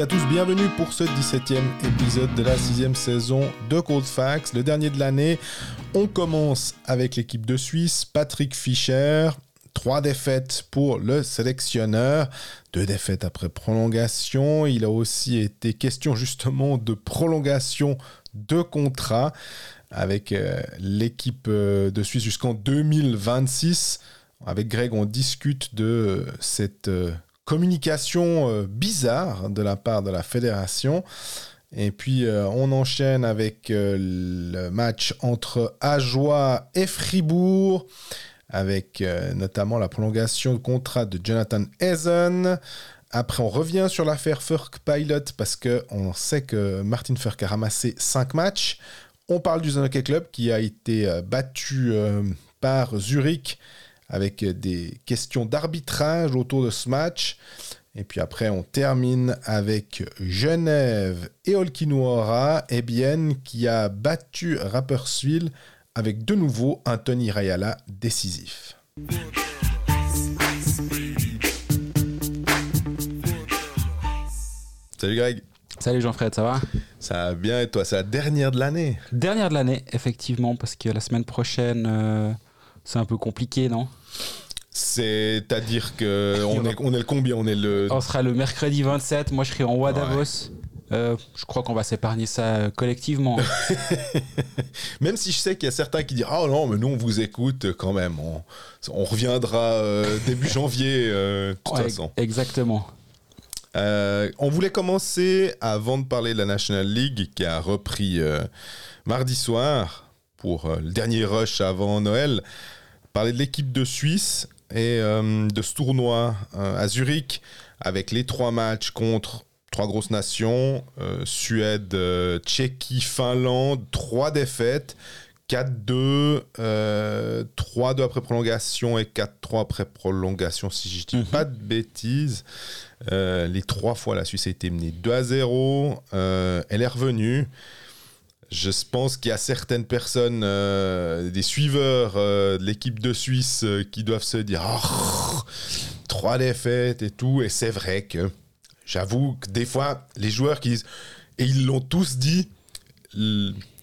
à tous, bienvenue pour ce 17e épisode de la sixième saison de Cold Facts, le dernier de l'année. On commence avec l'équipe de Suisse, Patrick Fischer. Trois défaites pour le sélectionneur, deux défaites après prolongation. Il a aussi été question justement de prolongation de contrat avec euh, l'équipe euh, de Suisse jusqu'en 2026. Avec Greg, on discute de cette euh, communication bizarre de la part de la fédération. Et puis on enchaîne avec le match entre Ajoie et Fribourg, avec notamment la prolongation de contrat de Jonathan Hazen. Après, on revient sur l'affaire Furk Pilot parce qu'on sait que Martin Furk a ramassé 5 matchs. On parle du Hockey Club qui a été euh, battu euh, par Zurich avec des questions d'arbitrage autour de ce match. Et puis après, on termine avec Genève et Olkinuora et Bienne qui a battu Rapperswil avec de nouveau un Tony Rayala décisif. Salut Greg. Salut Jean-Fred, ça va? Ça va bien et toi? C'est la dernière de l'année? Dernière de l'année, effectivement, parce que la semaine prochaine, euh, c'est un peu compliqué, non? C'est-à-dire que on est, on est le combien? On est le. On sera le mercredi 27. Moi, je serai en Wadavos. Euh, je crois qu'on va s'épargner ça euh, collectivement. même si je sais qu'il y a certains qui disent Ah oh non, mais nous on vous écoute quand même. On, reviendra début janvier, de toute façon. Exactement. Euh, on voulait commencer, avant de parler de la National League, qui a repris euh, mardi soir pour euh, le dernier rush avant Noël, parler de l'équipe de Suisse et de ce tournoi à Zurich, avec les trois matchs contre trois grosses nations, Suède, Tchéquie, Finlande, trois défaites. 4-2, 3-2 après prolongation et 4-3 après prolongation, si je dis mhm. pas de bêtises. Euh, les trois fois, la Suisse a été menée 2 à 0. Euh, elle est revenue. Je pense qu'il y a certaines personnes, euh, des suiveurs de l'équipe de Suisse, qui doivent se dire oh, trois défaites et tout. Et c'est vrai que j'avoue que des fois, les joueurs qui disent, et ils l'ont tous dit,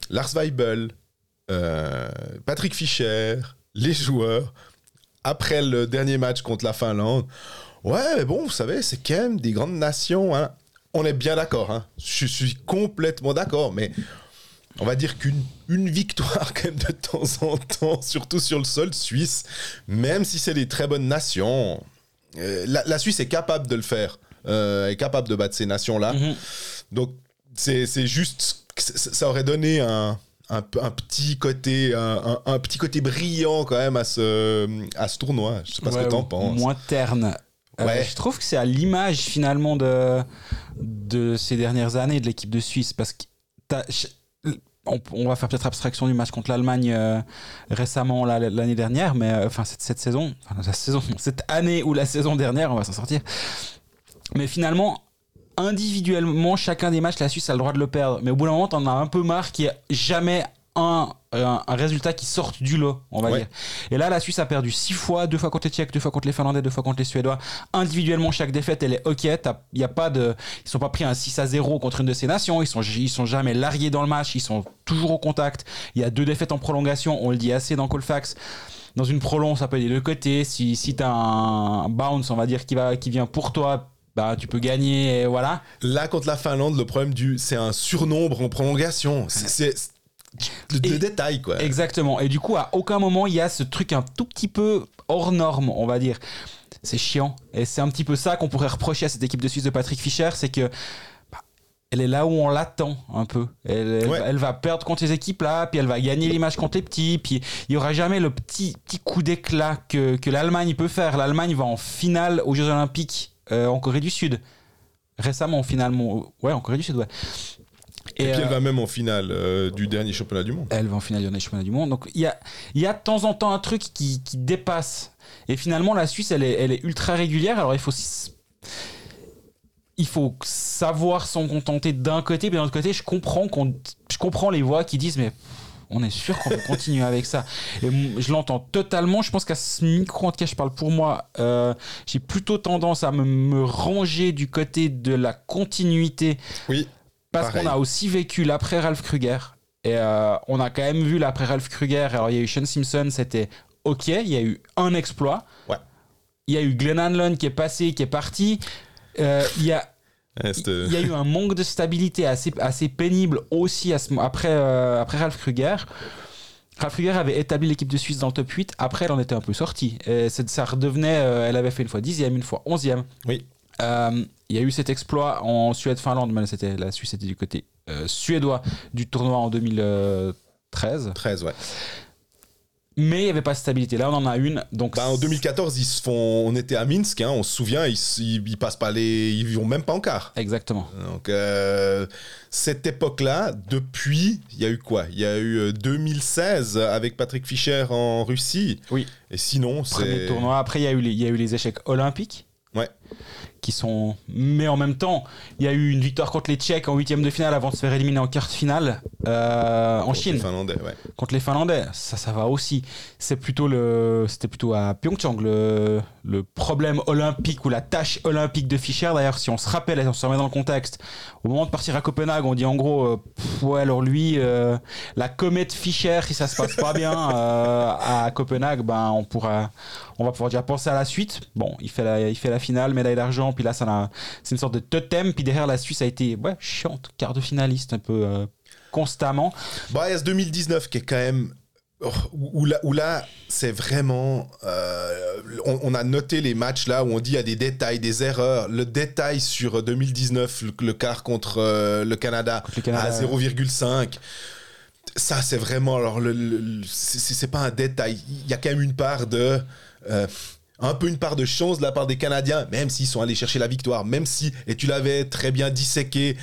Lars Weibel, Patrick Fischer, les joueurs, après le dernier match contre la Finlande, Ouais, mais bon, vous savez, c'est quand même des grandes nations. Hein. On est bien d'accord. Hein. Je suis complètement d'accord. Mais on va dire qu'une une victoire, quand même, de temps en temps, surtout sur le sol suisse, même si c'est des très bonnes nations, euh, la, Suisse est capable de le faire. Euh, est capable de battre ces nations-là. Mm-hmm. Donc, c'est juste. Ça aurait donné un, un, petit côté un, un, petit côté brillant quand même à ce à ce tournoi je sais pas ce que t'en penses moins terne euh, je trouve que c'est à l'image finalement de, de ces dernières années de l'équipe de Suisse parce que on, va faire peut-être abstraction du match contre l'Allemagne euh, récemment l'année dernière, mais euh, enfin cette, cette, saison, cette année ou la saison dernière, on va s'en sortir. Mais finalement, individuellement, chacun des matchs, la Suisse a le droit de le perdre. Mais au bout d'un moment, on a un peu marre qu'il n'y ait jamais un, un, résultat qui sorte du lot, on va dire. Et là, la Suisse a perdu six fois, deux fois contre les Tchèques, deux fois contre les Finlandais, deux fois contre les Suédois. Individuellement, chaque défaite, elle est ok. Il y a pas de, ils sont pas pris un 6 à 0 contre une de ces nations. Ils sont, ils sont jamais largués dans le match. Ils sont toujours au contact. Il y a deux défaites en prolongation. On le dit assez dans Colfax dans une prolonge, ça peut aller de côté. Si, si tu as un bounce, on va dire, qui, va, qui vient pour toi, bah, tu peux gagner, et voilà. Là, contre la Finlande, le problème du, c'est un surnombre en prolongation. C'est, de, de détails, quoi. Exactement. Et du coup, à aucun moment, il y a ce truc un tout petit peu hors norme, on va dire. C'est chiant. Et c'est un petit peu ça qu'on pourrait reprocher à cette équipe de Suisse de Patrick Fischer, c'est que bah, elle est là où on l'attend un peu. Elle, elle, va perdre contre ces équipes-là, puis elle va gagner matchs contre les petits, puis il n'y aura jamais le petit, petit coup d'éclat que, que l'Allemagne peut faire. L'Allemagne va en finale aux Jeux Olympiques euh, en Corée du Sud. Récemment, finalement. Ouais, en Corée du Sud, ouais. Et, puis elle va euh, même en finale euh, du dernier championnat du monde. Elle va en finale du dernier championnat du monde. Donc il y a, y a de temps en temps un truc qui, qui dépasse. Et finalement, la Suisse, elle est, elle est ultra régulière. Alors il faut il faut savoir s'en contenter d'un côté, mais d'un autre côté, je comprends qu'on, je comprends les voix qui disent mais On est sûr qu'on peut continuer avec ça. Et je l'entends totalement. Je pense qu'à ce micro, en tout cas, je parle pour moi, euh, j'ai plutôt tendance à me, ranger du côté de la continuité. Oui. Parce qu'on a aussi vécu l'après Ralph Kruger. Et euh, on a quand même vu l'après Ralph Kruger. Alors, il y a eu Sean Simpson, c'était OK. Il y a eu un exploit. Ouais. Il y a eu Glenn Hanlon qui est passé, qui est parti. Euh, il y a il y a eu un manque de stabilité assez, assez pénible aussi à ce, après, euh, après Ralph Kruger. Ralph Kruger avait établi l'équipe de Suisse dans le top 8. Après, elle en était un peu sortie. Et ça redevenait. Euh, elle avait fait une fois dixième, une fois onzième. Oui. Il y a eu cet exploit en Suède-Finlande, mais c'était la Suisse était du côté suédois du tournoi en 2013. 13, ouais mais il n'y avait pas de stabilité. Là, on en a une. Donc bah, en 2014, ils se font, on était à Minsk, hein, on se souvient, ils, ils, passent pas les, ils vont même pas en quart. Exactement. Donc euh, cette époque-là, depuis, il y a eu quoi? Il y a eu 2016 euh, avec Patrick Fischer en Russie. Oui. Et sinon, c'est premier tournoi. Après, il y a eu les, il y a eu les échecs olympiques. Ouais qui sont. Mais en même temps, il y a eu une victoire contre les Tchèques en huitième de finale avant de se faire éliminer en quart de finale euh, en Chine. Les Finlandais, ouais. Contre les Finlandais, ça, ça va aussi. C'est plutôt le, c'était plutôt à Pyeongchang le, le problème olympique ou la tâche olympique de Fischer. D'ailleurs, si on se rappelle et on se remet dans le contexte, au moment de partir à Copenhague, on dit en gros, euh, ouais, alors lui, euh, la comète Fischer, si ça se passe pas bien à Copenhague, ben on pourra, on va pouvoir déjà penser à la suite. Bon, il fait la, il fait la finale, médaille d'argent, puis là, ça c'est une sorte de totem. Puis derrière, la Suisse a été ouais, chiante, quart de finaliste un peu euh, constamment. Bah, il y a ce 2019 qui est quand même. Où là, où là c'est vraiment. Euh, on, a noté les matchs là où on dit il y a des détails, des erreurs. Le détail sur 2019, le, quart contre euh, le Canada, à 0,5 ça c'est vraiment alors le, c'est pas un détail il y a quand même une part de un peu une part de chance de la part des Canadiens, même s'ils sont allés chercher la victoire, même si, et tu l'avais très bien disséqué,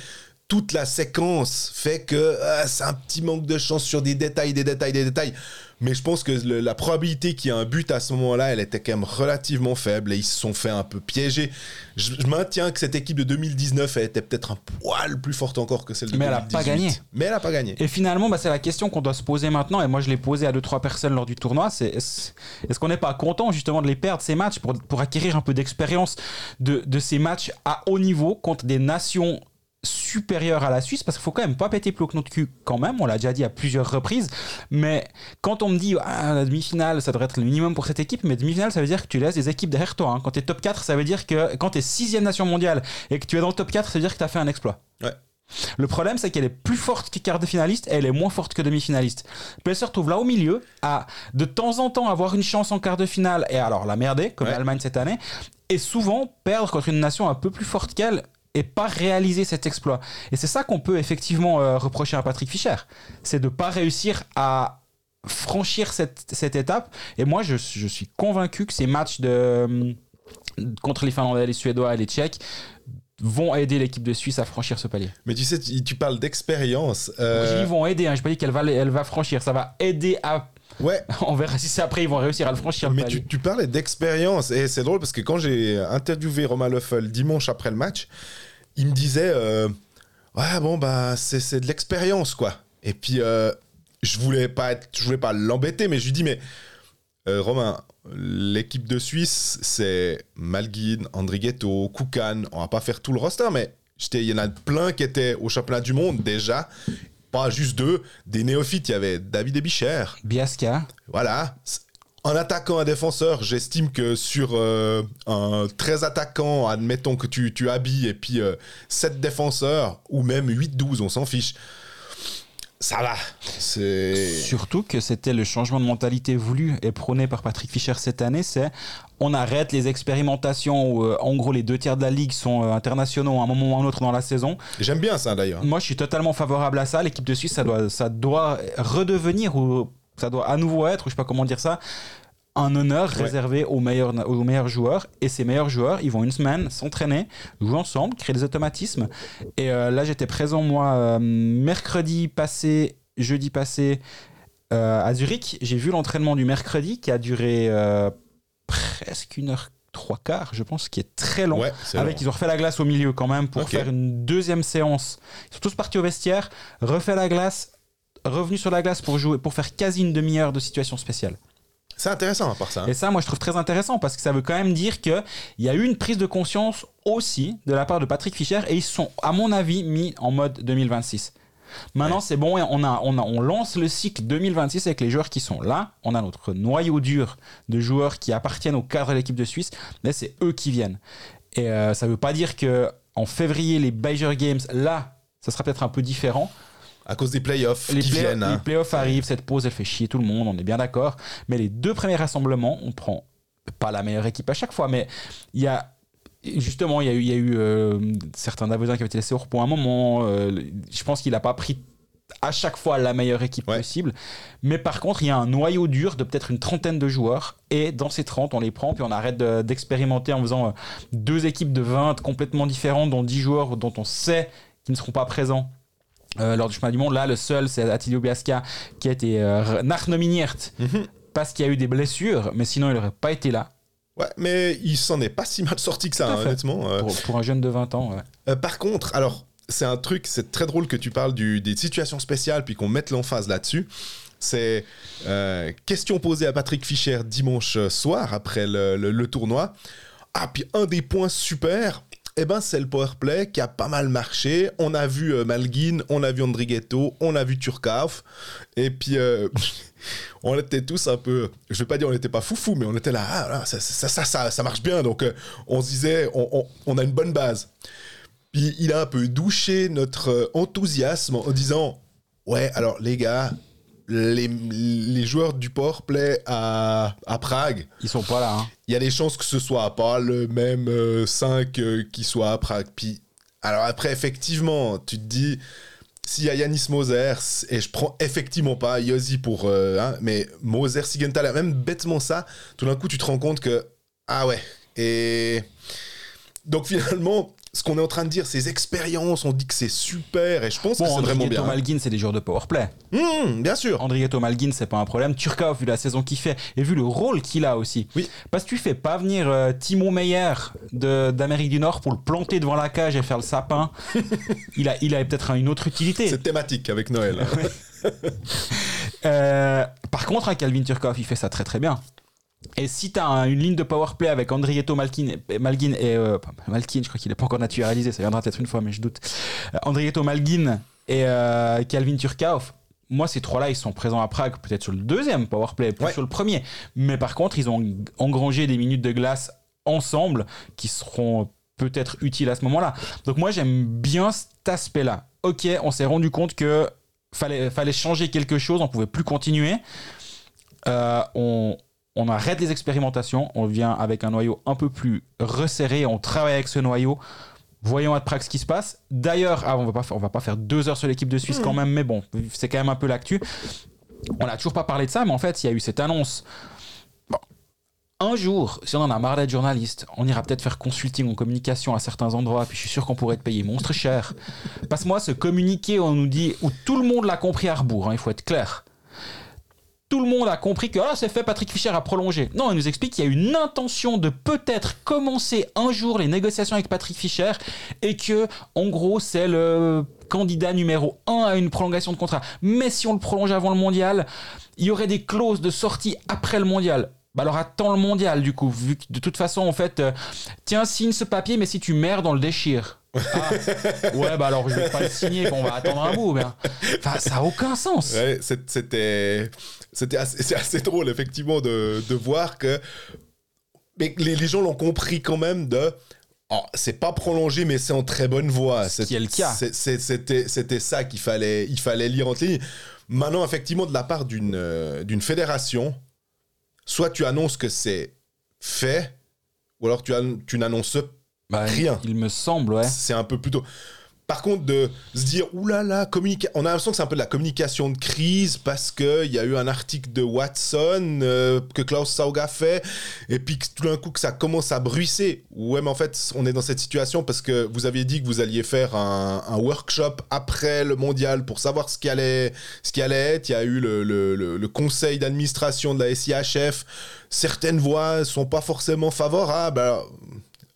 toute la séquence fait que ah, c'est un petit manque de chance sur des détails, des détails, des détails. Mais je pense que la probabilité qu'il y ait un but à ce moment-là, elle était quand même relativement faible et ils se sont fait un peu piéger. Je, maintiens que cette équipe de 2019 elle était peut-être un poil plus forte encore que celle de Mais 2018. elle n'a pas gagné. Mais elle n'a pas gagné. Et finalement, bah, c'est la question qu'on doit se poser maintenant. Et moi, je l'ai posée à deux trois personnes lors du tournoi. C'est est-ce qu'on n'est pas content justement de les perdre ces matchs pour, pour acquérir un peu d'expérience de, de ces matchs à haut niveau contre des nations supérieur à la Suisse parce qu'il faut quand même pas péter plus haut que notre cul quand même on l'a déjà dit à plusieurs reprises mais quand on me dit ah, la demi-finale ça devrait être le minimum pour cette équipe mais demi-finale ça veut dire que tu laisses des équipes derrière toi hein. quand tu es top 4 ça veut dire que quand tu es sixième nation mondiale et que tu es dans le top 4 ça veut dire que tu as fait un exploit ouais. Le problème, c'est qu'elle est plus forte que quart de finaliste et elle est moins forte que demi-finaliste. Elle se retrouve là au milieu, à de temps en temps avoir une chance en quart de finale et alors la merder, comme l'Allemagne cette année, et souvent perdre contre une nation un peu plus forte qu'elle et pas réaliser cet exploit. Et c'est ça qu'on peut effectivement euh, reprocher à Patrick Fischer. C'est de pas réussir à franchir cette, cette étape. Et moi, je, je, suis convaincu que ces matchs de, euh, contre les Finlandais, les Suédois et les Tchèques vont aider l'équipe de Suisse à franchir ce palier. Mais tu sais, tu, parles d'expérience. Euh... Ils vont aider, hein. je pas dit qu'elle va, elle va franchir, ça va aider à Ouais. On verra si c'est après ils vont réussir à le franchir. Mais tu, tu, parlais d'expérience et c'est drôle parce que quand j'ai interviewé Romain Leffel dimanche après le match, il me disait euh, ouais bon bah c'est de l'expérience quoi. Et puis euh, je voulais pas être, je voulais pas l'embêter, mais je lui dis mais euh, Romain, l'équipe de Suisse c'est Malguin, Andrighetto, Koukan. On va pas faire tout le roster, mais il y en a plein qui étaient au championnat du monde déjà. Pas juste deux, des néophytes. Il y avait David Ebicher. Biasca. Voilà. En attaquant un défenseur, j'estime que sur euh, un 13 attaquants, admettons que tu, tu habilles, et puis 7 euh, défenseurs, ou même 8-12, on s'en fiche. Ça va. Surtout que c'était le changement de mentalité voulu et prôné par Patrick Fischer cette année, c'est on arrête les expérimentations où euh, en gros les deux tiers de la ligue sont internationaux à un moment ou à un autre dans la saison. J'aime bien ça d'ailleurs. Moi je suis totalement favorable à ça. L'équipe de Suisse, ça doit, ça doit redevenir ou ça doit à nouveau être, ou je sais pas comment dire ça, un honneur réservé aux meilleurs, aux meilleurs joueurs. Et ces meilleurs joueurs, ils vont une semaine s'entraîner, jouer ensemble, créer des automatismes. Et euh, là, j'étais présent, moi, euh, mercredi passé, jeudi passé, euh, à Zurich. J'ai vu l'entraînement du mercredi qui a duré presque une heure trois quarts, je pense, qui est très long. avec, ils ont refait la glace au milieu quand même pour faire une deuxième séance. Ils sont tous partis au vestiaire, refait la glace, revenus sur la glace pour jouer, pour faire quasi une demi-heure de situation spéciale. C'est intéressant à part ça. hein. Et ça, moi, je trouve très intéressant parce que ça veut quand même dire qu'il y a eu une prise de conscience aussi de la part de Patrick Fischer et ils sont, à mon avis, mis en mode 2026. Maintenant, c'est bon, on, a, on, a, on lance le cycle 2026 avec les joueurs qui sont là. On a notre noyau dur de joueurs qui appartiennent au cadre de l'équipe de Suisse. Là, c'est eux qui viennent. Et euh, ça ne veut pas dire que en février, les Major Games, là, ça sera peut-être un peu différent. À cause des playoffs Les, qui play- viennent. les hein. playoffs arrivent, cette pause, elle fait chier tout le monde, on est bien d'accord. Mais les deux premiers rassemblements, on prend pas la meilleure équipe à chaque fois, mais il y a. Justement, il y a eu, il y a eu euh, certains Davoisiens qui avaient été laissés au repos à un moment. euh, je pense qu'il n'a pas pris à chaque fois la meilleure équipe Ouais. possible. Mais par contre, il y a un noyau dur de peut-être une trentaine de joueurs. Et dans ces 30, on les prend, puis on arrête de- d'expérimenter en faisant euh, deux équipes de 20 complètement différentes, dont 10 joueurs dont on sait qu'ils ne seront pas présents. euh, lors du chemin du monde, là le seul c'est Attilio Biasca qui a été euh, nachnominiert Mhm. parce qu'il y a eu des blessures, mais sinon il n'aurait pas été là. Ouais, mais il s'en est pas si mal sorti que ça, hein, honnêtement. euh. Pour, pour un jeune de 20 ans, ouais. Euh, par contre, alors, c'est un truc, c'est très drôle que tu parles du- des situations spéciales puis qu'on mette l'emphase là-dessus. C'est euh, question posée à Patrick Fischer dimanche soir après le, le- le tournoi. Ah, puis un des points super, eh ben, c'est le powerplay qui a pas mal marché. On a vu euh, Malguin, on a vu Andrighetto, on a vu Turkov. Et puis, euh, on était tous un peu, je vais pas dire on n'était pas foufou, mais on était là, ah, ça, ça, ça, ça, marche bien. Donc, euh, on se disait, on- on- on a une bonne base. Puis il a un peu douché notre euh, enthousiasme en disant Ouais, alors les gars, les, les joueurs du Powerplay à, à Prague, Ils sont pas là. hein. il y a des chances que ce soit pas le même 5 qui soit à Prague. Puis, alors après, effectivement, tu te dis s'il y a Yanis Moser, et je prends effectivement pas Yossi pour. euh, hein, mais Moser, Sigenthaler, même bêtement ça, tout d'un coup, tu te rends compte que. Ah ouais. Et. Donc finalement, ce qu'on est en train de dire, ces expériences, on dit que c'est super, et je pense que c'est vraiment bien. Malguin, c'est des joueurs de powerplay. Hum, bien sûr. Andrighetto Malguin, c'est pas un problème. Turkov, vu la saison qu'il fait et vu le rôle qu'il a aussi. Oui. Parce que tu fais pas venir euh, Timo Meyer d'Amérique du Nord pour le planter devant la cage et faire le sapin. il a, il a peut-être une autre utilité. C'est thématique avec Noël. hein. Euh, par contre, un Calvin Turkov, il fait ça très très bien. Et si tu as une ligne de powerplay avec Andrietto Malkin, et- Malgin et. euh, Malkin, je crois qu'il n'est pas encore naturalisé, ça viendra peut-être une fois, mais je doute. Euh, Andrietto Malgin et euh, Calvin Turkov, moi, ces trois-là, ils sont présents à Prague, peut-être sur le deuxième powerplay, plus Ouais. sur le premier. Mais par contre, ils ont engrangé des minutes de glace ensemble qui seront peut-être utiles à ce moment-là. Donc, moi, j'aime bien cet aspect-là. Ok, on s'est rendu compte que fallait, fallait changer quelque chose, on pouvait plus continuer. Euh, on, on arrête les expérimentations, on vient avec un noyau un peu plus resserré, on travaille avec ce noyau. Voyons à Prague ce qui se passe. D'ailleurs, ah, on va pas faire, on va pas faire deux heures sur l'équipe de Suisse quand même, mais bon, c'est quand même un peu l'actu. On n'a toujours pas parlé de ça, mais en fait, il y a eu cette annonce. Bon. Un jour, si on en a marre d'être journaliste, on ira peut-être faire consulting en communication à certains endroits, puis je suis sûr qu'on pourrait être payé monstre cher. Passe-moi ce communiqué on nous dit, où tout le monde l'a compris à rebours, hein, il faut être clair tout le monde a compris que ah, c'est fait, Patrick Fischer a prolongé. Non, il nous explique qu'il y a une intention de peut-être commencer un jour les négociations avec Patrick Fischer et que, en gros, c'est le candidat numéro un à une prolongation de contrat. Mais si on le prolonge avant le mondial, il y aurait des clauses de sortie après le mondial. Bah alors attends le mondial du coup, vu que de toute façon en fait, euh, tiens signe ce papier mais si tu merdes on le déchire. Ah, ouais bah alors je vais pas le signer, on va attendre un bout. ben. Enfin ça a aucun sens. Ouais, c'était c'était assez, c'est assez drôle effectivement de, de voir que mais les, les gens l'ont compris quand même de oh, c'est pas prolongé mais c'est en très bonne voie Ce qui est le cas. C'est- c'est- c'était ça qu'il fallait il fallait lire entre lignes maintenant effectivement de la part d'une euh, d'une fédération soit tu annonces que c'est fait ou alors tu, tu n'annonces Bah, Rien. Il me semble, ouais. c'est un peu plutôt. Par contre, de se dire, oulala, on a l'impression que c'est un peu de la communication de crise parce qu'il y a eu un article de Watson euh, que Klaus Sauga fait, et puis tout d'un coup que ça commence à bruisser. Ouais, mais en fait, on est dans cette situation parce que vous aviez dit que vous alliez faire un, workshop après le mondial pour savoir ce qui allait, ce allait être. Il y a eu le, conseil d'administration de la SIHF. Certaines voix sont pas forcément favorables. Alors,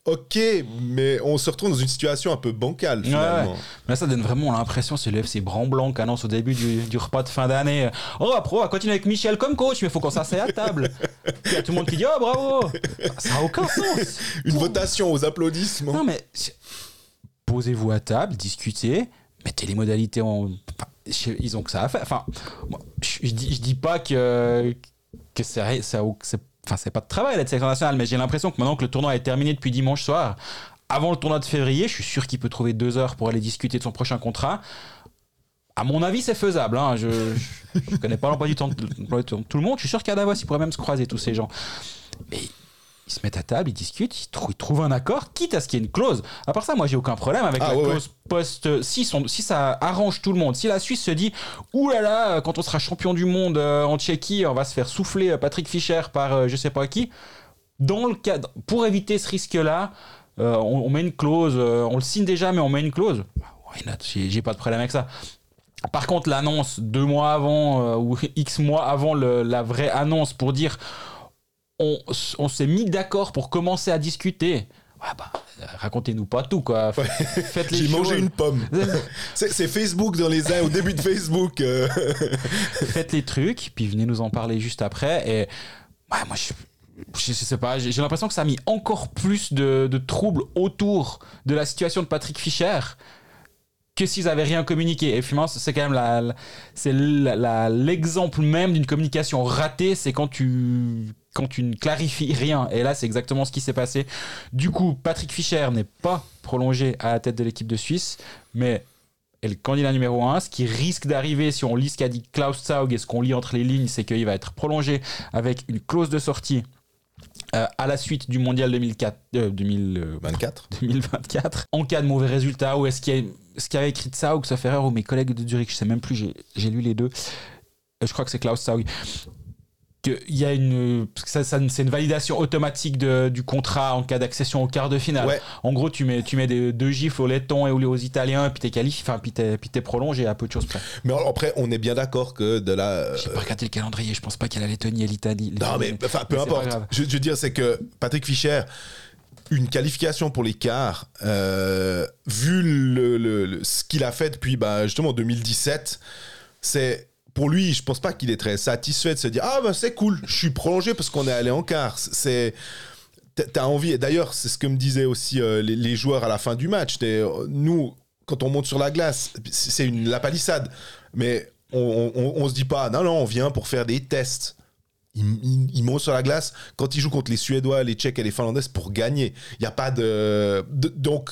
ok, mais on se retrouve dans une situation un peu bancale finalement. Là, ça donne vraiment l'impression, c'est le FC Blanc qui annonce au début du, repas de fin d'année Oh, après, on va continuer avec Michel comme coach, mais il faut qu'on s'asseye à table. Il y a tout le monde qui dit Oh, bravo Ça n'a aucun sens. une votation aux applaudissements. Non, mais posez-vous à table, discutez, mettez les modalités en. ils ont que ça à faire. Enfin, je, dis, je dis pas que, que c'est Enfin, c'est pas de travail d'être sélection nationale, mais j'ai l'impression que maintenant que le tournoi est terminé depuis dimanche soir, avant le tournoi de février, je suis sûr qu'il peut trouver deux heures pour aller discuter de son prochain contrat. À mon avis, c'est faisable. Hein. Je ne connais pas l'emploi du temps de tout le monde. Je suis sûr qu'à Davos, il pourrait même se croiser tous ces gens. Mais ils se mettent à table, ils discutent, ils, trouvent un accord, quitte à ce qu'il y ait une clause. À part ça, moi, j'ai aucun problème avec ah la clause post. Si, si ça arrange tout le monde, si la Suisse se dit, ouh là là, quand on sera champion du monde euh, en Tchéquie, on va se faire souffler euh, Patrick Fischer par euh, je sais pas qui. Dans le cadre, pour éviter ce risque-là, on, met une clause, on le signe déjà, mais on met une clause. J'ai pas de problème avec ça. Par contre, l'annonce deux mois avant ou X mois avant la vraie annonce pour dire on, s'est mis d'accord pour commencer à discuter. bah, racontez-nous pas tout, quoi. J'ai mangé une pomme. c'est Facebook dans les au début de Facebook. Euh. Faites les trucs, puis venez nous en parler juste après. Et moi, je, sais pas, j'ai l'impression que ça a mis encore plus de, troubles autour de la situation de Patrick Fischer que s'ils avaient rien communiqué. Et finalement, c'est quand même la, c'est l'exemple même d'une communication ratée, c'est quand tu quand tu ne clarifies rien. Et là, c'est exactement ce qui s'est passé. Du coup, Patrick Fischer n'est pas prolongé à la tête de l'équipe de Suisse, mais est le candidat numéro 1. Ce qui risque d'arriver, si on lit ce qu'a dit Klaus Zaug et ce qu'on lit entre les lignes, c'est qu'il va être prolongé avec une clause de sortie euh, à la suite du mondial 2004, 2024. 2024. En cas de mauvais résultats, ou est-ce qu'il y a, ce qu'avait écrit Zaug, sauf erreur, ou mes collègues de Zurich, je sais même plus, j'ai lu les deux. Euh, je crois que c'est Klaus Zaug il y a une ça, c'est une validation automatique de, du contrat en cas d'accession au quart de finale. En gros, tu mets tu mets des, deux gifles aux Lettons et aux Italiens, puis t'es qualifié, enfin puis t'es prolongé à peu de choses près. Mais après, on est bien d'accord que de la. J'ai pas regardé le calendrier. Je pense pas qu'il y a la Lettonie et l'Italie. Non, mais enfin peu importe. Je, veux dire, c'est que Patrick Fischer une qualification pour les quarts, euh, vu le, ce qu'il a fait depuis bah, justement 2017, c'est pour lui, je pense pas qu'il est très satisfait de se dire ah bah c'est cool, je suis prolongé parce qu'on est allé en quart. C'est t'as envie. Et d'ailleurs, c'est ce que me disaient aussi euh, les, joueurs à la fin du match. Nous, quand on monte sur la glace, c'est une la palissade, mais on, on, se dit pas non non, on vient pour faire des tests. Ils, montent sur la glace quand ils jouent contre les Suédois, les Tchèques et les Finlandaises pour gagner. Il n'y a pas de, donc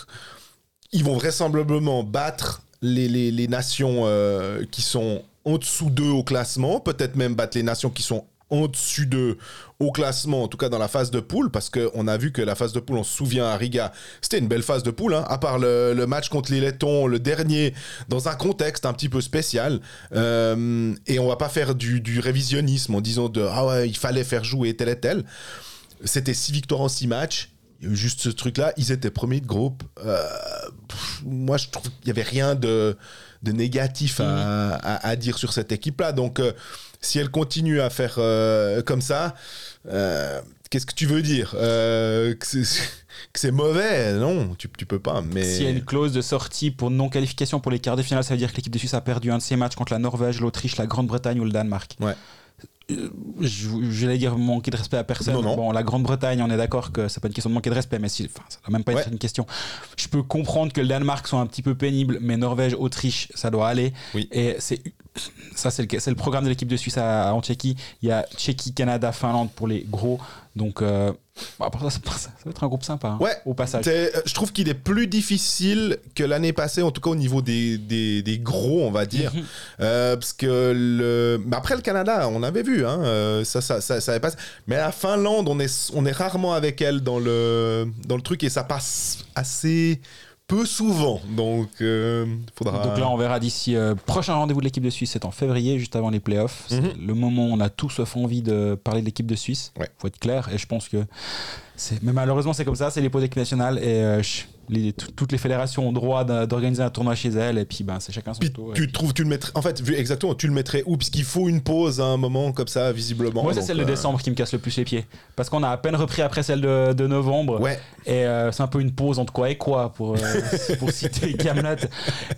ils vont vraisemblablement battre les, les, nations euh, qui sont en dessous d'eux au classement, peut-être même battre les nations qui sont en dessus d'eux au classement, en tout cas dans la phase de poule, parce qu'on a vu que la phase de poule, on se souvient à Riga, c'était une belle phase de poule, hein, à part le, match contre les Lettons, le dernier, dans un contexte un petit peu spécial. Euh, et on va pas faire du, révisionnisme en disant ah ouais, il fallait faire jouer tel et tel. C'était six victoires en six matchs. Juste ce truc-là. Ils étaient premiers de groupe. Euh, moi, je trouve qu'il n'y avait rien de de négatif à, mm. à, dire sur cette équipe-là. Donc, euh, si elle continue à faire euh, comme ça, euh, qu'est-ce que tu veux dire? Que c'est mauvais? Non, tu, tu peux pas. Mais... S'il y a une clause de sortie pour non-qualification pour les quarts de finale, ça veut dire que l'équipe de Suisse a perdu un de ses matchs contre la Norvège, l'Autriche, la Grande-Bretagne ou le Danemark. Ouais je, vais dire manquer de respect à personne. Bon, la Grande-Bretagne, on est d'accord que c'est pas une question de manquer de respect, mais si, enfin, ça doit même pas être une question. Je peux comprendre que le Danemark soit un petit peu pénible, mais Norvège, Autriche, ça doit aller. Et c'est ça, c'est le, le, programme de l'équipe de Suisse à, en Tchéquie. Il y a Tchéquie, Canada, Finlande pour les gros. Donc, euh, ça, ça, va être un groupe sympa hein, ouais, au passage. Euh, je trouve qu'il est plus difficile que l'année passée, en tout cas au niveau des, des, des gros, on va dire. Mhm. euh, parce que le... Mais après le Canada, on avait vu, hein, euh, ça, ça, ça, ça passe. Mais la Finlande, on est, on est rarement avec elle dans le, dans le truc et ça passe assez peu souvent. Donc, euh, faudra... Donc là, on verra d'ici. Euh, prochain rendez-vous de l'équipe de Suisse, c'est en février, juste avant les playoffs. C'est mhm. le moment où on a tous sauf envie de parler de l'équipe de Suisse. Ouais. faut être clair. Et je pense que. Mais malheureusement, c'est comme ça, c'est les pots d'équipe nationale. Et euh, les, toutes les fédérations ont droit d'organiser un tournoi chez elles et puis ben c'est chacun son tour. Tu trouves, tu le mettrais, en fait, exactement, tu le mettrais où? Puisqu'il faut une pause à un moment comme ça, visiblement. Moi, c'est celle de euh, décembre qui me casse le plus les pieds. Parce qu'on a à peine repris après celle de, novembre. Ouais. Et euh, c'est un peu une pause entre quoi et quoi, pour, euh, pour citer Camelot.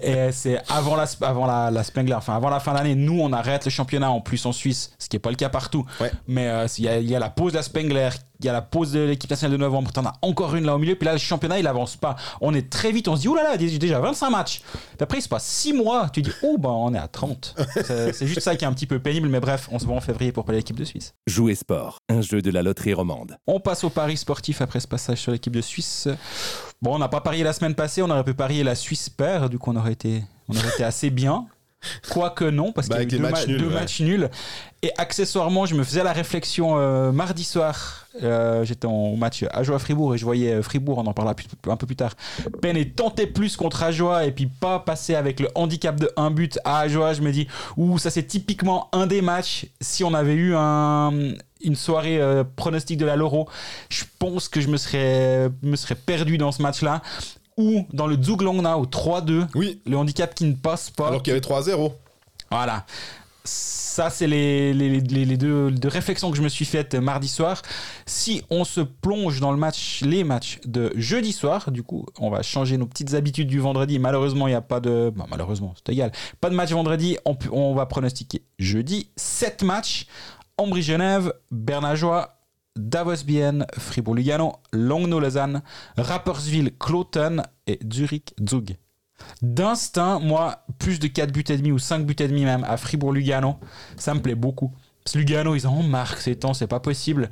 Et c'est avant, la, avant la, Spengler, enfin avant la fin d'année, nous, on arrête le championnat en plus en Suisse, ce qui n'est pas le cas partout. Mais il y, y, a la pause de la Spengler il y a la pause de l'équipe nationale de novembre, t'en as encore une là au milieu, puis là le championnat il avance pas. On est très vite, on se dit, oulala, là là, déjà 25 matchs. Puis après il se passe 6 mois, tu dis, oh ben on est à 30. c'est juste ça qui est un petit peu pénible, mais bref, on se voit en février pour parler de l'équipe de Suisse. Jouer sport, un jeu de la loterie romande. On passe au pari sportif après ce passage sur l'équipe de Suisse. Bon, on n'a pas parié la semaine passée, on aurait pu parier la Suisse perd, du coup on aurait été, on aurait été assez bien. Quoique non, parce qu'il y a eu deux, matchs, nuls, Et accessoirement, je me faisais la réflexion euh, mardi soir. Euh, j'étais en match Ajoie-Fribourg et je voyais euh, Fribourg, on en parlera un peu plus tard, peine tenter plus contre Ajoie et puis pas passer avec le handicap de un but à Ajoie. Je me dis, ouh, ça c'est typiquement un des matchs. Si on avait eu un, une soirée pronostic de la Loro, je pense que je me serais, me serais perdu dans ce match-là ou dans le Zug Longnau 3-2, oui. le handicap qui ne passe pas. Alors qu'il y avait 3-0. Voilà. Ça, c'est les, les, les, deux, réflexions que je me suis faites mardi soir. Si on se plonge dans le match, les matchs de jeudi soir, du coup, on va changer nos petites habitudes du vendredi. Malheureusement, il n'y a pas de. malheureusement, c'est égal. Pas de match vendredi. On, on va pronostiquer jeudi 7 matchs. Ambry-Genève, Bernajois, Davos-Bienne, Fribourg-Lugano, Longno-Lausanne, Rapperswil-Cloton et Zurich-Zug. D'instinct, moi, plus de 4 buts et demi ou 5 buts et demi même à Fribourg-Lugano, ça me plaît beaucoup. Parce que Lugano, ils en marquent ces temps, c'est pas possible.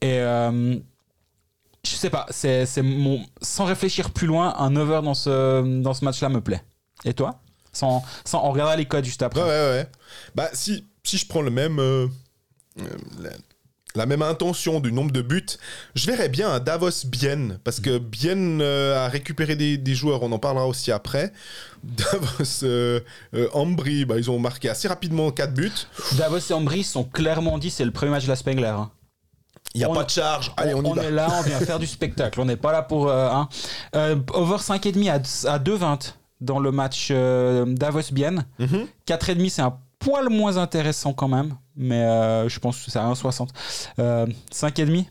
Et euh, je sais pas, c'est, mon, sans réfléchir plus loin, un over dans ce, dans ce match-là me plaît. Et toi? Sans, sans, On regardera les codes juste après. Ouais, ouais, ouais. Bah, si, si je prends le même. Euh, euh, la même intention du nombre de buts, je verrais bien un Davos Bien, parce que Bien euh, a récupéré des, joueurs, on en parlera aussi après. Davos euh, euh, Ambry, bah, ils ont marqué assez rapidement 4 buts. Davos et Ambry sont clairement dit c'est le premier match de la Spengler. Hein. Il n'y a pas de charge. Allez, on, y est là, on vient faire du spectacle. On n'est pas là pour. Hein. over 5,5 à, à 2,20 dans le match Davos Bien. 4,5, c'est un poil moins intéressant quand même, mais euh, je pense que c'est à 1,60. Euh, 5,5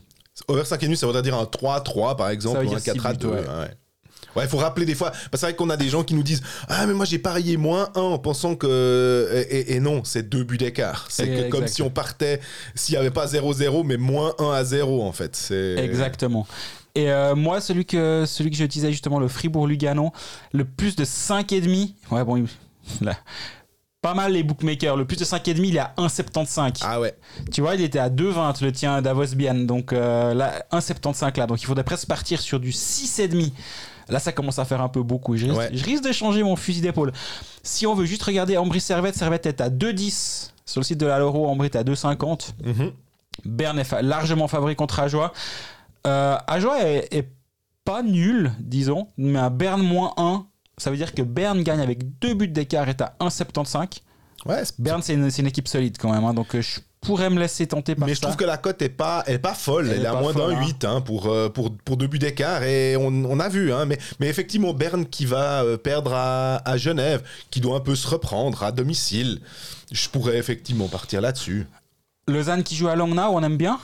Over 5,5, ça voudrait dire un 3-3 par exemple, ou un 4 2. Ouais. il faut rappeler des fois. c'est vrai qu'on a des gens qui nous disent Ah, mais moi j'ai parié moins 1 en pensant que. Et, non, c'est deux buts d'écart. C'est comme si on partait, s'il n'y avait pas 0-0, mais moins 1 à 0 en fait. Exactement. Et euh, moi, celui que, celui que je disais justement, le Fribourg-Lugano, le plus de 5,5. Ouais, bon, là, pas mal les bookmakers. Le plus de 5,5, il est à 1,75. Ah ouais. Tu vois, il était à 2,20 le tien Davos Bian. Donc euh, là, 1,75 là. Donc il faudrait presque partir sur du 6,5. Là, ça commence à faire un peu beaucoup. Je risque, de changer mon fusil d'épaule. Si on veut juste regarder Ambry Servette, Servette est à 2,10. Sur le site de la Loro, Ambry est à 2,50. Mm Berne est largement favori contre Ajoie. Euh, Ajoie est, est, pas nul, disons, mais à Berne moins 1 ça veut dire que Berne gagne avec deux buts d'écart et à 1,75. Ouais, Berne, c'est une, équipe solide quand même. Hein, donc euh, je pourrais me laisser tenter par Mais je trouve que la cote est pas, est pas folle. Elle, est à moins d'un 8 hein. hein, pour, euh, pour, pour deux buts d'écart. Et on, on, a vu. Hein, mais, mais effectivement, Berne qui va euh, perdre à, à, Genève, qui doit un peu se reprendre à domicile. Je pourrais effectivement partir là-dessus. Lausanne qui joue à Langnau, on aime bien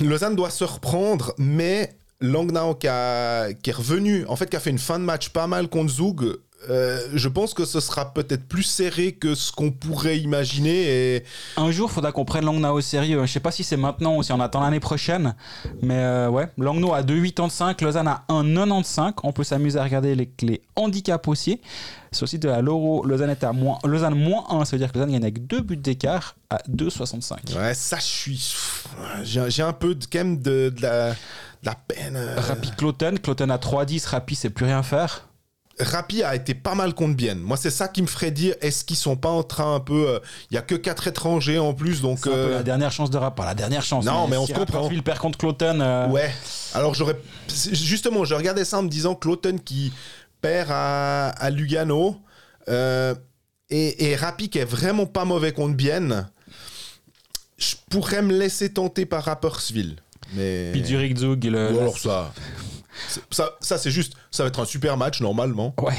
Lausanne doit se reprendre, mais Langnau qui, est revenu, en fait, qui a fait une fin de match pas mal contre Zug. Euh, je pense que ce sera peut-être plus serré que ce qu'on pourrait imaginer. Et... Un jour, il faudra qu'on prenne Langnau au sérieux. Je sais pas si c'est maintenant ou si on attend l'année prochaine. Mais euh, ouais, Langnau à 2,85, Lausanne à 1,95. On peut s'amuser à regarder les, clés handicaps aussi. Sur le site de la Loro, Lausanne est à moins, Lausanne moins 1, ça veut dire que Lausanne gagne avec deux buts d'écart à 2,65. Ouais, ça, je suis. J'ai un peu de, quand même de, de la la peine. Euh. Rapi Cloten, Cloten à 3-10, Rapi c'est plus rien faire. Rapi a été pas mal contre Bienne. Moi, c'est ça qui me ferait dire est-ce qu'ils sont pas en train un peu. Euh, il y a que 4 étrangers en plus, donc. Euh, la dernière chance de Rapi. Pas la dernière chance. Non, mais, on se comprend. perd contre Cloten. Ouais. Alors, j'aurais. Justement, je regardais ça en me disant Cloten qui perd à, Lugano. et, et Rapi qui est vraiment pas mauvais contre Bienne. Je pourrais me laisser tenter par Rappersville. Mais... Puis Zug, le... alors ça. Ça, ça c'est juste, ça va être un super match normalement. Ouais.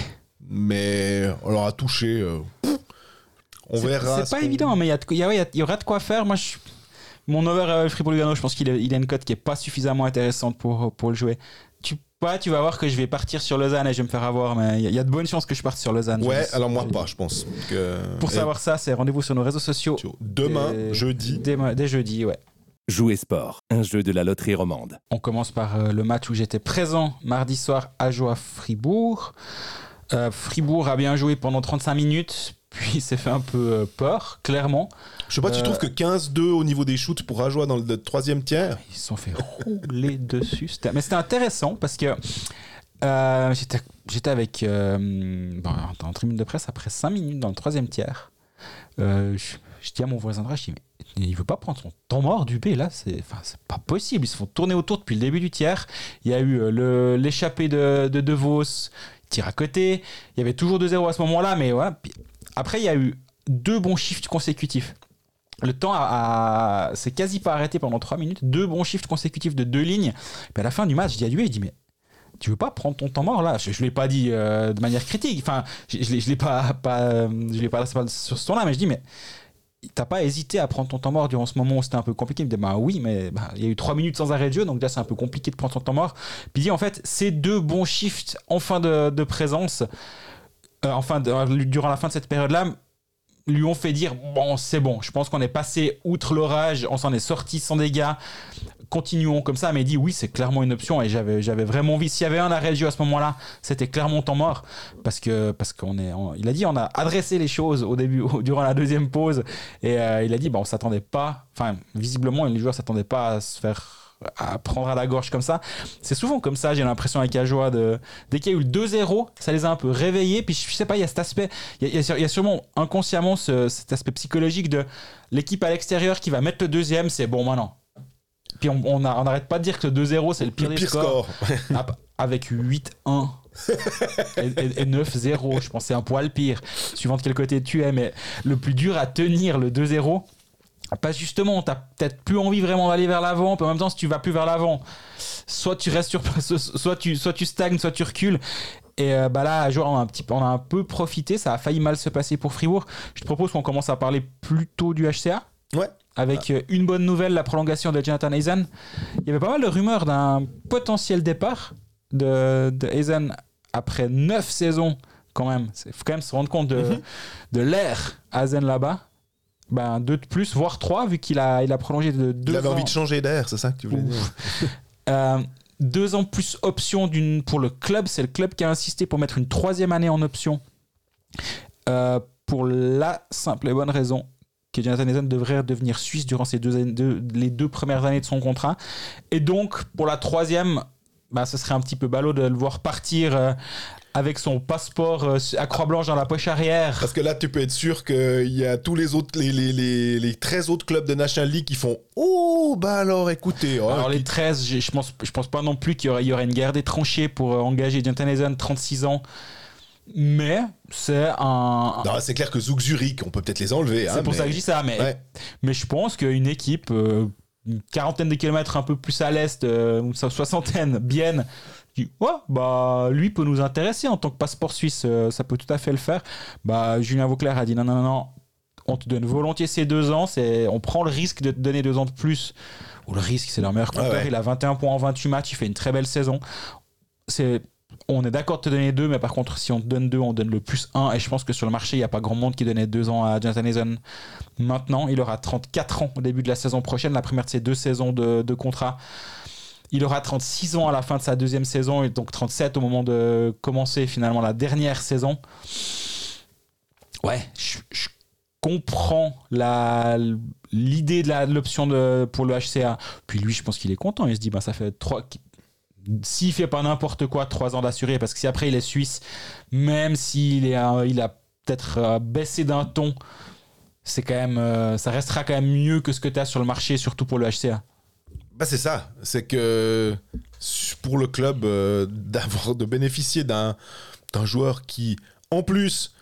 Mais on leur a touché. euh, on verra. C'est ce pas qu'on- évident, mais il y, a de- il y, a- ouais, il y a- il y aura de quoi faire. Moi, je- mon over euh, Fribourg-Lugano, je pense qu'il a, il a une cote qui est pas suffisamment intéressante pour, pour le jouer. Tu, ouais, tu vas voir que je vais partir sur Lausanne et je vais me faire avoir, mais il y, a- il y a de bonnes chances que je parte sur Lausanne. Ouais, Je- alors moi pas, je pense. Que... Pour Et- savoir ça, c'est rendez-vous sur nos réseaux sociaux. Demain, Dès- jeudi. Dès, dès jeudi, ouais. Jouer sport, un jeu de la loterie romande. On commence par euh, le match où j'étais présent mardi soir à Joie-Fribourg. Euh, Fribourg a bien joué pendant 35 minutes, puis s'est fait un peu euh, peur, clairement. Je sais pas, tu trouves que 15-2 au niveau des shoots pour Ajoie dans le troisième tiers? Ils se sont fait rouler dessus. Mais c'était intéressant parce que euh, j'étais avec. euh, bon, en tribune de presse après 5 minutes dans le troisième tiers. Euh, je, je dis à mon voisin de rage, je dis, mais il veut pas prendre son temps mort du B là, c'est enfin, pas possible. Ils se font tourner autour depuis le début du tiers. Il y a eu euh, l'échappée de, de De Vos, tir à côté. Il y avait toujours 2-0 à ce moment-là, mais après, il y a eu deux bons shifts consécutifs. Le temps a, s'est quasi pas arrêté pendant 3 minutes. Deux bons shifts consécutifs de deux lignes. Puis à la fin du match, je dis à lui, je dis mais tu veux pas prendre ton temps mort là? Je, je l'ai pas dit euh, de manière critique. Enfin, je, je l'ai- pas, pas, euh, je l'ai pas laissé sur ce ton-là, mais je dis mais t'as pas hésité à prendre ton temps mort durant ce moment où c'était un peu compliqué Il me dit bah oui, mais bah, il y a eu 3 minutes sans arrêt de jeu, donc là c'est un peu compliqué de prendre son temps mort. Puis il dit en fait ces deux bons shifts en fin de, présence, euh, enfin de- durant la fin de cette période-là lui ont fait dire bon c'est bon je pense qu'on est passé outre l'orage on s'en est sorti sans dégâts continuons comme ça mais il dit oui c'est clairement une option et j'avais j'avais vraiment envie s'il y avait un arrêt de à ce moment-là c'était clairement temps mort parce que parce qu'on est il a dit on a adressé les choses au début durant la deuxième pause et euh, il a dit bah on s'attendait pas enfin visiblement les joueurs s'attendaient pas à se faire à prendre à la gorge comme ça. C'est souvent comme ça j'ai l'impression avec Ajoie de dès qu'il y a eu le 2-0 ça les a un peu réveillés puis je sais pas il y a cet aspect il y a, sûrement inconsciemment ce- cet aspect psychologique de l'équipe à l'extérieur qui va mettre le deuxième c'est bon maintenant puis on n'arrête pas de dire que le 2-0 c'est le pire Le des pire scores score. Avec 8-1 et, et- et 9-0 je pense que c'est un poil pire suivant de quel côté tu es mais le plus dur à tenir le 2-0 pas justement, t'as peut-être plus envie vraiment d'aller vers l'avant, puis en même temps, si tu vas plus vers l'avant, soit tu restes sur place, soit tu, soit tu stagnes, soit tu recules. Et euh, bah là, genre, on, a un petit, peu- on a un peu profité, ça a failli mal se passer pour Fribourg. Je te propose qu'on commence à parler plutôt du HCA. Ouais. Avec euh, une bonne nouvelle, la prolongation de Jonathan Hazen. Il y avait pas mal de rumeurs d'un potentiel départ de, de Hazen après 9 saisons, quand même. Il faut quand même se rendre compte de, Mhm. de l'air Hazen là-bas. Ben, deux de plus, voire trois, vu qu'il a, il a prolongé de deux Il avait ans. envie de changer d'air, c'est ça que tu voulais dire? Euh, deux ans plus option d'une pour le club. C'est le club qui a insisté pour mettre une troisième année en option. Euh, pour la simple et bonne raison que Jonathan Hazen devrait devenir suisse durant ces deux, les deux premières années de son contrat. Et donc, pour la troisième, bah, ce serait un petit peu ballot de le voir partir euh, avec son passeport euh, à croix-blanche dans la poche arrière. Parce que là, tu peux être sûr qu'il y a tous les autres, les, les, les, les 13 autres clubs de National League qui font Oh, bah alors écoutez. oh, Alors les qui- 13, j'ai- je pense, je pense pas non plus qu'il y y aurait une guerre des tranchées pour euh, engager Jonathan Hazen, 36 ans. Mais c'est un... C'est clair que Zouk Zurich, on peut peut-être les enlever. c'est hein, pour ça mais- que je dis ça. Mais, Ouais. mais je pense qu'une équipe, euh, une quarantaine de kilomètres un peu plus à l'est, euh, ou so- soixantaine, dit ouais, bah lui peut nous intéresser en tant que passeport suisse, euh, ça peut tout à fait le faire. Bah Julien Vauclair a dit non non non non, on te donne volontiers ces deux ans, c'est on prend le risque de te donner deux ans de plus. Ou le risque, c'est leur meilleur compteur. Ouais, ouais. Il a 21 points en 28 matchs, il fait une très belle saison. C'est on est d'accord de te donner deux, mais par contre, si on te donne deux, on donne le plus un. Et je pense que sur le marché, il n'y a pas grand monde qui donnait deux ans à Jonathan Hazen. Maintenant, il aura 34 ans au début de la saison prochaine, la première de ses deux saisons de, contrat. Il aura 36 ans à la fin de sa deuxième saison et donc 37 au moment de commencer finalement la dernière saison. Ouais, je, comprends l'idée de l'option pour le HCA. Puis lui, je pense qu'il est content. Il se dit, bah ça fait trois. S'il fait pas n'importe quoi, trois ans d'assuré, parce que si après il est suisse, même s'il est, il a peut-être euh, baissé d'un ton, c'est quand même, euh, ça restera quand même mieux que ce que tu as sur le marché, surtout pour le HCA. Bah, c'est ça. C'est que pour le club, euh, d'avoir de bénéficier d'un joueur qui, en plus,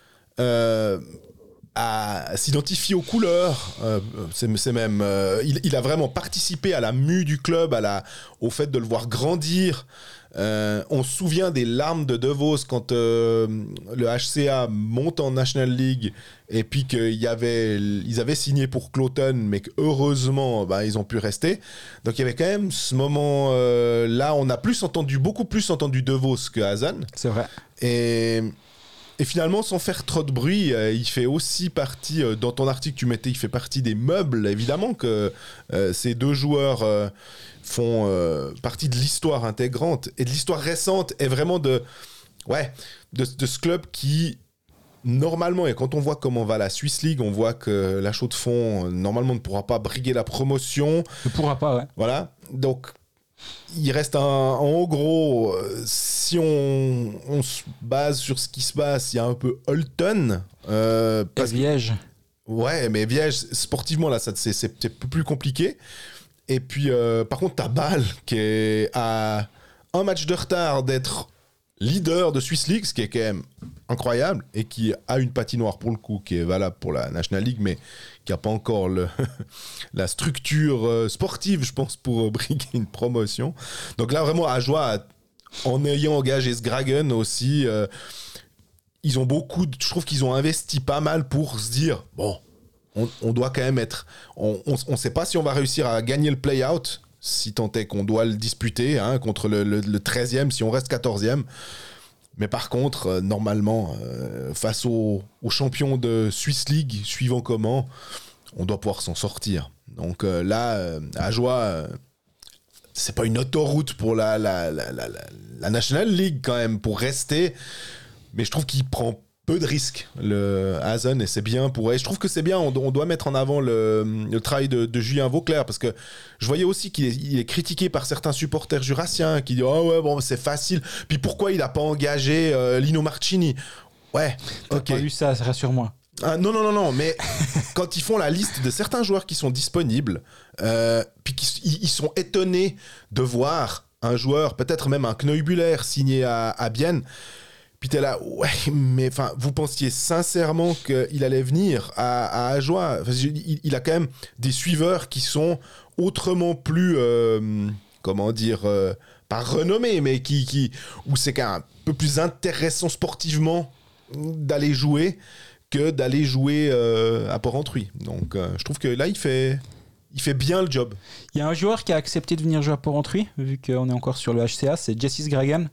à s'identifier aux couleurs. Euh, c'est même, euh, il, a vraiment participé à la mue du club, à la, au fait de le voir grandir. Euh, on se souvient des larmes de DeVos quand le HCA monte en National League et puis qu'ils avait, ils avaient signé pour Cloton, mais heureusement, bah, ils ont pu rester. Donc il y avait quand même ce moment là, on a plus entendu, beaucoup plus entendu DeVos que Hazan. C'est vrai. Et et finalement, sans faire trop de bruit, euh, il fait aussi partie, euh, dans ton article tu mettais, il fait partie des meubles, évidemment que euh, ces deux joueurs font partie de l'histoire intégrante et de l'histoire récente et vraiment de, ouais, de, ce club qui, normalement, et quand on voit comment va la Swiss League, on voit que la Chaux de Fonds, normalement, ne pourra pas briguer la promotion. Ne pourra pas, ouais. Voilà. Donc, il reste un, en gros, euh, si on, se base sur ce qui se passe, il y a un peu Holton. Euh, Viège. Ouais, mais Viège, sportivement, là, c'est plus compliqué. Et puis, euh, par contre, t'as Bâle qui est à un match de retard d'être leader de Swiss League, ce qui est quand même incroyable, et qui a une patinoire pour le coup, qui est valable pour la National League, mais qui n'a pas encore le la structure euh, sportive, je pense, pour euh, briguer une promotion. Donc là, vraiment, à joie, en ayant engagé Sgragen aussi, euh, ils ont beaucoup, je trouve qu'ils ont investi pas mal pour se dire, bon, on, doit quand même être, on ne sait pas si on va réussir à gagner le play-out, si tant est qu'on doit le disputer hein, contre le, le, 13e, si on reste 14e. Mais par contre, normalement, face aux, aux, champions de Swiss League, suivant comment, on doit pouvoir s'en sortir. Donc euh, là, euh, à joie, euh, c'est pas une autoroute pour la, la, la, National League quand même, pour rester. Mais je trouve qu'il prend peu de risques, le Hazen, et c'est bien pour. Et je trouve que c'est bien, on, doit mettre en avant le, travail de, Julien Vauclair, parce que je voyais aussi qu'il est, critiqué par certains supporters jurassiens qui disent Oh ouais, bon, c'est facile. Puis pourquoi il n'a pas engagé Lino Marcini? Ouais, ok. pas vu ça, rassure-moi. Ah, non, non, non, non, mais quand ils font la liste de certains joueurs qui sont disponibles, euh, puis ils sont étonnés de voir un joueur, peut-être même un Kneubuller signé à, à Bienne, puis t'es là, ouais, mais enfin, vous pensiez sincèrement qu'il allait venir à, à Ajoie? Il, a quand même des suiveurs qui sont autrement plus, euh, comment dire, euh, pas renommés, mais qui, qui où c'est quand même un peu plus intéressant sportivement d'aller jouer que d'aller jouer euh, à Port-Entruy. Donc je trouve que là, il fait, il fait bien le job. Il y a un joueur qui a accepté de venir jouer à Port-Entruy, vu qu'on est encore sur le HCA, c'est Jessis Gragan,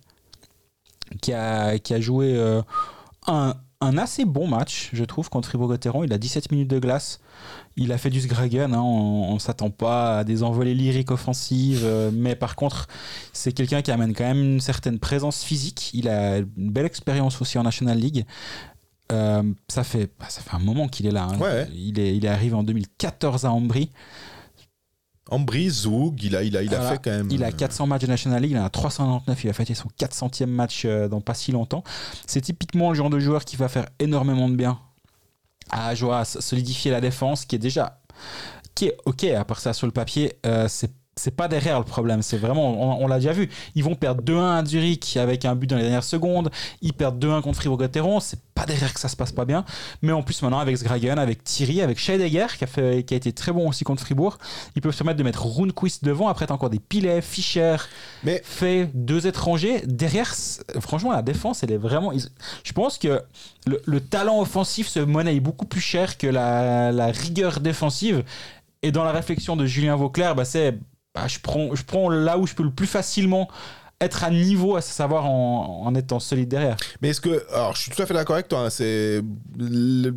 qui a, qui a joué euh, un, un, assez bon match, je trouve, contre Fribourg-Gotteron. Il a 17 minutes de glace. Il a fait du Sgragan, hein. on ne s'attend pas à des envolées lyriques offensives, mais par contre, c'est quelqu'un qui amène quand même une certaine présence physique. Il a une belle expérience aussi en National League. Euh, ça, fait, bah, ça fait un moment qu'il est là. Hein. Il, est, il est arrivé en 2014 à Ambry. Ambry, Zoug, il a, il a, il a fait quand même. Il a 400 euh, matchs de National League, il en a 399, il a fêté son 400e match euh, dans pas si longtemps. C'est typiquement le genre de joueur qui va faire énormément de bien à Ajoa, solidifier la défense, qui est déjà. qui est ok, à part ça sur le papier, c'est c'est pas derrière le problème, c'est vraiment, on, l'a déjà vu. Ils vont perdre 2-1 à Zurich avec un but dans les dernières secondes. Ils perdent 2-1 contre Fribourg-Gotteron. C'est pas derrière que ça se passe pas bien. Mais en plus, maintenant, avec Sgragen, avec Thierry, avec Scheidegger, qui a, fait, qui a été très bon aussi contre Fribourg, ils peuvent se permettre de mettre Rundquist devant. Après, t'as encore des Pilet, Fischer, mais fait deux étrangers. Derrière, franchement, la défense, elle est vraiment. Je pense que le, talent offensif se monnaie beaucoup plus cher que la, la rigueur défensive. Et dans la réflexion de Julien Vauclair, bah, c'est bah, je, prends, je prends là où je peux le plus facilement être à niveau, à savoir en, étant solide derrière. Mais est-ce que. Alors, je suis tout à fait d'accord avec toi. Hein, c'est,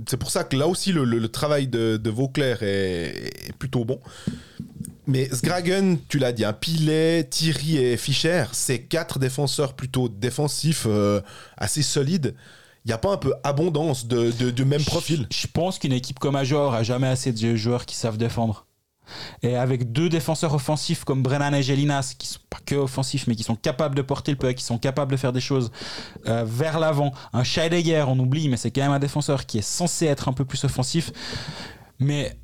c'est pour ça que là aussi, le, travail de, de Vauclair est, plutôt bon. Mais Sgragen, tu l'as dit, un hein, Pilet, Thierry et Fischer, c'est quatre défenseurs plutôt défensifs, euh, assez solides. Il n'y a pas un peu abondance de, de, même profil? Je pense qu'une équipe comme Major a jamais assez de joueurs qui savent défendre. Et avec deux défenseurs offensifs comme Brennan et Gelinas, qui sont pas que offensifs, mais qui sont capables de porter le puck, qui sont capables de faire des choses euh, vers l'avant. Un Scheidegger, on oublie, mais c'est quand même un défenseur qui est censé être un peu plus offensif. Mais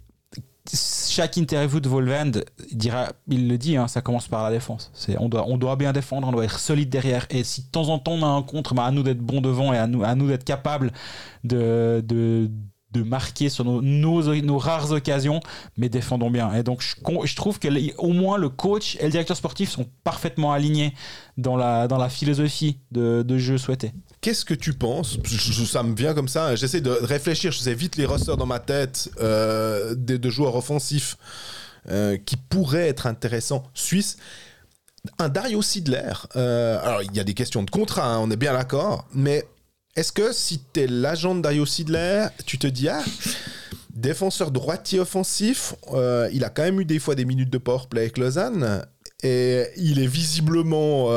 chaque interview de Volvend dira, il le dit, hein, ça commence par la défense. On, doit, on doit bien défendre, on doit être solide derrière. Et si de temps en temps on a un contre, à nous d'être bon devant et à nous, à nous d'être capable de de marquer sur nos, rares occasions, mais défendons bien. Et donc, je, trouve qu'au moins le coach et le directeur sportif sont parfaitement alignés dans la, philosophie de, jeu souhaité. Qu'est-ce que tu penses? Ça me vient comme ça. J'essaie de réfléchir. Je sais vite les rosters dans ma tête euh, de, joueurs offensifs euh, qui pourraient être intéressants. Suisse. Un Dario Sidler. Euh, alors, il y a des questions de contrat, hein, on est bien d'accord. Mais est-ce que si tu es l'agent de Dario Sidler, tu te dis, ah, défenseur droitier offensif, euh, il a quand même eu des fois des minutes de power play avec Lausanne. Et il est visiblement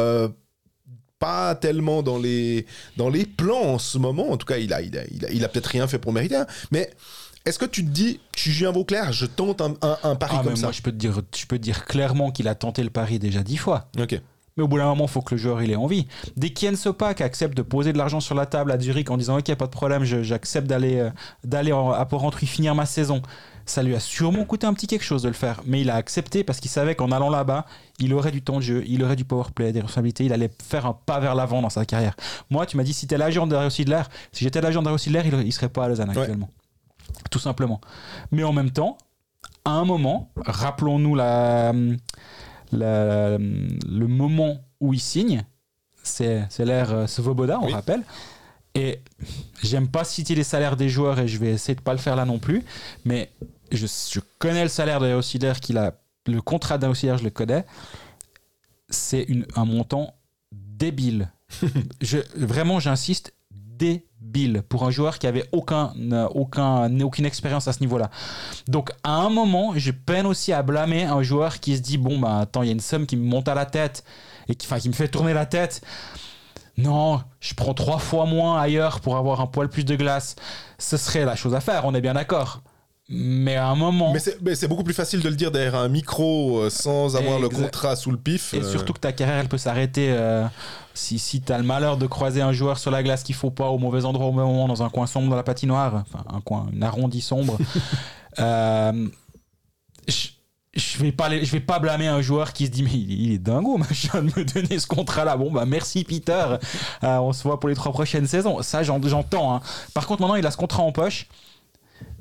pas tellement dans les, dans les plans en ce moment. En tout cas, il a, il a, il a, peut-être rien fait pour mériter. Hein. Mais est-ce que tu te dis, je suis Julien Vauclair, je tente un, un, pari ah, comme ça? Moi, je peux te dire, je peux te dire clairement qu'il a tenté le pari déjà dix fois. Ok. Mais au bout d'un moment, il faut que le joueur il ait envie. Dès qu'Yen Sopak accepte de poser de l'argent sur la table à Zurich en disant Ok, pas de problème, j'accepte d'aller euh, d'aller à Port-Rentruy finir ma saison, ça lui a sûrement coûté un petit quelque chose de le faire, mais il a accepté parce qu'il savait qu'en allant là-bas, il aurait du temps de jeu, il aurait du power play, des responsabilités, il allait faire un pas vers l'avant dans sa carrière. Moi, tu m'as dit, si t'es l'agent de Sidler, si j'étais l'agent de Sidler, il, il serait pas à Lausanne actuellement. Tout simplement. Mais en même temps, à un moment, rappelons-nous la, le moment où il signe, c'est l'ère euh, Svoboda, on rappelle. Et j'aime pas citer les salaires des joueurs et je vais essayer de pas le faire là non plus, mais je, connais le salaire d'un auxiliaire qu'il a, le contrat d'un je le connais. C'est un montant débile. je, vraiment, j'insiste, débile pour un joueur qui avait aucun, aucun, aucune expérience à ce niveau-là. Donc, à un moment, j'ai peine aussi à blâmer un joueur qui se dit Bon, bah attends, il y a une somme qui me monte à la tête et qui, qui me fait tourner la tête. Non, je prends trois fois moins ailleurs pour avoir un poil plus de glace. Ce serait la chose à faire, on est bien d'accord. Mais à un moment. Mais c'est beaucoup plus facile de le dire derrière un micro euh, sans avoir le contrat sous le pif. Et euh. surtout que ta carrière, elle peut s'arrêter euh, si, si tu as le malheur de croiser un joueur sur la glace qu'il faut pas au mauvais endroit au mauvais moment, dans un coin sombre dans la patinoire, enfin un coin, une arrondie sombre. je, je vais pas je vais pas blâmer un joueur qui se dit mais il, est dingo machin de me donner ce contrat là bon bah merci Peter on se voit pour les trois prochaines saisons ça j'entends hein. par contre maintenant il a ce contrat en poche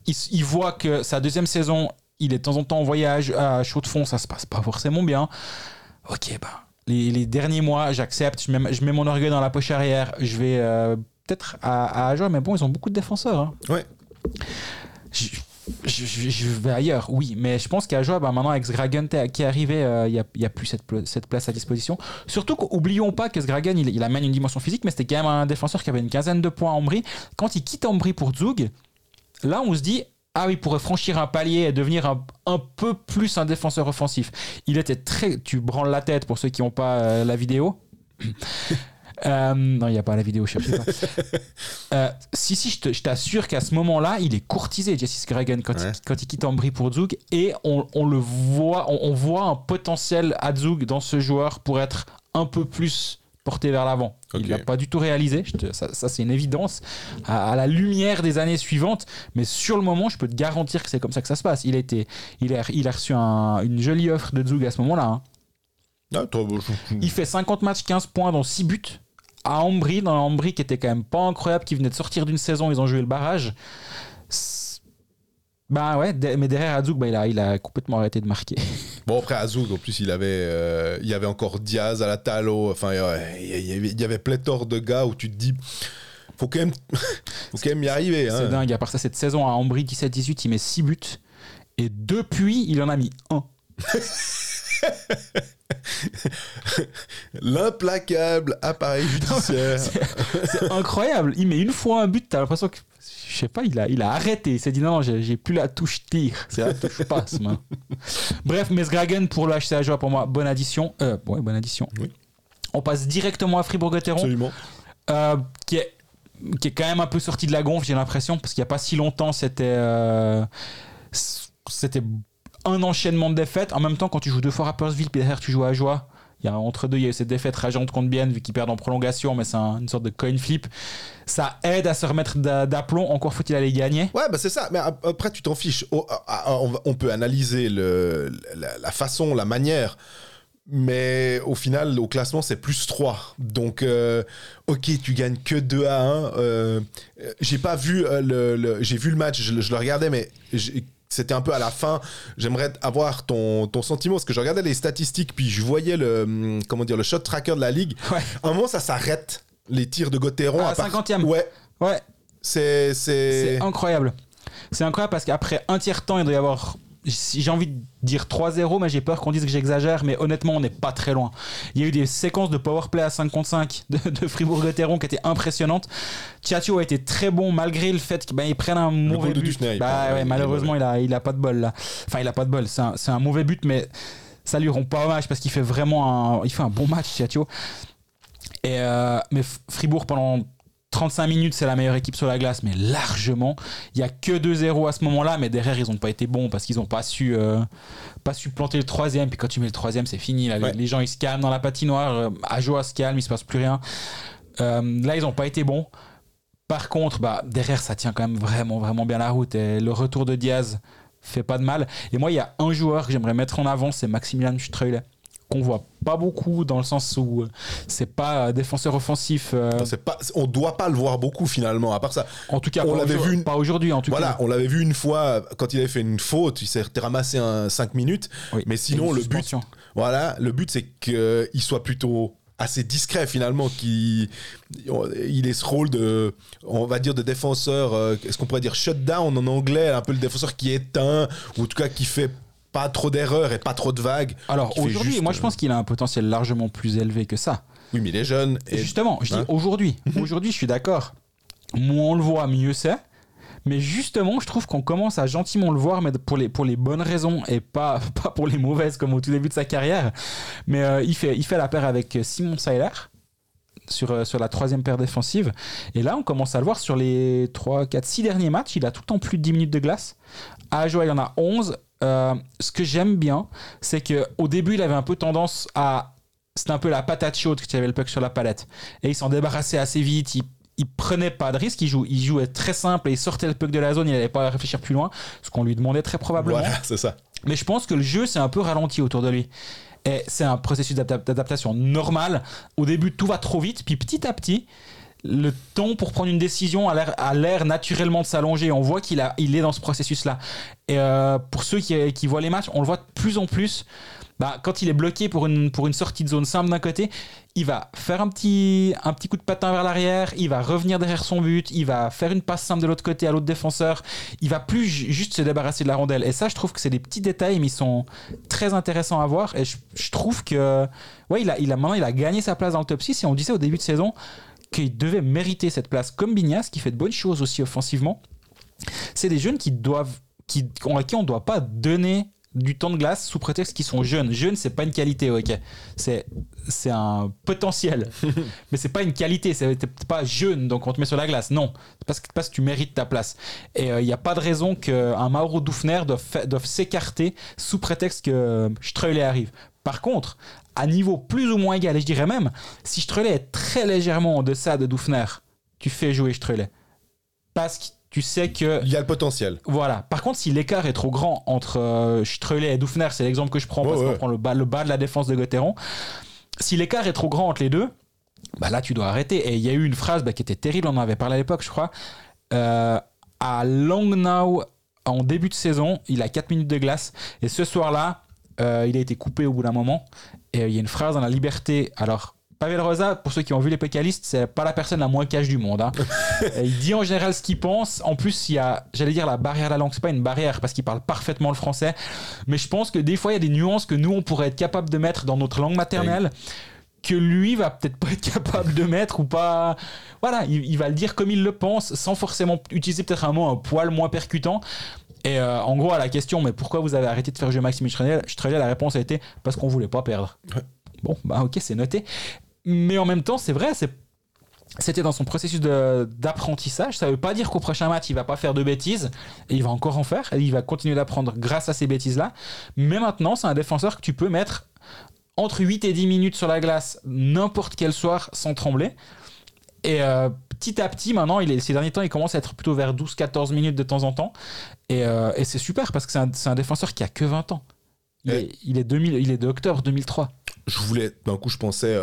il, voit que sa deuxième saison, il est de temps en temps en voyage à chaud de fond, ça se passe pas forcément bien. Ok, bah, les, derniers mois, j'accepte, je mets, je mets, mon orgueil dans la poche arrière, je vais euh, peut-être à, à mais bon, ils ont beaucoup de défenseurs. Hein. Ouais. Je, vais ailleurs, oui, mais je pense qu'à Joie, bah, maintenant avec Sgragen qui est arrivé, euh, il n'y a, y a, plus cette, cette, place à disposition. Surtout qu'oublions pas que Sgragen, il, il, amène une dimension physique, mais c'était quand même un défenseur qui avait une quinzaine de points en Ambry. Quand il quitte Ambry pour Zug, Là, on se dit, ah oui, il pourrait franchir un palier et devenir un, peu plus un défenseur offensif. Il était très. Tu branles la tête pour ceux qui n'ont pas euh, la vidéo. Euh, non, il n'y a pas la vidéo, je sais pas. Euh, si, si, je t'assure qu'à ce moment-là, il est courtisé, Jesse Scragen, quand, il, quand il quitte Ambry pour Zug. Et on, on le voit, on, voit un potentiel à Zug dans ce joueur pour être un peu plus porté vers l'avant. Il l'a pas du tout réalisé, ça, c'est une évidence, à, la lumière des années suivantes, mais sur le moment, je peux te garantir que c'est comme ça que ça se passe. Il a, été, il a, il a reçu une jolie offre de Zug à ce moment-là. Hein. Ah, il fait 50 matchs, 15 points dans 6 buts à Ambry, dans Ambry qui était quand même pas incroyable, qui venait de sortir d'une saison, ils ont joué le barrage. Bah ouais, mais derrière Azouk, bah, il, a, il a complètement arrêté de marquer. Bon, après Azouk, en plus, il avait, euh, il y avait encore Diaz à la Talo. Enfin, il y, avait, il y avait pléthore de gars où tu te dis faut quand même, faut quand même y arriver. C'est hein. dingue. À part ça, cette saison à Ambry 17-18, il met 6 buts. Et depuis, il en a mis 1. L'implacable appareil judiciaire. c'est incroyable. Il met une fois un but, t'as l'impression que je sais pas, il a, il a arrêté. Il s'est dit non, j'ai plus la touche tir. C'est la touche passe. Bref, Mesgragen pour le HCA Joie, pour moi, bonne addition. Euh, ouais, bonne addition. On passe directement à Fribourg-Gotteron. Absolument. Euh, qui, est, qui est quand même un peu sorti de la gonfle, j'ai l'impression, parce qu'il n'y a pas si longtemps, c'était. Euh, c'était un enchaînement de défaites. En même temps, quand tu joues deux fois Rappersville, puis derrière tu joues à Joie, il y a, entre deux, il y a eu cette défaite rageante contre Bienne, vu qu'ils perdent en prolongation, mais c'est une sorte de coin flip. Ça aide à se remettre d'aplomb. Encore faut-il aller gagner. Ouais, bah c'est ça. Mais après, tu t'en fiches. On peut analyser la, façon, la manière mais au final, au classement, c'est plus 3. Donc, euh, ok, tu gagnes que 2 à 1. Euh, j'ai pas vu euh, le, j'ai vu le match, je, le regardais, mais c'était un peu à la fin. J'aimerais avoir ton, ton sentiment parce que je regardais les statistiques, puis je voyais le, hum, comment dire, le shot tracker de la ligue. Ouais. À un moment, ça s'arrête les tirs de Gauthieron. À, 50e. Ouais. Ouais. C'est, c'est incroyable. C'est incroyable parce qu'après un tiers temps, il doit y avoir j'ai envie de dire 3-0, mais j'ai peur qu'on dise que j'exagère. Mais honnêtement, on n'est pas très loin. Il y a eu des séquences de powerplay à 5 contre 5 de, Fribourg-Gotteron qui étaient impressionnantes. Tchatcho a été très bon malgré le fait qu'il ben, prenne un mauvais but. bah, ouais, malheureusement, il a, il a pas de bol là. Enfin, il a pas de bol. C'est un, un, mauvais but, mais ça lui rend pas hommage parce qu'il fait vraiment un, il fait un bon match. Et euh, mais Fribourg pendant 35 minutes, c'est la meilleure équipe sur la glace, mais largement. Il y a que 2-0 à ce moment-là, mais derrière, ils n'ont pas été bons parce qu'ils n'ont pas su, euh, pas su planter le troisième. Puis quand tu mets le troisième, c'est fini. Les, gens, ils se calment dans la patinoire. Euh, Ajoa se calme, il se passe plus rien. Euh, là, ils n'ont pas été bons. Par contre, bah, derrière, ça tient quand même vraiment, vraiment bien la route. Et le retour de Diaz fait pas de mal. Et moi, il y a un joueur que j'aimerais mettre en avant, c'est Maximilian Streuler qu'on voit pas beaucoup dans le sens où euh, c'est pas défenseur offensif. Euh, pas, on doit pas le voir beaucoup finalement. À part ça, en tout cas, on l'avait vu pas aujourd'hui en tout voilà, on l'avait vu une fois quand il avait fait une faute, il s'est ramassé un 5 minutes. mais sinon le but, voilà, le but c'est qu'il soit plutôt assez discret finalement qui il est ce rôle de on va dire de défenseur euh, est-ce qu'on pourrait dire shutdown en anglais un peu le défenseur qui éteint ou en tout cas qui fait pas trop d'erreurs et pas trop de vagues. Alors aujourd'hui, moi je pense qu'il a un potentiel largement plus élevé que ça. Oui, mais il est jeune. Et... Justement, je dis hein aujourd'hui. aujourd'hui, je suis d'accord. Moins on le voit, mieux c'est. Mais justement, je trouve qu'on commence à gentiment le voir, mais pour les, pour les bonnes raisons et pas, pas pour les mauvaises comme au tout début de sa carrière. Mais euh, il, fait, il fait la paire avec Simon Seiler sur, euh, sur la troisième paire défensive. Et là, on commence à le voir sur les 3, 4, 6 derniers matchs. Il a tout le temps plus de 10 minutes de glace. À jouer, il y en a 11. Euh, ce que j'aime bien, c'est qu'au début, il avait un peu tendance à. C'était un peu la patate chaude qui avait le puck sur la palette. Et il s'en débarrassait assez vite. Il, il prenait pas de risque. Il, il jouait très simple et il sortait le puck de la zone. Il n'allait pas réfléchir plus loin. Ce qu'on lui demandait très probablement. Voilà, c'est ça. Mais je pense que le jeu s'est un peu ralenti autour de lui. Et c'est un processus d'adaptation normal. Au début, tout va trop vite. Puis petit à petit, le temps pour prendre une décision a l'air naturellement de s'allonger. On voit qu'il il est dans ce processus-là. Et euh, pour ceux qui, voient les matchs, on le voit de plus en plus. Bah, quand il est bloqué pour une, sortie de zone simple d'un côté, il va faire un petit, coup de patin vers l'arrière, il va revenir derrière son but, il va faire une passe simple de l'autre côté à l'autre défenseur, il va plus juste se débarrasser de la rondelle. Et ça, je trouve que c'est des petits détails, mais ils sont très intéressants à voir. Et je, trouve que, ouais, il a, il a, maintenant, il a gagné sa place dans le top 6. Et on disait au début de saison, qu'il devait mériter cette place comme Bignas, qui fait de bonnes choses aussi offensivement. C'est des jeunes qui doivent, qui, à qui on ne doit pas donner du temps de glace sous prétexte qu'ils sont jeunes. Jeunes, c'est pas une qualité, ok. C'est, c'est un potentiel. mais c'est pas une qualité. C'est pas jeune, donc on te met sur la glace. Non. Parce que, parce que tu mérites ta place. Et il euh, n'y a pas de raison qu'un Mauro Dufner doive, s'écarter sous prétexte que Streuler arrive. Par contre, à niveau plus ou moins égal, et je dirais même, si Strelay est très légèrement en deçà de Dufner, tu fais jouer Strelay. Parce que tu sais que. Il y a le potentiel. Voilà. Par contre, si l'écart est trop grand entre euh, et Dufner, c'est l'exemple que je prends parce qu'on prend le bas, le bas de la défense de Gauthieron. Si l'écart est trop grand entre les deux, bah là, tu dois arrêter. Et il y a eu une phrase bah, qui était terrible, on en avait parlé à l'époque, je crois. Euh, à Langnau, en début de saison, il a 4 minutes de glace. Et ce soir-là, euh, il a été coupé au bout d'un moment. Et euh, il y a une phrase dans la liberté. Alors, Pavel Rosa, pour ceux qui ont vu les pécalistes, c'est pas la personne la moins cash du monde. Hein. il dit en général ce qu'il pense. En plus, il y a, j'allais dire, la barrière à la langue. C'est pas une barrière parce qu'il parle parfaitement le français. Mais je pense que des fois, il y a des nuances que nous, on pourrait être capable de mettre dans notre langue maternelle. Que lui va peut-être pas être capable de mettre ou pas. Voilà, il, il, va le dire comme il le pense, sans forcément utiliser peut-être un mot un poil moins percutant. Et euh, en gros, à la question, mais pourquoi vous avez arrêté de faire jouer Maxime Strelel, la réponse a été parce qu'on voulait pas perdre. Bon, bah ok, c'est noté. Mais en même temps, c'est vrai, c'était dans son processus d'apprentissage. Ça veut pas dire qu'au prochain match, il va pas faire de bêtises. Et il va encore en faire. Et il va continuer d'apprendre grâce à ces bêtises-là. Mais maintenant, c'est un défenseur que tu peux mettre entre 8 et 10 minutes sur la glace n'importe quel soir sans trembler. Et euh, petit à petit, maintenant, il est, ces derniers temps, il commence à être plutôt vers 12-14 minutes de temps en temps. Et, euh, c'est super parce que c'est un, défenseur qui a que 20 ans. Il, est, il, est 2000, il est de octobre 2003. je voulais, d'un coup, je pensais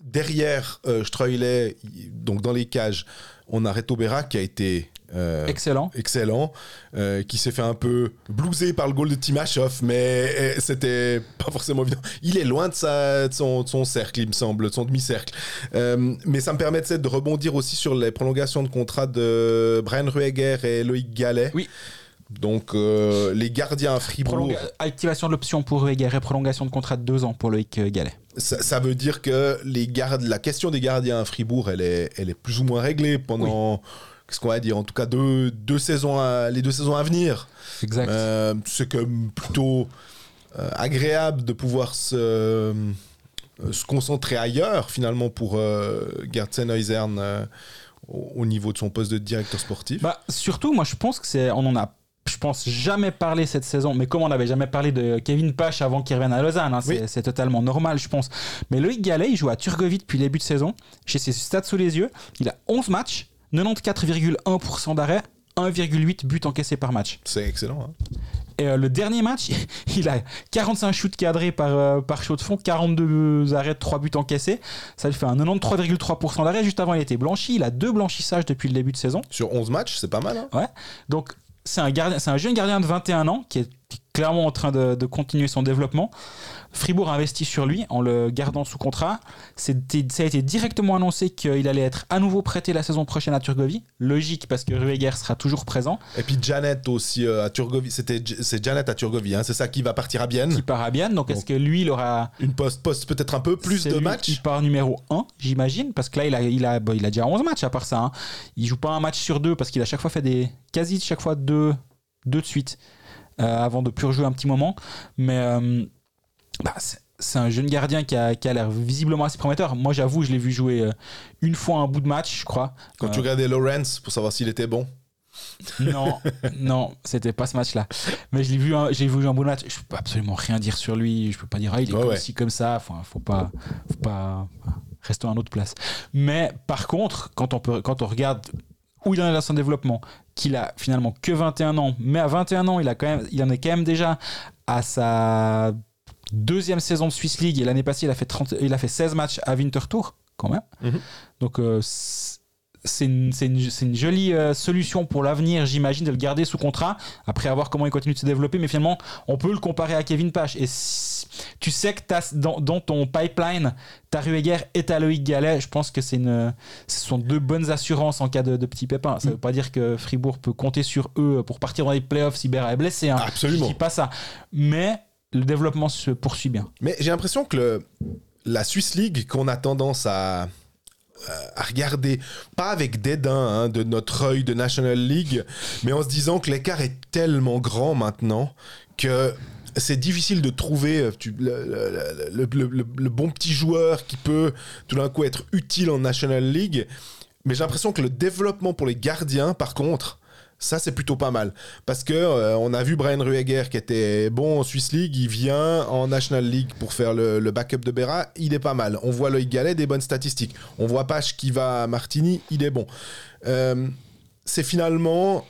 derrière euh, donc dans les cages, on a Reto Berra qui a été euh, excellent, excellent, euh, qui s'est fait un peu blouser par le goal de Timashov, mais euh, c'était pas forcément évident. Il est loin de, sa, son, cercle, il me semble, de son demi-cercle. mais ça me permet de rebondir aussi sur les prolongations de contrat de Brian Rueger et Loïc Gallet. Oui. Donc les gardiens à Fribourg. activation de l'option pour et prolongation de contrat de deux ans pour Loïc Gallet. Ça, veut dire que les gardes, la question des gardiens à Fribourg, elle est, elle est plus ou moins réglée pendant qu'est-ce qu'on va dire, en tout cas deux, deux saisons les deux saisons à venir. Exact. Euh, c'est plutôt euh, agréable de pouvoir se, euh, se concentrer ailleurs finalement pour euh, Gertsen Eusern au niveau de son poste de directeur sportif. Bah, surtout, moi je pense que c'est, on en a je pense jamais parlé cette saison, mais comme on n'avait jamais parlé de Kevin Pache avant qu'il revienne à Lausanne, hein, c'est totalement normal, je pense. Mais Loïc Gallet, il joue à Turgovie depuis le début de saison. J'ai ses stats sous les yeux. Il a 11 matchs, 94,1% d'arrêt, 1,8 buts encaissés par match. C'est excellent. Hein. Et euh, le dernier match, il a 45 shoots cadrés par, euh, par chaud de fond, 42 arrêts, 3 buts encaissés. Ça lui fait un 93,3% d'arrêt. Juste avant, il était blanchi. Il a deux blanchissages depuis le début de saison. Sur 11 matchs, c'est pas mal. Hein. ouais. Donc, c'est un, jeune gardien de 21 ans qui est clairement en train de, continuer son développement. Fribourg a investi sur lui en le gardant sous contrat. ça a été directement annoncé qu'il allait être à nouveau prêté la saison prochaine à Turgovie. Logique parce que Rueger sera toujours présent. Et puis Janet aussi euh, à Turgovie. C'était, c'est Janet à Turgovie, hein. c'est ça qui va partir à Bienne. Qui part à Bienne. Donc, est-ce que lui, il aura. Une poste, poste peut-être un peu plus de matchs Il part numéro 1, j'imagine. Parce que là, il a, il, a, il a déjà 11 matchs à part ça. Hein. Il joue pas un match sur deux parce qu'il a chaque fois fait des. quasi chaque fois deux, deux de suite. Euh, avant de plus rejouer un petit moment. Mais euh, bah, c'est un jeune gardien qui a, qui a l'air visiblement assez prometteur. Moi, j'avoue, je l'ai vu jouer euh, une fois un bout de match, je crois. Quand tu regardais Lawrence pour savoir s'il était bon non, non, c'était pas ce match-là. Mais je l'ai vu, j'ai vu un bout de match. Je peux absolument rien dire sur lui. Je peux pas dire ah, il est comme ci comme ça. Enfin, faut pas, faut pas. Restons à notre place. Mais par contre, quand on peut, quand on regarde où il en est dans son développement, qu'il a finalement que 21 ans, mais à 21 ans, il, a quand même, il en est quand même déjà à sa deuxième saison de Swiss League et l'année passée, il a, fait 30, il a fait 16 matchs à Winterthur quand même. Mhm. Donc euh, c'est une, une, jolie euh, solution pour l'avenir, j'imagine, de le garder sous contrat, après avoir comment il continue de se développer. Mais finalement, on peut le comparer à Kevin Pache. Et tu sais que as, dans, dans, ton pipeline, ta Rueger et ta Loïc Gallet, je pense que c'est une, ce sont deux bonnes assurances en cas de, de petits pépins. Ça ne mm. veut pas dire que Fribourg peut compter sur eux pour partir dans les playoffs si Berra est blessé. Hein. Absolument. Je dis pas ça. Mais le développement se poursuit bien. Mais j'ai l'impression que le, la Swiss League, qu'on a tendance à euh, à regarder, pas avec dédain hein, de notre œil de National League, mais en se disant que l'écart est tellement grand maintenant que c'est difficile de trouver euh, le, bon petit joueur qui peut tout d'un coup être utile en National League. Mais j'ai l'impression que le développement pour les gardiens, par contre, ça, c'est plutôt pas mal. Parce que euh, on a vu Brian Rueger qui était bon en Swiss League, il vient en National League pour faire le, backup de Berra, il est pas mal. On voit Loïc Gallet, des bonnes statistiques. On voit Pache qui va à Martini, il est bon. Euh, c'est finalement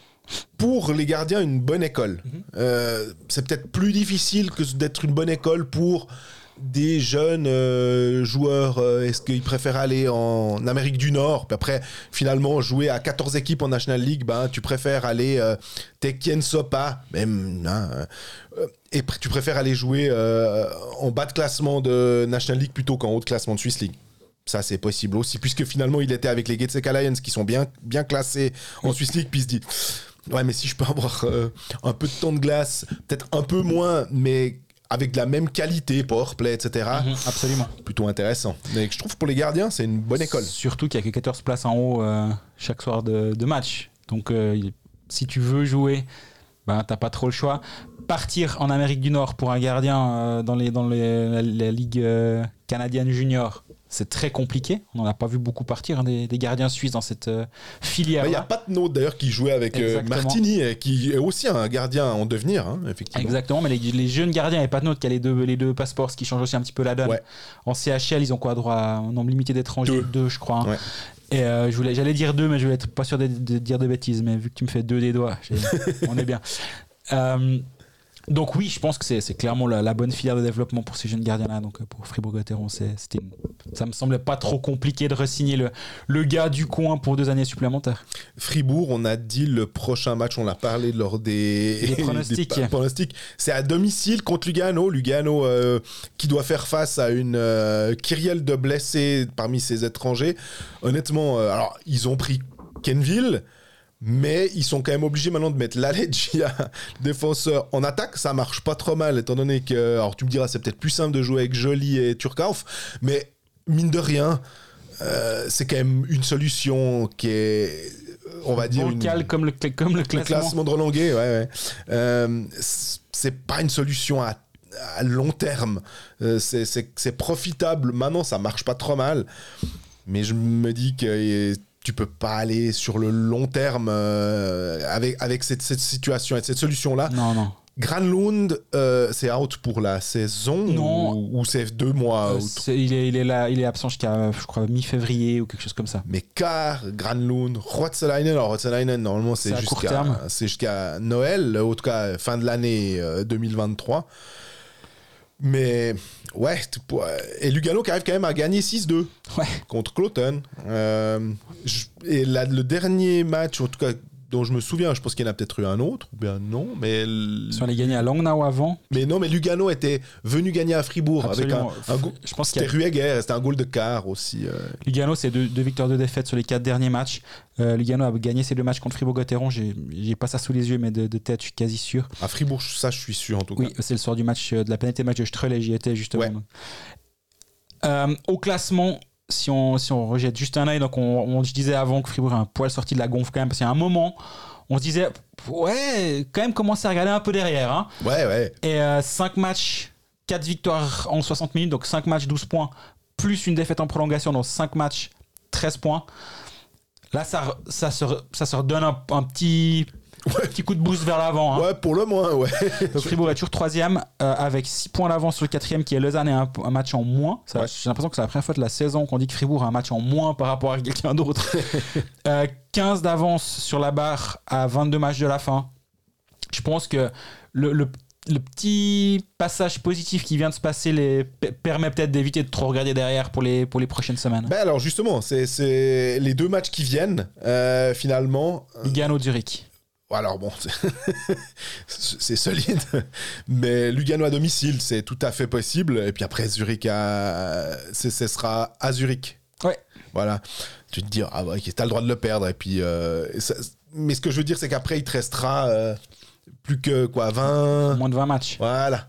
pour les gardiens une bonne école. Mhm. Euh, c'est peut-être plus difficile que d'être une bonne école pour des jeunes euh, joueurs euh, Est-ce qu'ils préfèrent aller en Amérique du Nord? Puis après, finalement, jouer à 14 équipes en National League, ben, tu préfères aller euh, Tekien Sopa, même. Hein, et tu préfères aller jouer en bas de classement de National League plutôt qu'en haut de classement de Swiss League. Ça, c'est possible aussi, puisque finalement, il était avec les Getsek Alliance qui sont bien, bien classés en Swiss League, puis il se dit Ouais, mais si je peux avoir un peu de temps de glace, peut-être un peu moins, mais avec de la même qualité, powerplay, etc. Mhm, absolument. Plutôt intéressant. Mais je trouve pour les gardiens, c'est une bonne école. Surtout qu'il y a que 14 places en haut euh, chaque soir de, match. Donc euh, si tu veux jouer, ben, t'as pas trop le choix. Partir en Amérique du Nord pour un gardien euh, dans, les, dans les, la, Ligue canadienne junior, c'est très compliqué. On n'en a pas vu beaucoup partir hein, des, gardiens suisses dans cette euh, filière. Il y a Pat Note d'ailleurs qui jouait avec euh, Martini, qui est aussi un gardien en devenir, hein, effectivement. Exactement, mais les, jeunes gardiens, et Pat Note qui a les deux, les deux passeports, ce qui change aussi un petit peu la donne. En CHL, ils ont quoi droit à un nombre limité d'étrangers? Deux, je crois. Hein. Et euh, j'allais dire deux, mais je voulais être pas sûr de, dire de bêtises. Mais vu que tu me fais deux des doigts, on est bien. Donc oui, je pense que c'est clairement la, bonne filière de développement pour ces jeunes gardiens-là. Donc euh, pour Fribourg-Gotteron, ça me semblait pas trop compliqué de re-signer le, le gars du coin pour deux années supplémentaires. Fribourg, on a dit le prochain match, on l'a parlé lors des, pronostics. pronostics. C'est à domicile contre Lugano. Lugano euh, qui doit faire face à une euh, kyrielle de blessés parmi ses étrangers. Honnêtement, alors ils ont pris Kenville. Mais ils sont quand même obligés maintenant de mettre l'Alegia défenseur en attaque. Ça marche pas trop mal, étant donné que. Alors tu me diras, c'est peut-être plus simple de jouer avec Jolie et Turkauf, mais mine de rien, euh, c'est quand même une solution qui est. On va dire. Une, comme le, comme le classement. Le classement de Roland ouais, ouais. Euh, c'est pas une solution à à long terme. Euh, c'est profitable. Maintenant, ça marche pas trop mal. Mais je me dis que tu peux pas aller sur le long terme euh, avec, avec cette, cette situation et cette solution-là. Non, non. Granlund, euh, c'est out pour la saison non. ou, c'est deux mois euh, il, est, il, est là, il est absent jusqu'à, je crois, mi-février ou quelque chose comme ça. Mais car Granlund, Rotselainen, alors Rotselainen, normalement, c'est, jusqu'à, c'est jusqu'à Noël, en tout cas, fin de l'année 2023. Mais ouais, et Lugano qui arrive quand même à gagner 6-2 contre Cloton. Euh, et le dernier match, en tout cas dont je me souviens, je pense qu'il y en a peut-être eu un autre, ou bien non, mais... Ils sont allés gagner à Langnau avant. Mais non, mais Lugano était venu gagner à Fribourg avec un, Je pense c'était Rueger, c'était un goal de quart aussi. Euh. Lugano, c'est deux, victoires, de défaites sur les quatre derniers matchs. Euh, Lugano a gagné ses deux matchs contre Fribourg-Gotteron, j'ai, j'ai pas ça sous les yeux, mais de, tête, je suis quasi sûr. À Fribourg, ça, je suis sûr en tout cas. Oui, c'est le soir du match, euh, de la pénalité match de Strel et j'y étais justement. au classement, si on, si on rejette juste un œil, donc on, je disais avant que Fribourg a un poil sorti de la gonfle quand même, parce qu'il y a un moment, on se disait, ouais, quand même commencer à regarder un peu derrière. Hein. Ouais, ouais. Et 5 euh, matchs, 4 victoires en 60 minutes, donc 5 matchs, 12 points, plus une défaite en prolongation, donc 5 matchs, 13 points. Là, ça, ça, se, ça se redonne un petit Ouais. Petit coup de boost vers l'avant. Hein. Ouais, pour le moins, ouais. Donc Fribourg est toujours troisième euh, avec 6 points d'avance sur le quatrième qui est Lausanne et un, match en moins. J'ai l'impression que c'est la première fois de la saison qu'on dit que Fribourg a un match en moins par rapport à quelqu'un d'autre. 15 euh, d'avance sur la barre à 22 matchs de la fin. Je pense que le, le, petit passage positif qui vient de se passer les, permet peut-être d'éviter de trop regarder derrière pour les, pour les prochaines semaines. Ben alors justement, c'est les deux matchs qui viennent euh, finalement. Lugano Zurich. Alors bon, c'est solide, mais Lugano à domicile, c'est tout à fait possible. Et puis après, Zurich, à... ce sera à Zurich. Ouais. Voilà. Tu te dis, ah ouais, t'as le droit de le perdre. Et puis, euh, mais ce que je veux dire, c'est qu'après, il te restera euh, plus que quoi, 20. Moins de 20 matchs. Voilà.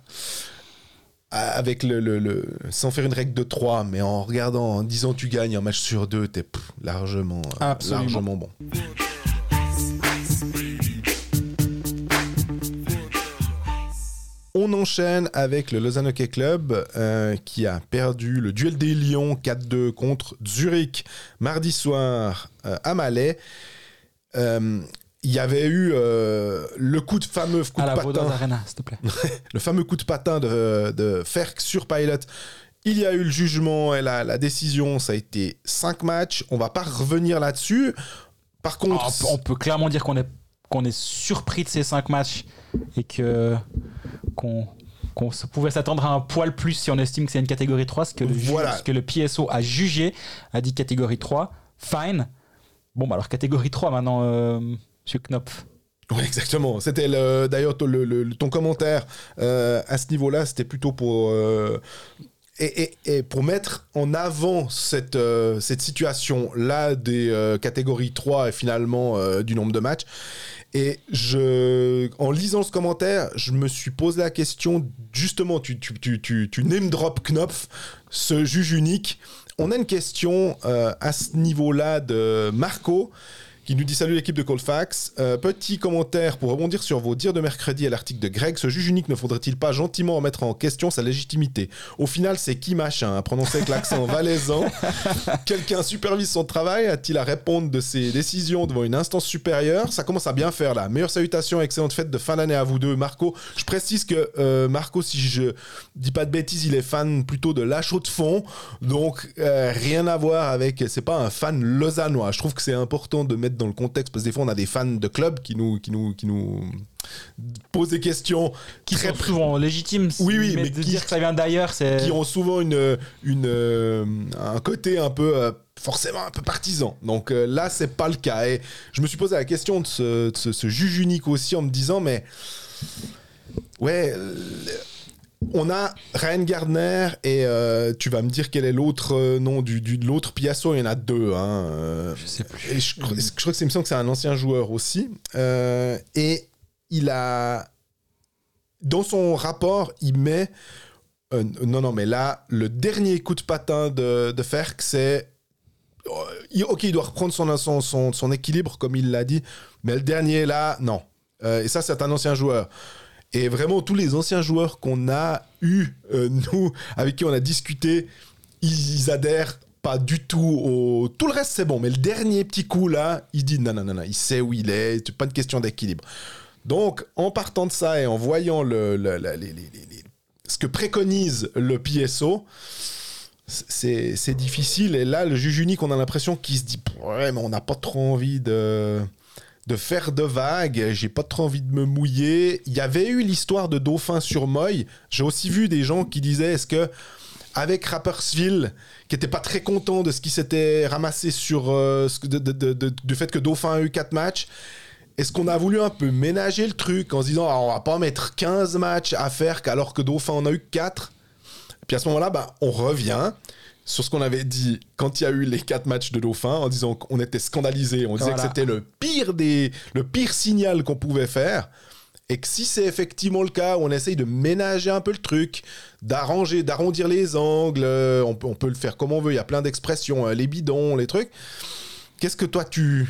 Avec le, le, sans faire une règle de 3, mais en regardant, en disant tu gagnes un match sur deux, t'es largement, largement bon. On enchaîne avec le Lausanne Hockey Club euh, qui a perdu le duel des Lions 4-2 contre Zurich mardi soir euh, à Malais. Euh, il y avait eu le coup de fameux coup de patin. le fameux coup de patin de, de Ferk sur Pilot. Il y a eu le jugement et la, décision, ça a été 5 matchs. On va pas revenir là-dessus. Par contre, ah, on peut clairement dire qu'on est qu'on est surpris de ces 5 matchs et que qu'on pouvait s'attendre à un poil plus si on estime que c'est une catégorie 3, ce que, le ce que le PSO a jugé, a dit catégorie 3. Fine. Bon, bah alors catégorie 3 maintenant, euh, Monsieur Knopf. Oui, exactement. C'était d'ailleurs ton commentaire euh, à ce niveau-là, c'était plutôt pour euh, et, pour mettre en avant cette, cette situation-là des catégories 3 et finalement du nombre de matchs. Et je, en lisant ce commentaire, je me suis posé la question, justement, tu, tu, tu, tu, tu name drop Knopf, ce juge unique. On a une question euh, à ce niveau-là de Marco qui nous dit salut l'équipe de Colfax. Euh, petit commentaire pour rebondir sur vos dires de mercredi à l'article de Greg. Ce juge unique ne faudrait-il pas gentiment remettre en question sa légitimité? Au final, c'est qui machin à prononcer avec l'accent valaisan Quelqu'un supervise son travail A-t-il à répondre de ses décisions devant une instance supérieure? Ça commence à bien faire là. Meilleure salutation, excellente fête de fin d'année à vous deux, Marco. Je précise que euh, Marco, si je dis pas de bêtises, il est fan plutôt de la de fond, donc euh, rien à voir avec. C'est pas un fan lausannois. Je trouve que c'est important de mettre dans le contexte, parce que des fois, on a des fans de clubs qui nous, qui nous, qui nous posent des questions qui très sont souvent légitimes. Oui, oui, mais, de dire que ça vient d'ailleurs, c'est. Qui ont souvent une, une, euh, un côté un peu. Euh, forcément un peu partisan. Donc euh, là, c'est pas le cas. Et je me suis posé la question de ce, de ce juge unique aussi en me disant, mais. Ouais on a Ryan Gardner et euh, tu vas me dire quel est l'autre euh, nom du, de l'autre Piasso. Il y en a deux. Hein, euh, je sais plus. je, crois que c'est que c'est un ancien joueur aussi. et il a dans son rapport, il met non non mais là le dernier coup de patin de, de Ferk c'est ok il doit reprendre son, son, son, son équilibre comme il l'a dit mais le dernier là non et ça c'est un ancien joueur et vraiment, tous les anciens joueurs qu'on a eu, euh, nous, avec qui on a discuté, ils, adhèrent pas du tout au. Tout le reste, c'est bon. Mais le dernier petit coup, là, il dit non, non, non, non, il sait où il est, c'est pas une question d'équilibre. Donc, en partant de ça et en voyant le, ce que préconise le PSO, c'est difficile. Et là, le juge unique, on a l'impression qu'il se dit ouais, mais on n'a pas trop envie de de faire de vagues. J'ai pas trop envie de me mouiller. Il y avait eu l'histoire de Dauphin sur Moy. J'ai aussi vu des gens qui disaient est-ce que avec Rappersville, qui était pas très content de ce qui s'était ramassé sur euh, du fait que Dauphin a eu 4 matchs, est-ce qu'on a voulu un peu ménager le truc en se disant ah, on va pas mettre 15 matchs à faire alors que Dauphin en a eu 4 Puis à ce moment-là, bah, on revient sur ce qu'on avait dit quand il y a eu les quatre matchs de Dauphin, en disant qu'on était scandalisé, on disait que c'était le pire des, le pire signal qu'on pouvait faire. Et que si c'est effectivement le cas, on essaye de ménager un peu le truc, d'arranger, d'arrondir les angles, euh, on peut, on peut le faire comme on veut, il y a plein d'expressions, hein, les bidons, les trucs. Qu'est-ce que toi tu,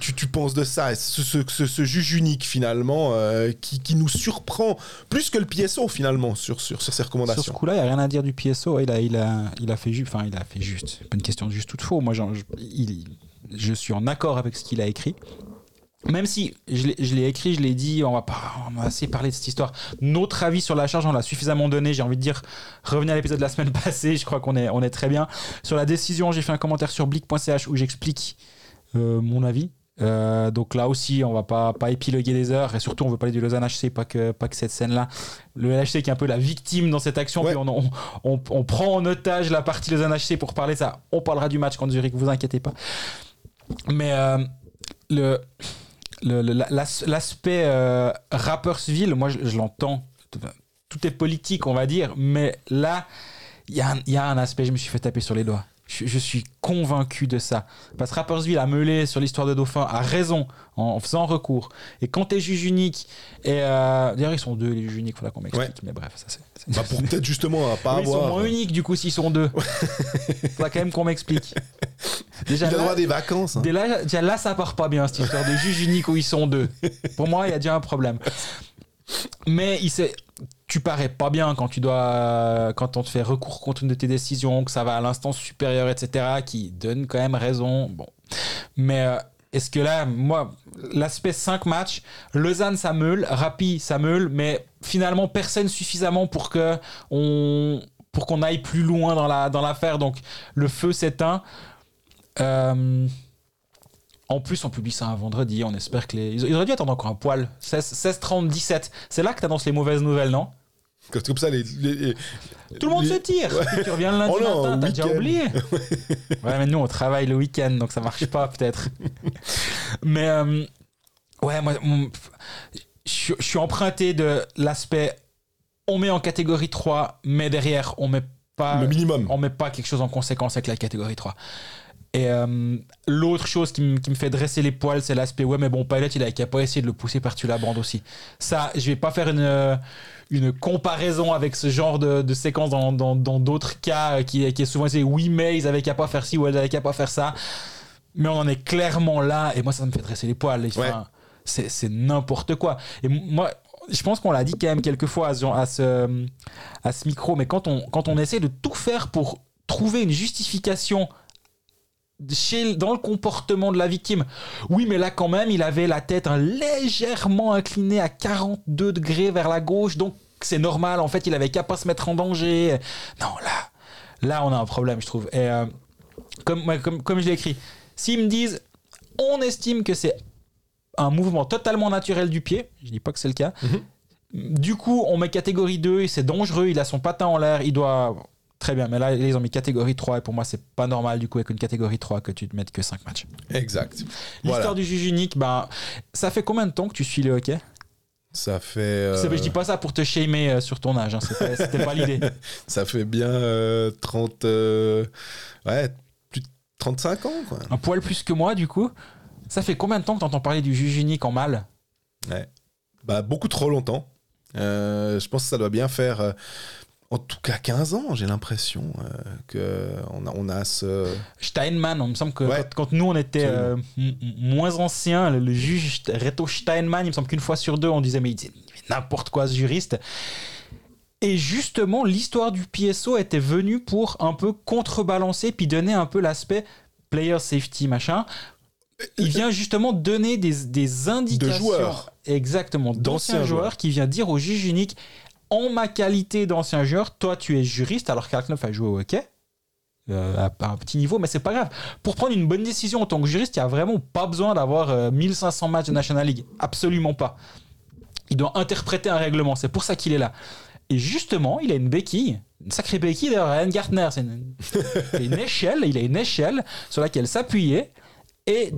tu, penses de ça ce, ce, juge unique finalement euh, qui, qui, nous surprend plus que le PSO finalement sur, sur, sur ces recommandations. Sur ce coup-là, il n'y a rien à dire du PSO. Il a, il a, il a fait juste. Enfin, il a fait juste. Pas une question de juste tout faux. Moi, je, il, je suis en accord avec ce qu'il a écrit. Même si je l'ai écrit, je l'ai dit, on va pas on va assez parler de cette histoire. Notre avis sur la charge, on l'a suffisamment donné. J'ai envie de dire, revenez à l'épisode de la semaine passée, je crois qu'on est, on est très bien. Sur la décision, j'ai fait un commentaire sur blick.ch où j'explique euh, mon avis. Euh, donc là aussi, on va pas, pas épiloguer des heures et surtout, on veut parler du Lausanne HC, pas que, pas que cette scène-là. Le HC qui est un peu la victime dans cette action, puis on, on, on, prend en otage la partie Lausanne HC pour parler ça. On parlera du match contre Zurich, vous inquiétez pas. Mais euh, le, l'aspect euh, Rappersville, moi je, l'entends, tout est politique, on va dire, mais là, il y, y a un aspect, je me suis fait taper sur les doigts. Je, suis convaincu de ça. Parce que Rappersville a meulé sur l'histoire de Dauphin, a raison en, faisant recours. Et quand t'es juge unique, et euh, d'ailleurs ils sont deux les juges uniques, faudra qu'on m'explique. Mais bref, ça c'est. Bah pour peut-être justement à pas avoir. Ils sont moins uniques du coup s'ils sont deux. faudra quand même qu'on m'explique. Déjà, il a des vacances. Hein. Déjà, là, ça part pas bien cette histoire de juge unique où ils sont deux. Pour moi, il y a déjà un problème. Mais il sait, tu parais pas bien quand tu dois, quand on te fait recours contre une de tes décisions, que ça va à l'instance supérieure, etc., qui donne quand même raison. Bon. Mais euh, est-ce que là, moi, l'aspect 5 matchs, Lausanne ça meule, Rapi ça meule, mais finalement personne suffisamment pour que on, qu'on aille plus loin dans la dans l'affaire. Donc le feu s'éteint. Euh, en plus, on publie ça un vendredi. On espère que les. Ils auraient dû attendre encore un poil. 16, 16 30, 17. C'est là que tu les mauvaises nouvelles, non? Comme ça, les, Tout le monde se tire. Tu reviens le lundi oh matin, t'as déjà oublié. ouais, mais nous, on travaille le week-end, donc ça marche pas, peut-être. mais, euh, ouais, moi, je, suis emprunté de l'aspect on met en catégorie 3, mais derrière, on met pas. Le minimum. On met pas quelque chose en conséquence avec la catégorie 3. Et euh, l'autre chose qui, me fait dresser les poils, c'est l'aspect ouais, mais bon, Pilot, il a qu'à pas essayer de le pousser par-dessus la bande aussi. Ça, je vais pas faire une, euh, une comparaison avec ce genre de, de séquence dans d'autres dans, cas qui, qui est souvent essayé oui, mais ils avaient qu'à pas faire ci ou ils avaient qu'à pas faire ça. Mais on en est clairement là, et moi, ça me fait dresser les poils. c'est n'importe quoi. Et moi, je pense qu'on l'a dit quand même quelques fois à ce, à ce, à ce micro, mais quand on, quand on essaie de tout faire pour trouver une justification dans le comportement de la victime. Oui, mais là quand même, il avait la tête légèrement inclinée à 42 degrés vers la gauche, donc c'est normal. En fait, il avait qu'à pas se mettre en danger. Non, là, là, on a un problème, je trouve. Et euh, comme, comme, comme je l'ai écrit, s'ils me disent On estime que c'est un mouvement totalement naturel du pied. Je dis pas que c'est le cas. Du coup, on met catégorie 2 et c'est dangereux. Il a son patin en l'air. Il doit. Très bien, mais là, ils ont mis catégorie 3 et pour moi, c'est pas normal du coup avec une catégorie 3 que tu te mettes que 5 matchs. Exact. L'histoire Voilà. du juge unique, ben, ça fait combien de temps que tu suis le hockey? Ça fait. euh, Je dis pas ça pour te shamer euh, sur ton âge, hein, c'était pas l'idée. Ça fait bien euh, 30. euh, ouais, plus de 35 ans, quoi. Un poil plus que moi, du coup. Ça fait combien de temps que t'entends parler du juge unique en mal? Bah, beaucoup trop longtemps. Euh, je pense que ça doit bien faire. Euh, en tout cas 15 ans, j'ai l'impression euh, que on a, on a ce... Steinman, on me semble que Ouais. quand, quand nous on était euh, moins anciens, le, le juge Reto Steinman, il me semble qu'une fois sur deux on disait mais il fait n'importe quoi ce juriste. Et justement, l'histoire du PSO était venue pour un peu contrebalancer puis donner un peu l'aspect player safety machin. Il vient justement donner des, des indications. joueurs. Exactement, D'anciens d'anciens joueurs joueurs. qui vient dire au juge unique en ma qualité d'ancien joueur, toi tu es juriste alors qu'Alknoff a joué au hockey. euh, à, un petit niveau, mais c'est pas grave. Pour prendre une bonne décision en tant que juriste, il n'y a vraiment pas besoin d'avoir euh, 1500 matchs de National League. Absolument pas. Il doit interpréter un règlement, c'est pour ça qu'il est là. Et justement, il a une béquille, une sacrée béquille d'ailleurs, Ryan Gartner, c'est une, échelle, il a une échelle sur laquelle s'appuyer et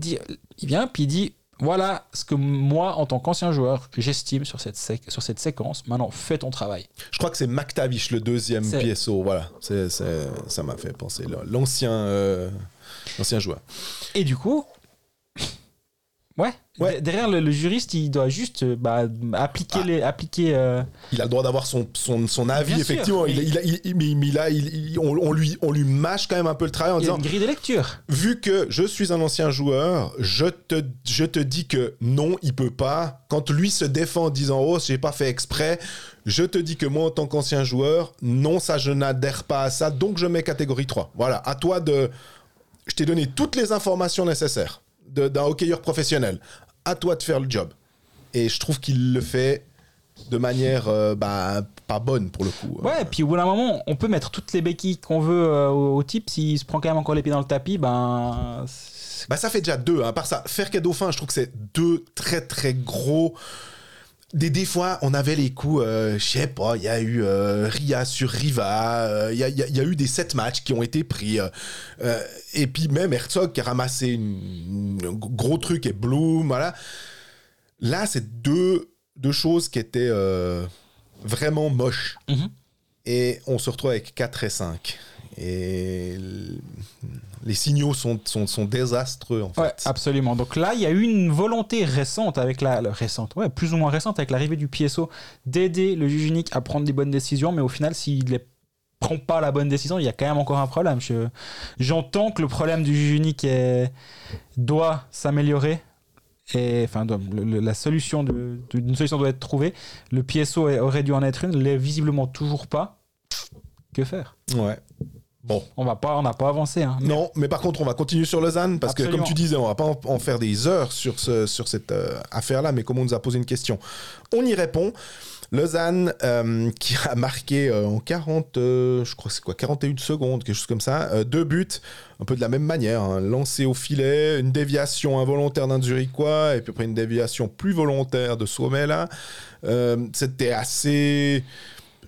il vient puis il dit voilà ce que moi, en tant qu'ancien joueur, j'estime sur cette, sur cette séquence. Maintenant, fais ton travail. Je crois que c'est McTavish, le deuxième PSO. Voilà, ça m'a fait penser. L'ancien, euh, l'ancien joueur. Et du coup, ouais, Ouais. derrière le, le juriste, il doit juste euh, bah, appliquer Ah. les, appliquer. euh, Il a le droit d'avoir son, son, son avis, Bien effectivement. Il, mais- il a- il- il- mais, mais là, il- il- on, on lui, on lui mâche quand même un peu le travail en il y a disant une grille de lecture. vu que je suis un ancien joueur, je te, je te dis que non, il peut pas. Quand lui se défend en disant oh, j'ai pas fait exprès, je te dis que moi, en tant qu'ancien joueur, non, ça, je n'adhère pas à ça, donc je mets catégorie 3. Voilà, à toi de. Je t'ai donné toutes les informations nécessaires d'un hockeyeur professionnel. À toi de faire le job. Et je trouve qu'il le fait de manière euh, bah, pas bonne pour le coup. Ouais, et puis au bout d'un moment, on peut mettre toutes les béquilles qu'on veut euh, au, au type. S'il se prend quand même encore les pieds dans le tapis, ben. Bah ça fait déjà deux. hein. À part ça, faire cadeau fin, je trouve que c'est deux très très gros. Des, des fois, on avait les coups, euh, je sais pas, il y a eu euh, Ria sur Riva, euh, il y, y a- il y a eu des sept matchs qui ont été pris. euh, et puis même Herzog qui a ramassé une- un gros truc et Bloom, voilà. Là, c'est deux, deux choses qui étaient vraiment moches. Mhm. Et on se retrouve avec 4 et 5. Et les signaux sont, sont, sont désastreux, en fait. Ouais, absolument. Donc là, il y a eu une volonté récente avec la, récente, ouais, plus ou moins récente avec l'arrivée du PSO d'aider le juge unique à prendre des bonnes décisions, mais au final, s'il ne prend pas la bonne décision, il y a quand même encore un problème. Je- J'entends que le problème du juge unique est- doit s'améliorer. Et enfin, doit- le- la solution d'une solution doit être trouvée. Le PSO aurait dû en être une, l'est visiblement toujours pas. Que faire? Ouais. Bon. On va pas, on n'a pas avancé. Hein. Non, mais par contre, on va continuer sur Lausanne parce que, comme tu disais, on va pas en, en faire des heures sur, ce, sur cette euh, affaire-là, mais comme on nous a posé une question, on y répond. Lausanne, euh, qui a marqué euh, en 40, euh, je crois c'est quoi, 41 secondes, quelque chose comme ça, deux buts, un peu de la même manière, hein, lancé au filet, une déviation involontaire d'un Zurichois, et puis après une déviation plus volontaire de Suomela. Euh, C'était assez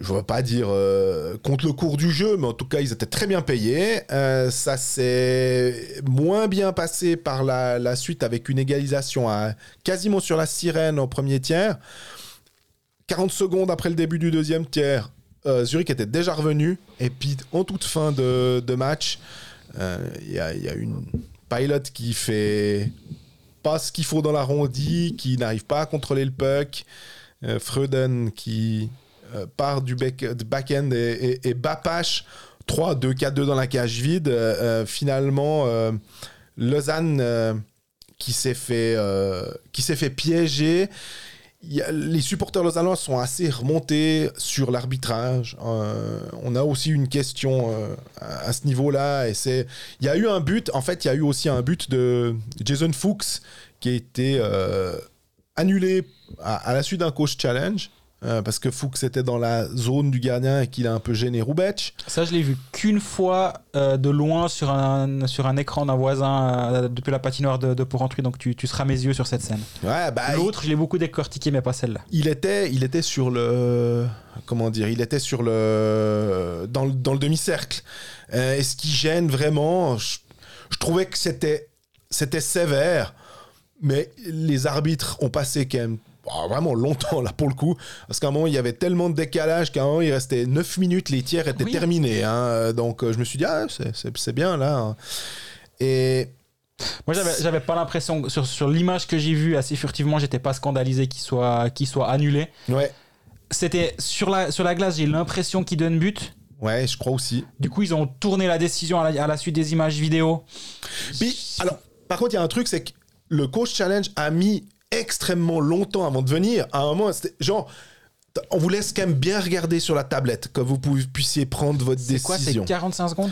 je ne veux pas dire euh, contre le cours du jeu, mais en tout cas, ils étaient très bien payés. Euh, ça s'est moins bien passé par la, suite avec une égalisation quasiment sur la sirène au premier tiers. 40 secondes après le début du deuxième tiers, euh, Zurich était déjà revenu. Et puis, en toute fin de, match, il y, a, une pilot qui fait pas ce qu'il faut dans l'arrondi, qui n'arrive pas à contrôler le puck. Freuden qui part du back- du back-end et, et, Bapache 3, 2, 4, 2 dans la cage vide. Euh, euh, finalement, euh, Lausanne euh, qui s'est fait, euh, fait piéger. Les supporters lausannois sont assez remontés sur l'arbitrage. Euh, on a aussi une question euh, à, ce niveau-là. Il y a eu un but. En fait, il y a eu aussi un but de Jason Fuchs qui a été euh, annulé à la suite d'un coach challenge. Euh, parce que Fuchs était dans la zone du gardien et qu'il a un peu gêné Roubec. Ça, je l'ai vu qu'une fois euh, de loin sur un, sur un écran d'un voisin euh, depuis la patinoire de, de Porrentruy, donc tu, tu seras mes yeux sur cette scène. Ouais, bah, L'autre, je l'ai beaucoup décortiqué, mais pas celle-là. il était, il était sur le, comment dire, il était sur le, dans le, dans le demi-cercle. Et ce qui gêne vraiment, je, je trouvais que c'était, c'était sévère, mais les arbitres ont passé quand même oh, vraiment longtemps là pour le coup, parce qu'à un moment il y avait tellement de décalage qu'à un moment il restait 9 minutes, les tiers étaient Oui. terminés. hein. donc euh, je me suis dit, ah, c'est- bien là. hein. Et Moi, j'avais, pas l'impression, sur, sur l'image que j'ai vue assez furtivement, j'étais pas scandalisé qu'il soit, soit annulé. ouais, C'était sur la, sur la glace, j'ai l'impression qu'il donne but. ouais, je crois aussi. Du coup, ils ont tourné la décision à la, à la suite des images vidéo. Puis, alors, par contre, il y a un truc, c'est que le coach challenge a mis extrêmement longtemps avant de venir. À un moment, c'était genre, on vous laisse quand même bien regarder sur la tablette que vous puissiez prendre votre C'est quoi, c'est décision. 45 secondes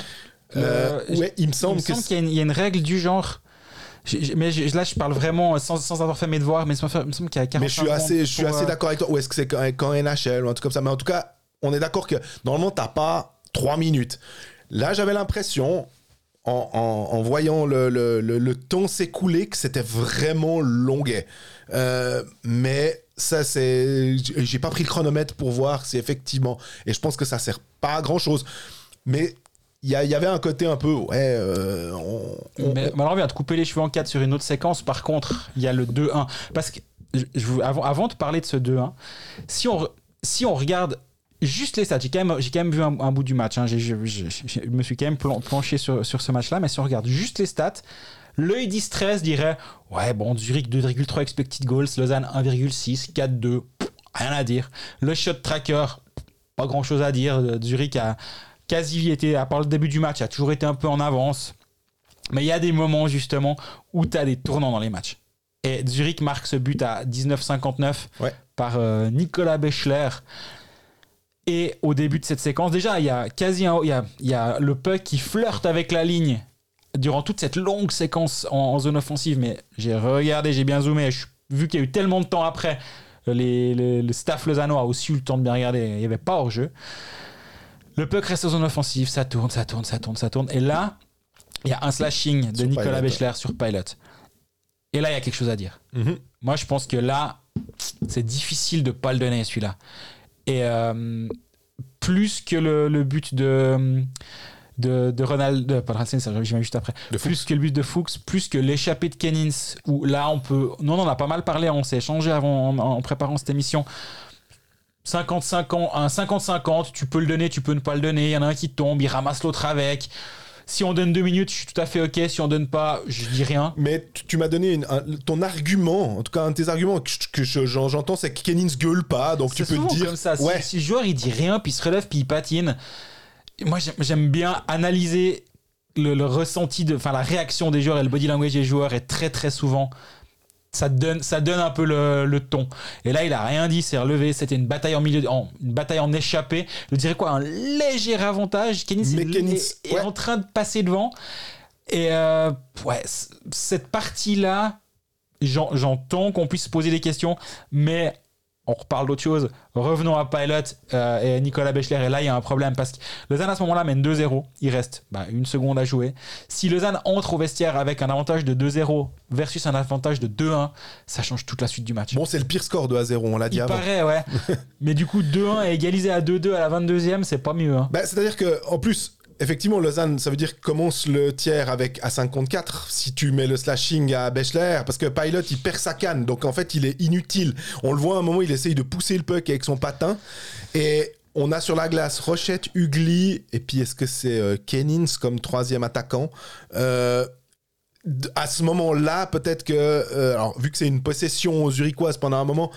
Euh, Euh, ouais, il me semble qu'il y, a une- il y a une règle du genre. mais là, je parle vraiment sans, sans avoir fait mes devoirs, mais il me semble qu'il y a 45 Mais je suis assez, secondes je suis pour, assez euh, d'accord avec toi. Ou est-ce que c'est quand, quand NHL ou un truc comme ça? Mais en tout cas, on est d'accord que normalement, t'as pas trois minutes. Là, j'avais l'impression, en, en- en voyant le, le, le- le temps s'écouler, que c'était vraiment longuet. Euh, mais ça, c'est. j'ai- pas pris le chronomètre pour voir si effectivement. Et je pense que ça sert pas à grand chose. Mais il y, avait un côté un peu. Ouais. euh, on- on- Mais Malheureusement, on vient de couper les cheveux en quatre sur une autre séquence. Par contre, il y a le 2-1. Parce que, je- avant, avant de parler de ce 2-1, si on, si on regarde juste les stats, j'ai quand même, j'ai quand même vu un, un bout du match. hein. Je me suis quand même plan- planché sur, sur ce match-là. Mais si on regarde juste les stats, l'œil distress dirait Ouais, bon, Zurich 2,3 expected goals, Lausanne 1,6, 4-2, pff, rien à dire. Le shot tracker, pas grand-chose à dire. Zurich a quasi été, à part le début du match, a toujours été un peu en avance. Mais il y a des moments justement où tu as des tournants dans les matchs. Et Zurich marque ce but à 19,59 Ouais. par euh, Nicolas Bechler. Et au début de cette séquence, déjà, il y a quasi il y a, il y a le puck qui flirte avec la ligne durant toute cette longue séquence en, en zone offensive. Mais j'ai regardé, j'ai bien zoomé. Je, vu qu'il y a eu tellement de temps après, les, les- le staff lausannois a aussi eu le temps de bien regarder. Il n'y avait pas hors-jeu. Le puck reste en zone offensive, ça tourne, ça tourne, ça tourne, ça tourne. Et là, il y a un slashing de Sur Nicolas. Bechler sur Pilot. Et là, il y a quelque chose à dire. Mhm. Moi, je pense que là, c'est difficile de pas le donner, celui-là. Et euh, plus que le, le but de, de, de Ronald, de, pas de Racine, ça viens juste après. De plus que le but de Fuchs, plus que l'échappée de Kennings, où là, on peut. Non, on en a pas mal parlé, on s'est échangé avant, en, en préparant cette émission. 55 ans, un 50-50, tu peux le donner, tu peux ne pas le donner. Il y en a un qui tombe, il ramasse l'autre avec. Si on donne deux minutes, je suis tout à fait ok. Si on donne pas, je dis rien. Mais tu, tu m'as donné une- un- ton argument, en tout cas un de tes arguments que, je- que je- j'en- j'entends, c'est que Kenins gueule pas, donc tu peux te dire. comme ça. Si, ouais, si le joueur il dit rien, puis il se relève, puis il patine. Moi j'aime- bien analyser le, le ressenti, enfin la réaction des joueurs et le body language des joueurs est très très souvent. Ça donne, ça donne un peu le, le ton. Et là, il a rien dit, s'est relevé. C'était une bataille en milieu, en, une bataille en échappée. Je dirais quoi, un léger avantage. Kennis est, est- en train de passer devant. Et euh, ouais, cette partie-là, j'en- j'entends qu'on puisse se poser des questions, mais on reparle d'autre chose. Revenons à Pilot euh, et Nicolas Bechler. Et là, il y a un problème parce que Lausanne, à ce moment-là, mène 2-0. Il reste bah, une seconde à jouer. Si Lausanne entre au vestiaire avec un avantage de 2-0 versus un avantage de 2-1, ça change toute la suite du match. bon, c'est le pire score de 1 0, on l'a dit il avant. paraît, ouais. Mais du coup, 2-1 et égalisé à 2-2 à la 22e, c'est pas mieux. hein. Bah, C'est-à-dire que en plus, effectivement, Lausanne, ça veut dire commence le tiers avec à 5 contre 4 si tu mets le slashing à Bechler, parce que Pilot, il perd sa canne, donc en fait, il est inutile. On le voit un moment, il essaye de pousser le puck avec son patin, et on a sur la glace Rochette, Ugly, et puis est-ce que c'est euh, Kennins comme troisième attaquant? Euh, à ce moment-là, peut-être que, euh, alors vu que c'est une possession zurichoise pendant un moment,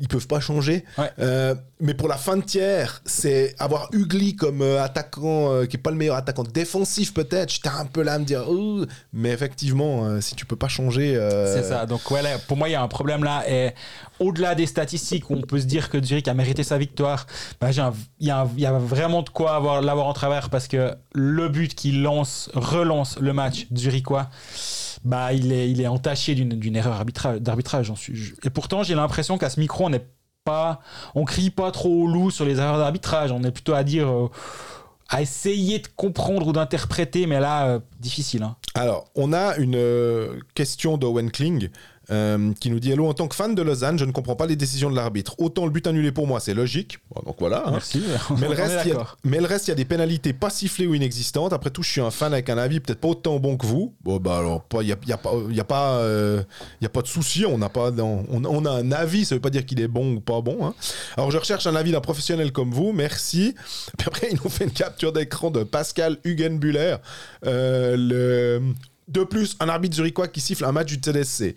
ils peuvent pas changer. Ouais. Euh, mais pour la fin de tiers, c'est avoir Ugly comme euh, attaquant, euh, qui est pas le meilleur attaquant défensif peut-être. J'étais un peu là à me dire, Ouh. mais effectivement, si tu peux pas changer, C'est ça. Donc, ouais, là, pour moi, il y a un problème là. Et au-delà des statistiques où on peut se dire que Zurich a mérité sa victoire, bah, il y, a y vraiment de quoi avoir, l'avoir en travers parce que le but qui lance, relance le match zurichois, bah, il, est, entaché d'une, erreur arbitra- d'arbitrage. Et pourtant, j'ai l'impression qu'à ce micro, on n'est pas, on crie pas trop au loup sur les erreurs d'arbitrage. On est plutôt à dire, euh, à essayer de comprendre ou d'interpréter, mais là, euh, difficile. Hein. Alors, on a une euh, question d'Owen Kling euh, qui nous dit Hello, en tant que fan de Lausanne, je ne comprends pas les décisions de l'arbitre. Autant le but annulé pour moi, c'est logique. Bon, donc voilà. hein. Merci. Mais le, reste, il y a, d'accord. mais le reste, il y a des pénalités pas sifflées ou inexistantes. Après tout, je suis un fan avec un avis peut-être pas autant bon que vous. Bon, bah alors, il n'y a, il y a pas, il y a, pas, euh, il y a pas de souci. On, pas, dans- on, on a un avis, ça veut pas dire qu'il est bon ou pas bon. hein. Alors, je recherche un avis d'un professionnel comme vous. Merci. Puis après, ils nous fait une capture d'écran de Pascal Hugenbuller. Euh, le... De plus, un arbitre zurichois qui siffle un match du TDSC.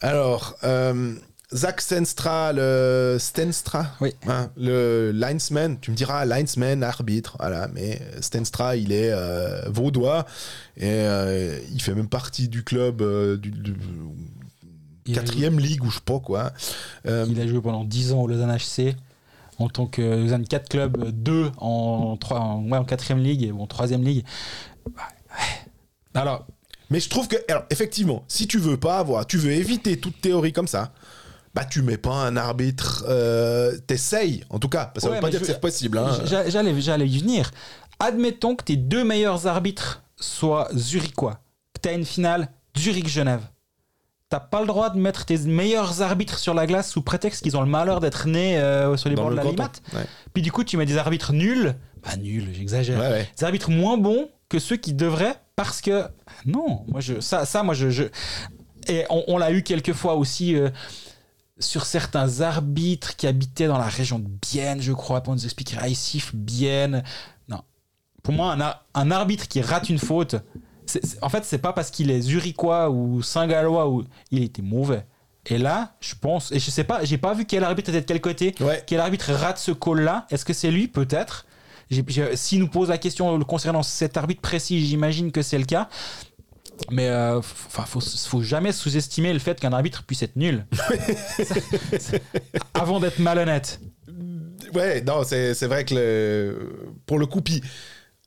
Alors, euh, Zach Stenstra, le Stenstra, Oui. hein, le linesman, tu me diras linesman, arbitre, voilà, mais Stenstra, il est euh, vaudois et euh, il fait même partie du club du, du- quatrième ligue ou je sais pas quoi. Euh, Il a joué pendant 10 ans au Lausanne HC en tant que Lausanne 4 clubs, 2 en, 3, en, ouais, en 4 ligue et bon, 3 ligue. Bah, ouais. Alors, mais je trouve que, alors, effectivement, si tu veux pas avoir, tu veux éviter toute théorie comme ça, bah tu mets pas un arbitre, euh, t'essayes en tout cas, parce que ça Ouais, veut pas dire je- que c'est possible. Hein. j'a- j'allais, j'allais y venir. Admettons que tes deux meilleurs arbitres soient zurichois, que tu as une finale Zurich-Genève. T'as pas le droit de mettre tes meilleurs arbitres sur la glace sous prétexte qu'ils ont le malheur d'être nés euh, sur les Dans bords de la limate. Ouais. Puis du coup, tu mets des arbitres nuls. Bah, nuls, j'exagère. Ouais. des arbitres moins bons que ceux qui devraient parce que non moi je ça ça moi je, je- et on, on l'a eu quelques fois aussi euh, sur certains arbitres qui habitaient dans la région de Bienne je crois pour nous expliquer. Ah, ils sifflent Bienne. Non. Pour moi un, ar- un arbitre qui rate une faute en fait c'est pas parce qu'il est zurichois ou saint-gallois ou il était mauvais. Et là je pense et je sais pas j'ai pas vu quel arbitre était de quel côté Ouais. quel arbitre rate ce call-là. Est-ce que c'est lui? Peut-être. S'il nous pose la question concernant cet arbitre précis, j'imagine que c'est le cas. Mais euh, enfin, faut, faut jamais sous-estimer le fait qu'un arbitre puisse être nul. Ça- avant d'être malhonnête. Ouais, non, c'est vrai que le- pour le coup, puis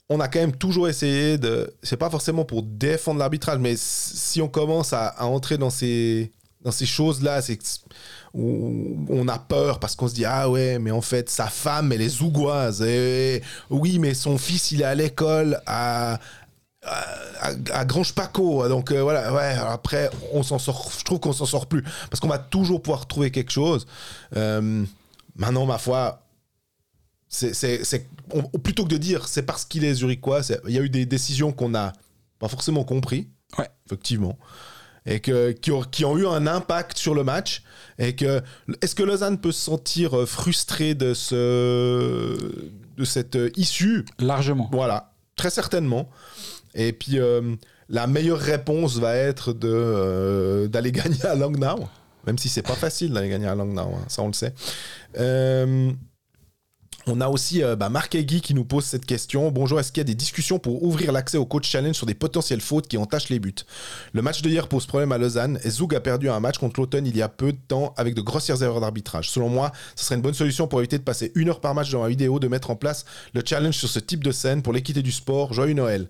on a quand même toujours essayé de. C'est pas forcément pour défendre l'arbitrage, mais si on commence à, à entrer dans ces, dans ces choses-là, c'est où on a peur parce qu'on se dit ah ouais mais en fait sa femme elle est zougoise. Et oui mais son fils il est à l'école à à, à Grange Paco. Donc euh, voilà ouais après on s'en sort je trouve qu'on s'en sort plus parce qu'on va toujours pouvoir trouver quelque chose. Euh, maintenant ma foi c'est, plutôt que de dire c'est parce qu'il est zurichois, il y a eu des décisions qu'on n'a pas forcément compris, Ouais. effectivement, et que, qui, ont, qui ont eu un impact sur le match. Et que est-ce que Lausanne peut se sentir euh, frustré de ce de cette euh, issue? Largement. Voilà, très certainement. Et puis euh, la meilleure réponse va être de euh, d'aller gagner à Langnau, même si c'est pas facile d'aller gagner à Langnau, hein, ça on le sait. Euh, on a aussi euh, bah, Marc qui nous pose cette question. Bonjour, est-ce qu'il y a des discussions pour ouvrir l'accès au coach challenge sur des potentielles fautes qui entachent les buts? Le match de pose problème à Lausanne et Zug a perdu un match contre l'Automne il y a peu de temps avec de grossières erreurs d'arbitrage. Selon moi, ce serait une bonne solution pour éviter de passer une heure par match dans la vidéo, de mettre en place le challenge sur ce type de scène pour l'équité du sport. Joyeux Noël.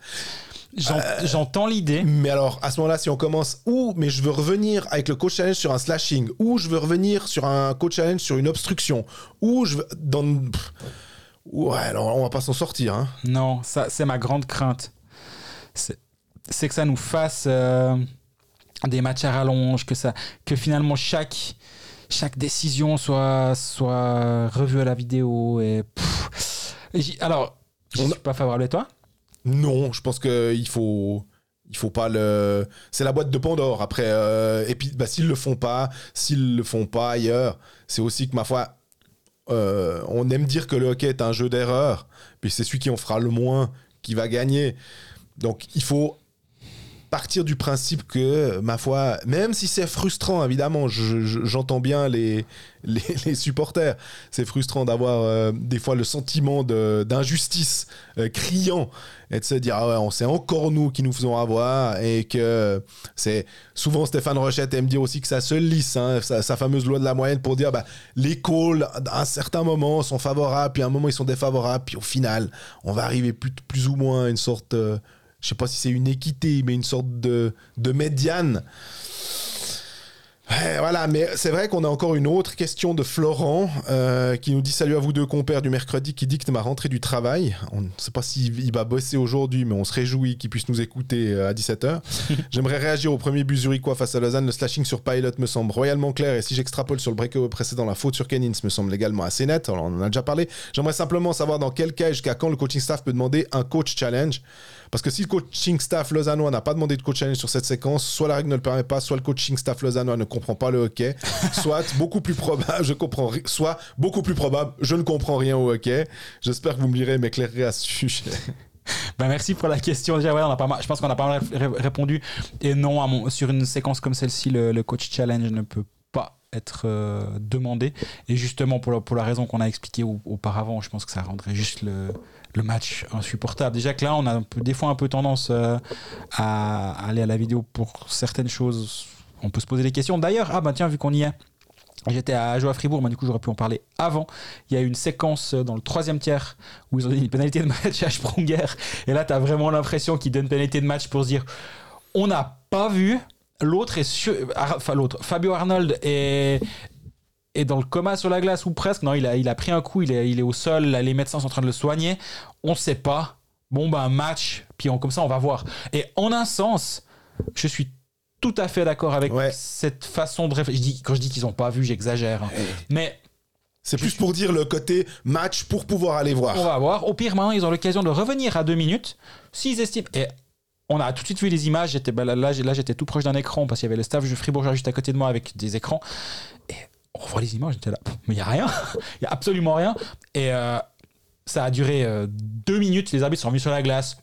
J'en- J'entends l'idée. Mais alors, à ce moment-là, si on commence, ou mais je veux revenir avec le coach challenge sur un slashing, ou je veux revenir sur un coach challenge sur une obstruction, ou je veux. Dans... pff, Ouais, alors on va pas s'en sortir. Hein. Non, ça c'est ma grande crainte. C'est que ça nous fasse euh, des matchs à rallonge, que ça, que finalement chaque chaque décision soit soit revue à la vidéo et. pff. Et j'y- alors, je suis pas favorable à toi? Non, je pense qu'il faut. Il faut pas le. C'est la boîte de Pandore. Après, euh, et puis, bah, s'ils le font pas, s'ils le font pas ailleurs, c'est aussi que ma foi, euh, on aime dire que le hockey est un jeu d'erreur. Puis c'est celui qui en fera le moins qui va gagner. Donc, il faut partir du principe que, ma foi, même si c'est frustrant, évidemment, je- je- j'entends bien les, les, supporters. C'est frustrant d'avoir euh, des fois le sentiment d'injustice euh, criant et de se dire ah ouais, on c'est encore nous qui nous faisons avoir et que c'est souvent Stéphane Rochette aime dire aussi que ça se lisse hein, sa, fameuse loi de la moyenne pour dire bah, les calls à un certain moment sont favorables puis à un moment ils sont défavorables puis au final on va arriver plus, plus ou moins à une sorte euh, je sais pas si c'est une équité mais une sorte de, de médiane voilà, mais c'est vrai qu'on a encore une autre question de Florent euh, qui nous dit salut à vous deux compères du mercredi qui dicte ma rentrée du travail. On ne sait pas s'il va bosser aujourd'hui, mais on se réjouit qu'il puisse nous écouter euh, à 17h. J'aimerais réagir au premier but zurichois face à Lausanne. Le slashing sur Pilot me semble royalement clair et si j'extrapole sur le break précédent, la faute sur Kennins me semble également assez nette. Alors, on en a déjà parlé. J'aimerais simplement savoir dans quel cas et jusqu'à quand le coaching staff peut demander un coach challenge. Parce que si le coaching staff lausannois n'a pas demandé de coach challenge sur cette séquence, soit la règle ne le permet pas, soit le coaching staff lausannois ne comprend pas le hockey, soit beaucoup plus probable, je comprends, soit beaucoup plus probable, je ne comprends rien au hockey. J'espère que vous me lirez, m'éclairerez à ce sujet. Ben merci pour la question. Déjà, ouais, on a pas mal, je pense qu'on a pas mal répondu. Et non, à mon, sur une séquence comme celle-ci, le, coach challenge ne peut pas être euh, demandé. Et justement, pour la, pour la raison qu'on a expliquée auparavant, je pense que ça rendrait juste le, le match insupportable. Déjà que là, on a des fois un peu tendance euh, à aller à la vidéo pour certaines choses. On peut se poser des questions. D'ailleurs, ah ben tiens, vu qu'on y est, J'étais à jouer à Fribourg, mais du coup j'aurais pu en parler avant. Il y a une séquence dans le troisième tiers où ils ont donné une pénalité de match à Sprunger. Et là, tu as vraiment l'impression qu'ils donnent pénalité de match pour se dire on n'a pas vu. L'autre est sur... Enfin, l'autre. Fabio Arnold est, est dans le coma sur la glace ou presque. Non, il a, il a pris un coup, il est, il est au sol, les médecins sont en train de le soigner. On ne sait pas. Bon, ben, match, puis on, comme ça, on va voir. Et en un sens, je suis tout à fait d'accord avec cette façon de réfléchir. Quand je dis qu'ils n'ont pas vu, j'exagère. Hein. Mais. C'est plus pour dire le côté match pour pouvoir aller voir. On va voir. Au pire, maintenant, ils ont l'occasion de revenir à deux minutes. S'ils estiment. Et on a tout de suite vu les images. J'étais, ben, là, là, j'étais tout proche d'un écran parce qu'il y avait le staff de Fribourg juste à côté de moi avec des écrans. On voit les images, j'étais là, mais il n'y a rien, il n'y a absolument rien. Et euh, ça a duré euh, deux minutes, les arbitres sont remis sur la glace,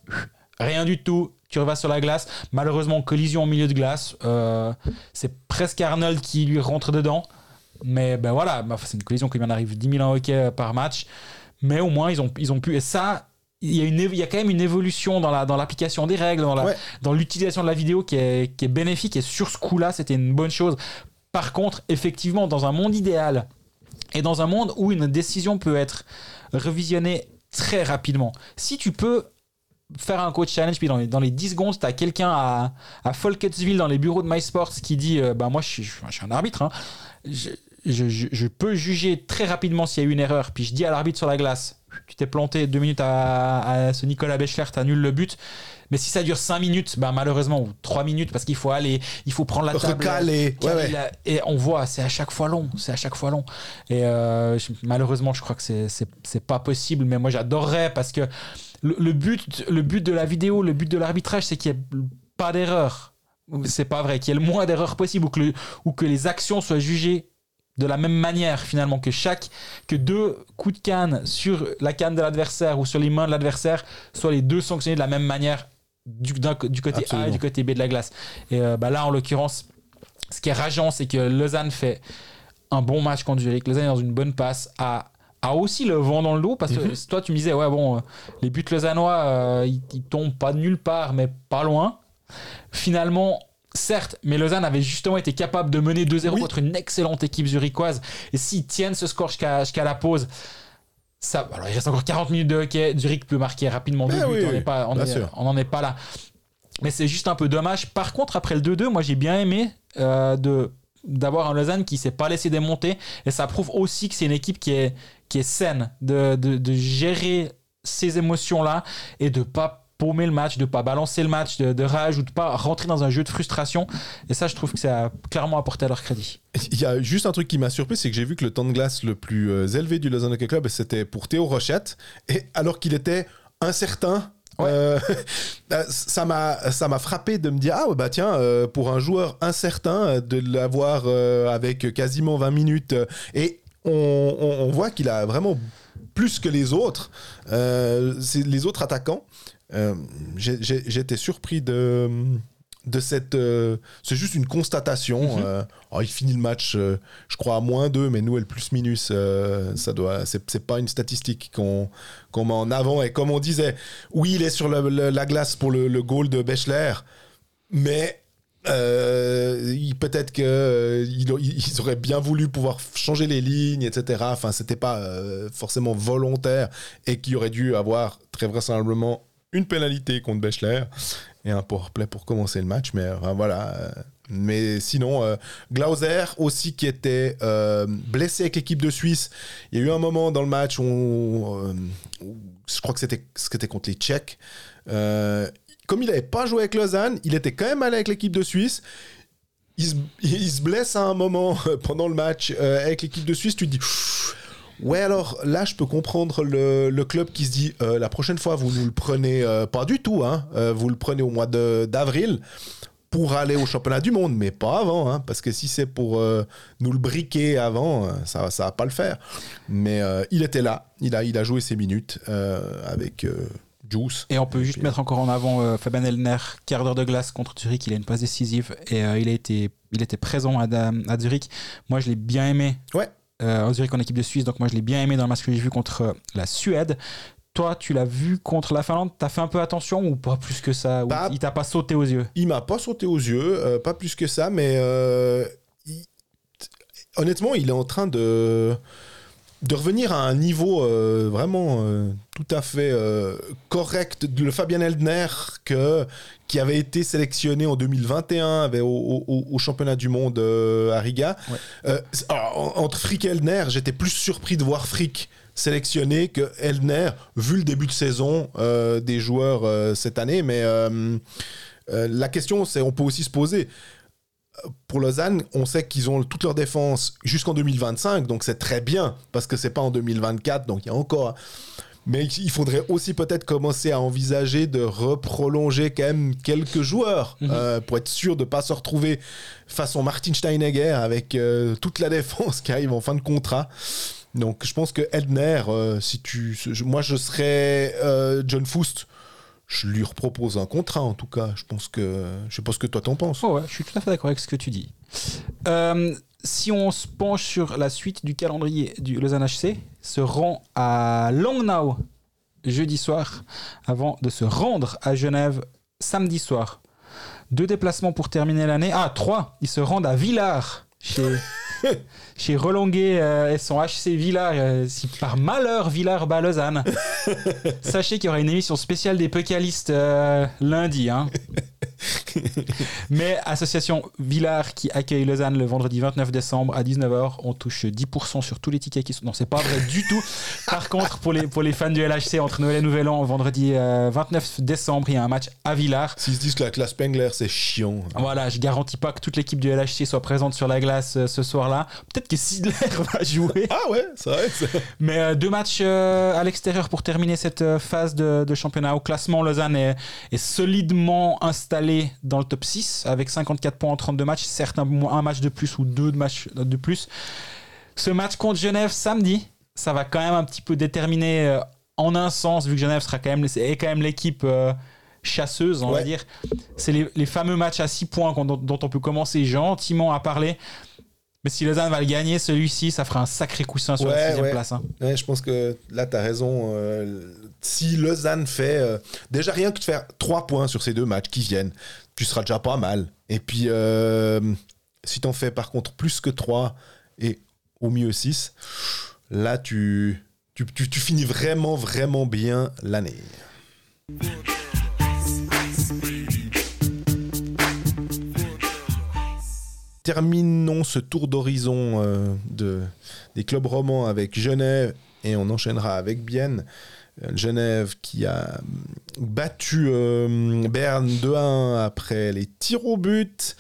rien du tout, tu revas sur la glace. Malheureusement, collision au milieu de glace, euh, c'est presque Arnold qui lui rentre dedans. Mais ben voilà, c'est une collision qui en arrive 10 000 en hockey par match. Mais au moins, ils ont, ils ont pu. Et ça, il y, a une, il y a quand même une évolution dans, la, dans l'application des règles, dans, la, dans l'utilisation de la vidéo qui est, qui est bénéfique. Et sur ce coup-là, c'était une bonne chose. Par contre, effectivement, dans un monde idéal et dans un monde où une décision peut être revisionnée très rapidement, si tu peux faire un coach challenge, puis dans les, dans les 10 secondes, tu as quelqu'un à, à dans les bureaux de MySports qui dit euh, bah, Moi, je suis, un arbitre. Hein. Je, peux juger très rapidement s'il y a eu une erreur. Puis je dis à l'arbitre sur la glace Tu t'es planté deux minutes à, ce Nicolas Bechler, tu le but. Mais si ça dure 5 minutes, bah malheureusement, ou 3 minutes, parce qu'il faut aller, il faut prendre la table. Recaler. Et on voit, c'est à chaque fois long. C'est à chaque fois long. Et euh, malheureusement, je crois que c'est pas possible. Mais moi, j'adorerais parce que le, but, le but de la vidéo, le but de l'arbitrage, c'est qu'il n'y ait pas d'erreur. C'est pas vrai, qu'il y ait le moins d'erreurs possible ou que, ou que les actions soient jugées de la même manière finalement que chaque que deux coups de canne sur la canne de l'adversaire ou sur les mains de l'adversaire soient les deux sanctionnés de la même manière du, du côté A et du côté B de la glace. Et euh, bah là, en l'occurrence, ce qui est rageant, c'est que Lausanne fait un bon match contre Zurich. Lausanne est dans une bonne passe, a, a aussi le vent dans le dos, parce que mhm. toi, tu me disais, ouais, bon, euh, les buts lausannois, euh, ils, tombent pas de nulle part, mais pas loin. Finalement, certes, mais Lausanne avait justement été capable de mener 2-0 contre une excellente équipe zurichoise. Et s'ils tiennent ce score jusqu'à la pause, ça, alors il reste encore 40 minutes de hockey. Zurich peut marquer rapidement deux buts. on n'en est, pas là. Mais c'est juste un peu dommage. Par contre, après le 2-2, moi j'ai bien aimé euh, de d'avoir un Lausanne qui s'est pas laissé démonter. Et ça prouve aussi que c'est une équipe qui est, qui est saine, de, de, de gérer ces émotions-là et de pas paumer le match, de pas balancer le match de, de, rage ou de pas rentrer dans un jeu de frustration. Et ça, je trouve que ça a clairement apporté à leur crédit. Il y a juste un truc qui m'a surpris, c'est que j'ai vu que le temps de glace le plus euh, élevé du Lausanne Hockey Club, c'était pour Théo Rochette. Et alors qu'il était incertain euh, euh, ça m'a ça m'a frappé de me dire ah bah tiens pour un joueur incertain de l'avoir avec quasiment 20 minutes et on, on voit qu'il a vraiment plus que les autres les autres attaquants euh, J'étais surpris de de cette. Euh, c'est juste une constatation. Mhm. Euh, oh, il finit le match, je crois, à moins 2, mais nous, elle plus minus, ça doit. C'est pas une statistique qu'on met en avant. Et comme on disait, oui, il est sur la glace pour le, le, goal de Bechler, mais. peut-être qu'ils ils auraient bien voulu pouvoir changer les lignes, etc. Enfin, c'était pas forcément volontaire et qu'il aurait dû avoir très vraisemblablement une pénalité contre Bechler. et un powerplay pour commencer le match. Mais voilà. Mais sinon, Glauser aussi qui était blessé avec l'équipe de Suisse. Il y a eu un moment dans le match où, je crois que c'était contre les Tchèques. comme il n'avait pas joué avec Lausanne, il était quand même allé avec l'équipe de Suisse il se, blesse à un moment pendant le match euh, avec l'équipe de Suisse, tu te dis. Ouais, alors là, je peux comprendre le, club qui se dit euh, la prochaine fois, vous nous le prenez euh, pas du tout, hein, vous le prenez au mois d'avril pour aller au championnat du monde, mais pas avant, hein, parce que si c'est pour nous le briquer avant, ça ça va pas le faire. Mais il était là, il a, il a joué ses minutes avec et on peut juste mettre encore en avant euh, Fabien Elner, quart d'heure de glace contre Zurich. Il a une passe décisive et euh, il, a été, il était présent à, à Zurich. Moi, je l'ai bien aimé. Ouais. Euh, Zurich en équipe de Suisse, donc moi je l'ai bien aimé dans le match que j'ai vu contre la Suède. Toi, tu l'as vu contre la Finlande, t'as fait un peu attention ou pas plus que ça? Il t'a pas sauté aux yeux? Il m'a pas sauté aux yeux, pas plus que ça, mais honnêtement, il est en train de de revenir à un niveau euh, vraiment euh, tout à fait euh, correct le Fabien Eldner que, qui avait été sélectionné en 2021 au, championnat du monde à Riga. entre Frick et Eldner, j'étais plus surpris de voir Frick sélectionné que Eldner, vu le début de saison des joueurs cette année. Mais la question, c'est on peut aussi se poser pour Lausanne, on sait qu'ils ont toute leur défense jusqu'en 2025, donc c'est très bien, parce que c'est pas en 2024, donc il y a encore. Mais il faudrait aussi peut-être commencer à envisager de reprolonger quand même quelques joueurs mhm. euh, pour être sûr de ne pas se retrouver façon Martin Steinegger avec euh, toute la défense qui arrive en fin de contrat. Donc je pense que Eldner, euh, si tu, moi je serais John Foust je lui repropose un contrat en tout cas. Je pense que je sais pas ce que toi t'en penses. Oh ouais, je suis tout à fait d'accord avec ce que tu dis. Euh, si on se penche sur la suite du calendrier du Lausanne HC, se rend à Langnau jeudi soir avant de se rendre à Genève samedi soir. Deux déplacements pour terminer l'année. Ah, trois. Ils se rendent à Villars chez chez Rolonguet euh, et son HC Villars, euh, si par malheur Villars bat Lausanne, sachez qu'il y aura une émission spéciale des Pécalistes euh, lundi. Hein. Mais association Villars qui accueille Lausanne le vendredi 29 décembre à 19h, on touche 10% sur tous les tickets qui sont. Non, c'est pas vrai du tout. Par contre, pour les, pour les fans du LHC, entre Noël et Nouvel An, vendredi 29 décembre, il y a un match à Villars. S'ils se disent que la classe Pengler, c'est chiant. Voilà, je garantis pas que toute l'équipe du LHC soit présente sur la glace ce soir-là. Peut-être que Sidler va jouer. Ah ouais, c'est vrai. Mais euh, deux matchs euh, à l'extérieur pour terminer cette euh, phase de, championnat. Au classement, Lausanne est, solidement installé dans le top 6 avec 54 points en 32 matchs. Certes, un, match de plus ou deux matchs de plus. Ce match contre Genève samedi, ça va quand même un petit peu déterminer en un sens, vu que Genève sera quand même, est quand même l'équipe chasseuse, on va dire. C'est les, fameux matchs à 6 points dont, dont, on peut commencer gentiment à parler. Mais si Lausanne va le gagner, celui-ci, ça fera un sacré coussin sur la sixième place. Hein. Je pense que là, tu as raison. Euh, si Lausanne fait. Euh, déjà, rien que de faire 3 points sur ces deux matchs qui viennent, tu seras déjà pas mal. Et puis, euh, si tu en fais par contre plus que 3 et au mieux 6, là, tu, finis vraiment, vraiment bien l'année. terminons ce tour d'horizon euh, de, des clubs romans avec Genève et on enchaînera avec Bienne. Euh, Genève qui a battu euh, Berne 2-1 après les tirs au but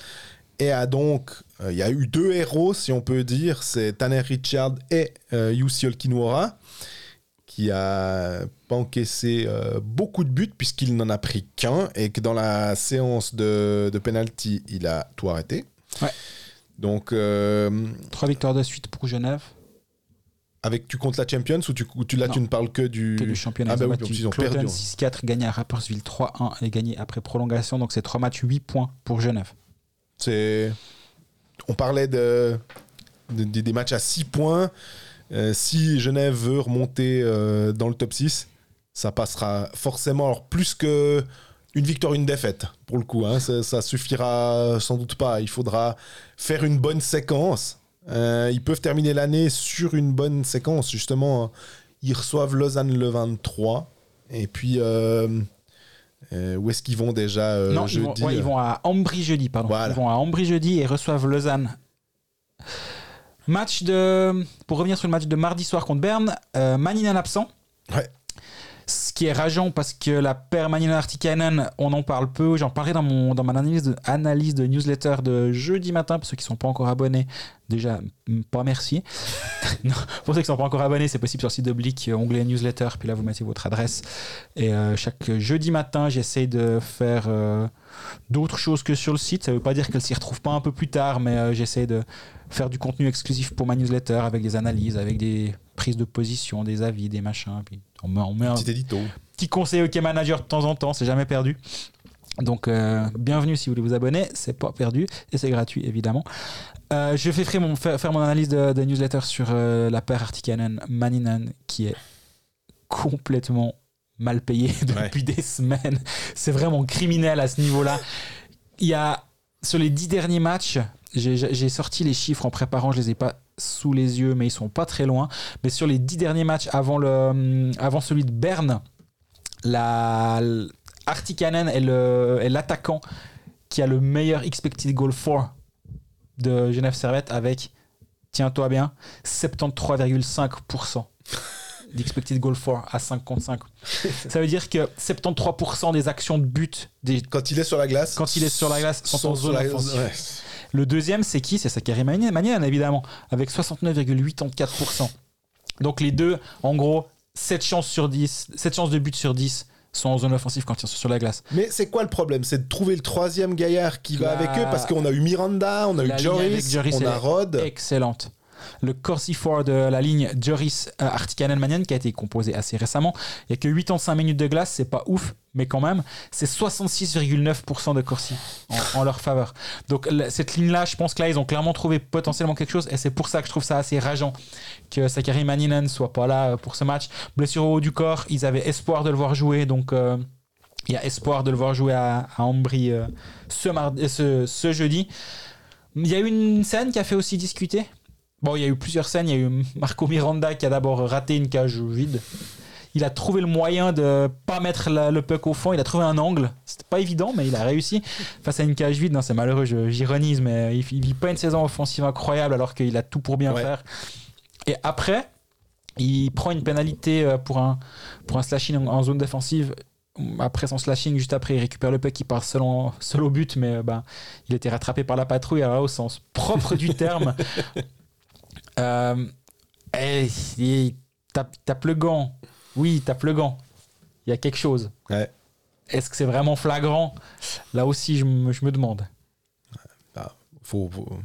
et a donc il y a eu deux héros si on peut dire c'est Tanner Richard et Yussi Olkinwara qui a pas encaissé beaucoup de buts puisqu'il n'en a pris qu'un et que dans la séance de, de penalty il a tout arrêté Ouais. Donc. Euh, Trois victoires de suite pour Genève. Avec, tu comptes la Champions ou tu, tu, là tu ne parles que du, que du championnat Ah bah oui, ils ont perdu. 6-4, gagné à Rapperswil 3-1 et gagné après prolongation. Donc c'est trois matchs, 8 points pour Genève. C'est. On parlait de, des matchs à 6 points. Euh, si Genève veut remonter euh, dans le top 6, ça passera forcément. Alors plus que une victoire, une défaite, pour le coup. Hein. Ça, suffira sans doute pas. Il faudra faire une bonne séquence. Euh, ils peuvent terminer l'année sur une bonne séquence. Justement, ils reçoivent Lausanne le 23. Et puis, euh, Euh, où est-ce qu'ils vont déjà euh, Non, ils jeudi vont, ouais, ils vont à Ambry jeudi, pardon. Voilà. Ils vont à Ambry jeudi et reçoivent Lausanne. Match de. Pour revenir sur le match de mardi soir contre Berne, euh, Maninen absent. Ouais. Ce qui est rageant parce que la paire Maninen-Artikainen, on en parle peu. J'en parlais dans, mon, dans ma analyse de, analyse de newsletter de jeudi matin. Pour ceux qui sont pas encore abonnés, déjà, pas merci. Pour ceux qui sont pas encore abonnés, c'est possible sur le site d'Oblique, euh, onglet newsletter. Puis là, vous mettez votre adresse. Et euh, chaque jeudi matin, j'essaye de faire euh, d'autres choses que sur le site. Ça ne veut pas dire qu'elle s'y retrouve pas un peu plus tard, mais euh, j'essaie de faire du contenu exclusif pour ma newsletter avec des analyses, avec des prises de position, des avis, des machins. On met, on met un Petit édito. petit conseil OK Manager de temps en temps, c'est jamais perdu. Donc euh, bienvenue si vous voulez vous abonner, c'est pas perdu et c'est gratuit évidemment. Euh, je vais faire mon, faire, faire mon analyse de, de newsletter sur euh, la paire Artikanen Maninen qui est complètement mal payée depuis des semaines. C'est vraiment criminel à ce niveau-là. Il y a sur les dix derniers matchs, j'ai j'ai sorti les chiffres en préparant, je les ai pas sous les yeux, mais ils sont pas très loin. Mais sur les dix derniers matchs avant, le, avant celui de Berne, la, Artikanen est l'attaquant qui a le meilleur expected goal for de Genève Servette avec, tiens-toi bien, 73,5% d'expected goal for à 5 contre 5. Ça veut dire que 73% des actions de but des, Quand il est sur la glace. Quand il est sur la glace, sont en zone offensive. Le deuxième, c'est qui? C'est Sakari Manian, évidemment, avec 69,84%. Donc les deux, en gros, 7 chances, sur 10, 7 chances de but sur 10 sont en zone offensive quand ils sont sur la glace. Mais c'est quoi le problème? C'est de trouver le troisième gaillard qui va avec eux parce qu'on a eu Miranda, on a eu Joris, Joris on a Rod. Excellente. Le Corsi for de la ligne Joris euh, Artikanen Manian qui a été composé assez récemment. Il n'y a que 85 minutes de glace, c'est pas ouf, mais quand même, c'est 66,9% de Corsi en, leur faveur. Donc cette ligne-là, je pense que là, ils ont clairement trouvé potentiellement quelque chose et c'est pour ça que je trouve ça assez rageant que Sakari Maninen soit pas là euh, pour ce match. Blessure au haut du corps, ils avaient espoir de le voir jouer, donc euh, il y a espoir de le voir jouer à, à Ambry ce, mardi, ce jeudi. Il y a eu une scène qui a fait aussi discuter. Bon, il y a eu plusieurs scènes. Il y a eu Marco Miranda qui a d'abord raté une cage vide. Il a trouvé le moyen de pas mettre la- le puck au fond. Il a trouvé un angle. C'était pas évident, mais il a réussi face à une cage vide. Non, c'est malheureux, j'ironise, mais il, il vit pas une saison offensive incroyable alors qu'il a tout pour bien Ouais. faire. Et après, il prend une pénalité euh, pour un, pour un slashing en, en zone défensive. Après son slashing, juste après, il récupère le puck, il part seul, en- seul au but, mais euh, ben, il était rattrapé par la patrouille, alors là, au sens propre du terme. Euh, et il tape, tape le gant. Oui, tape le gant. Il y a quelque chose. Ouais. Est-ce que c'est vraiment flagrant? Là aussi, je me, je me demande. Faut, faut-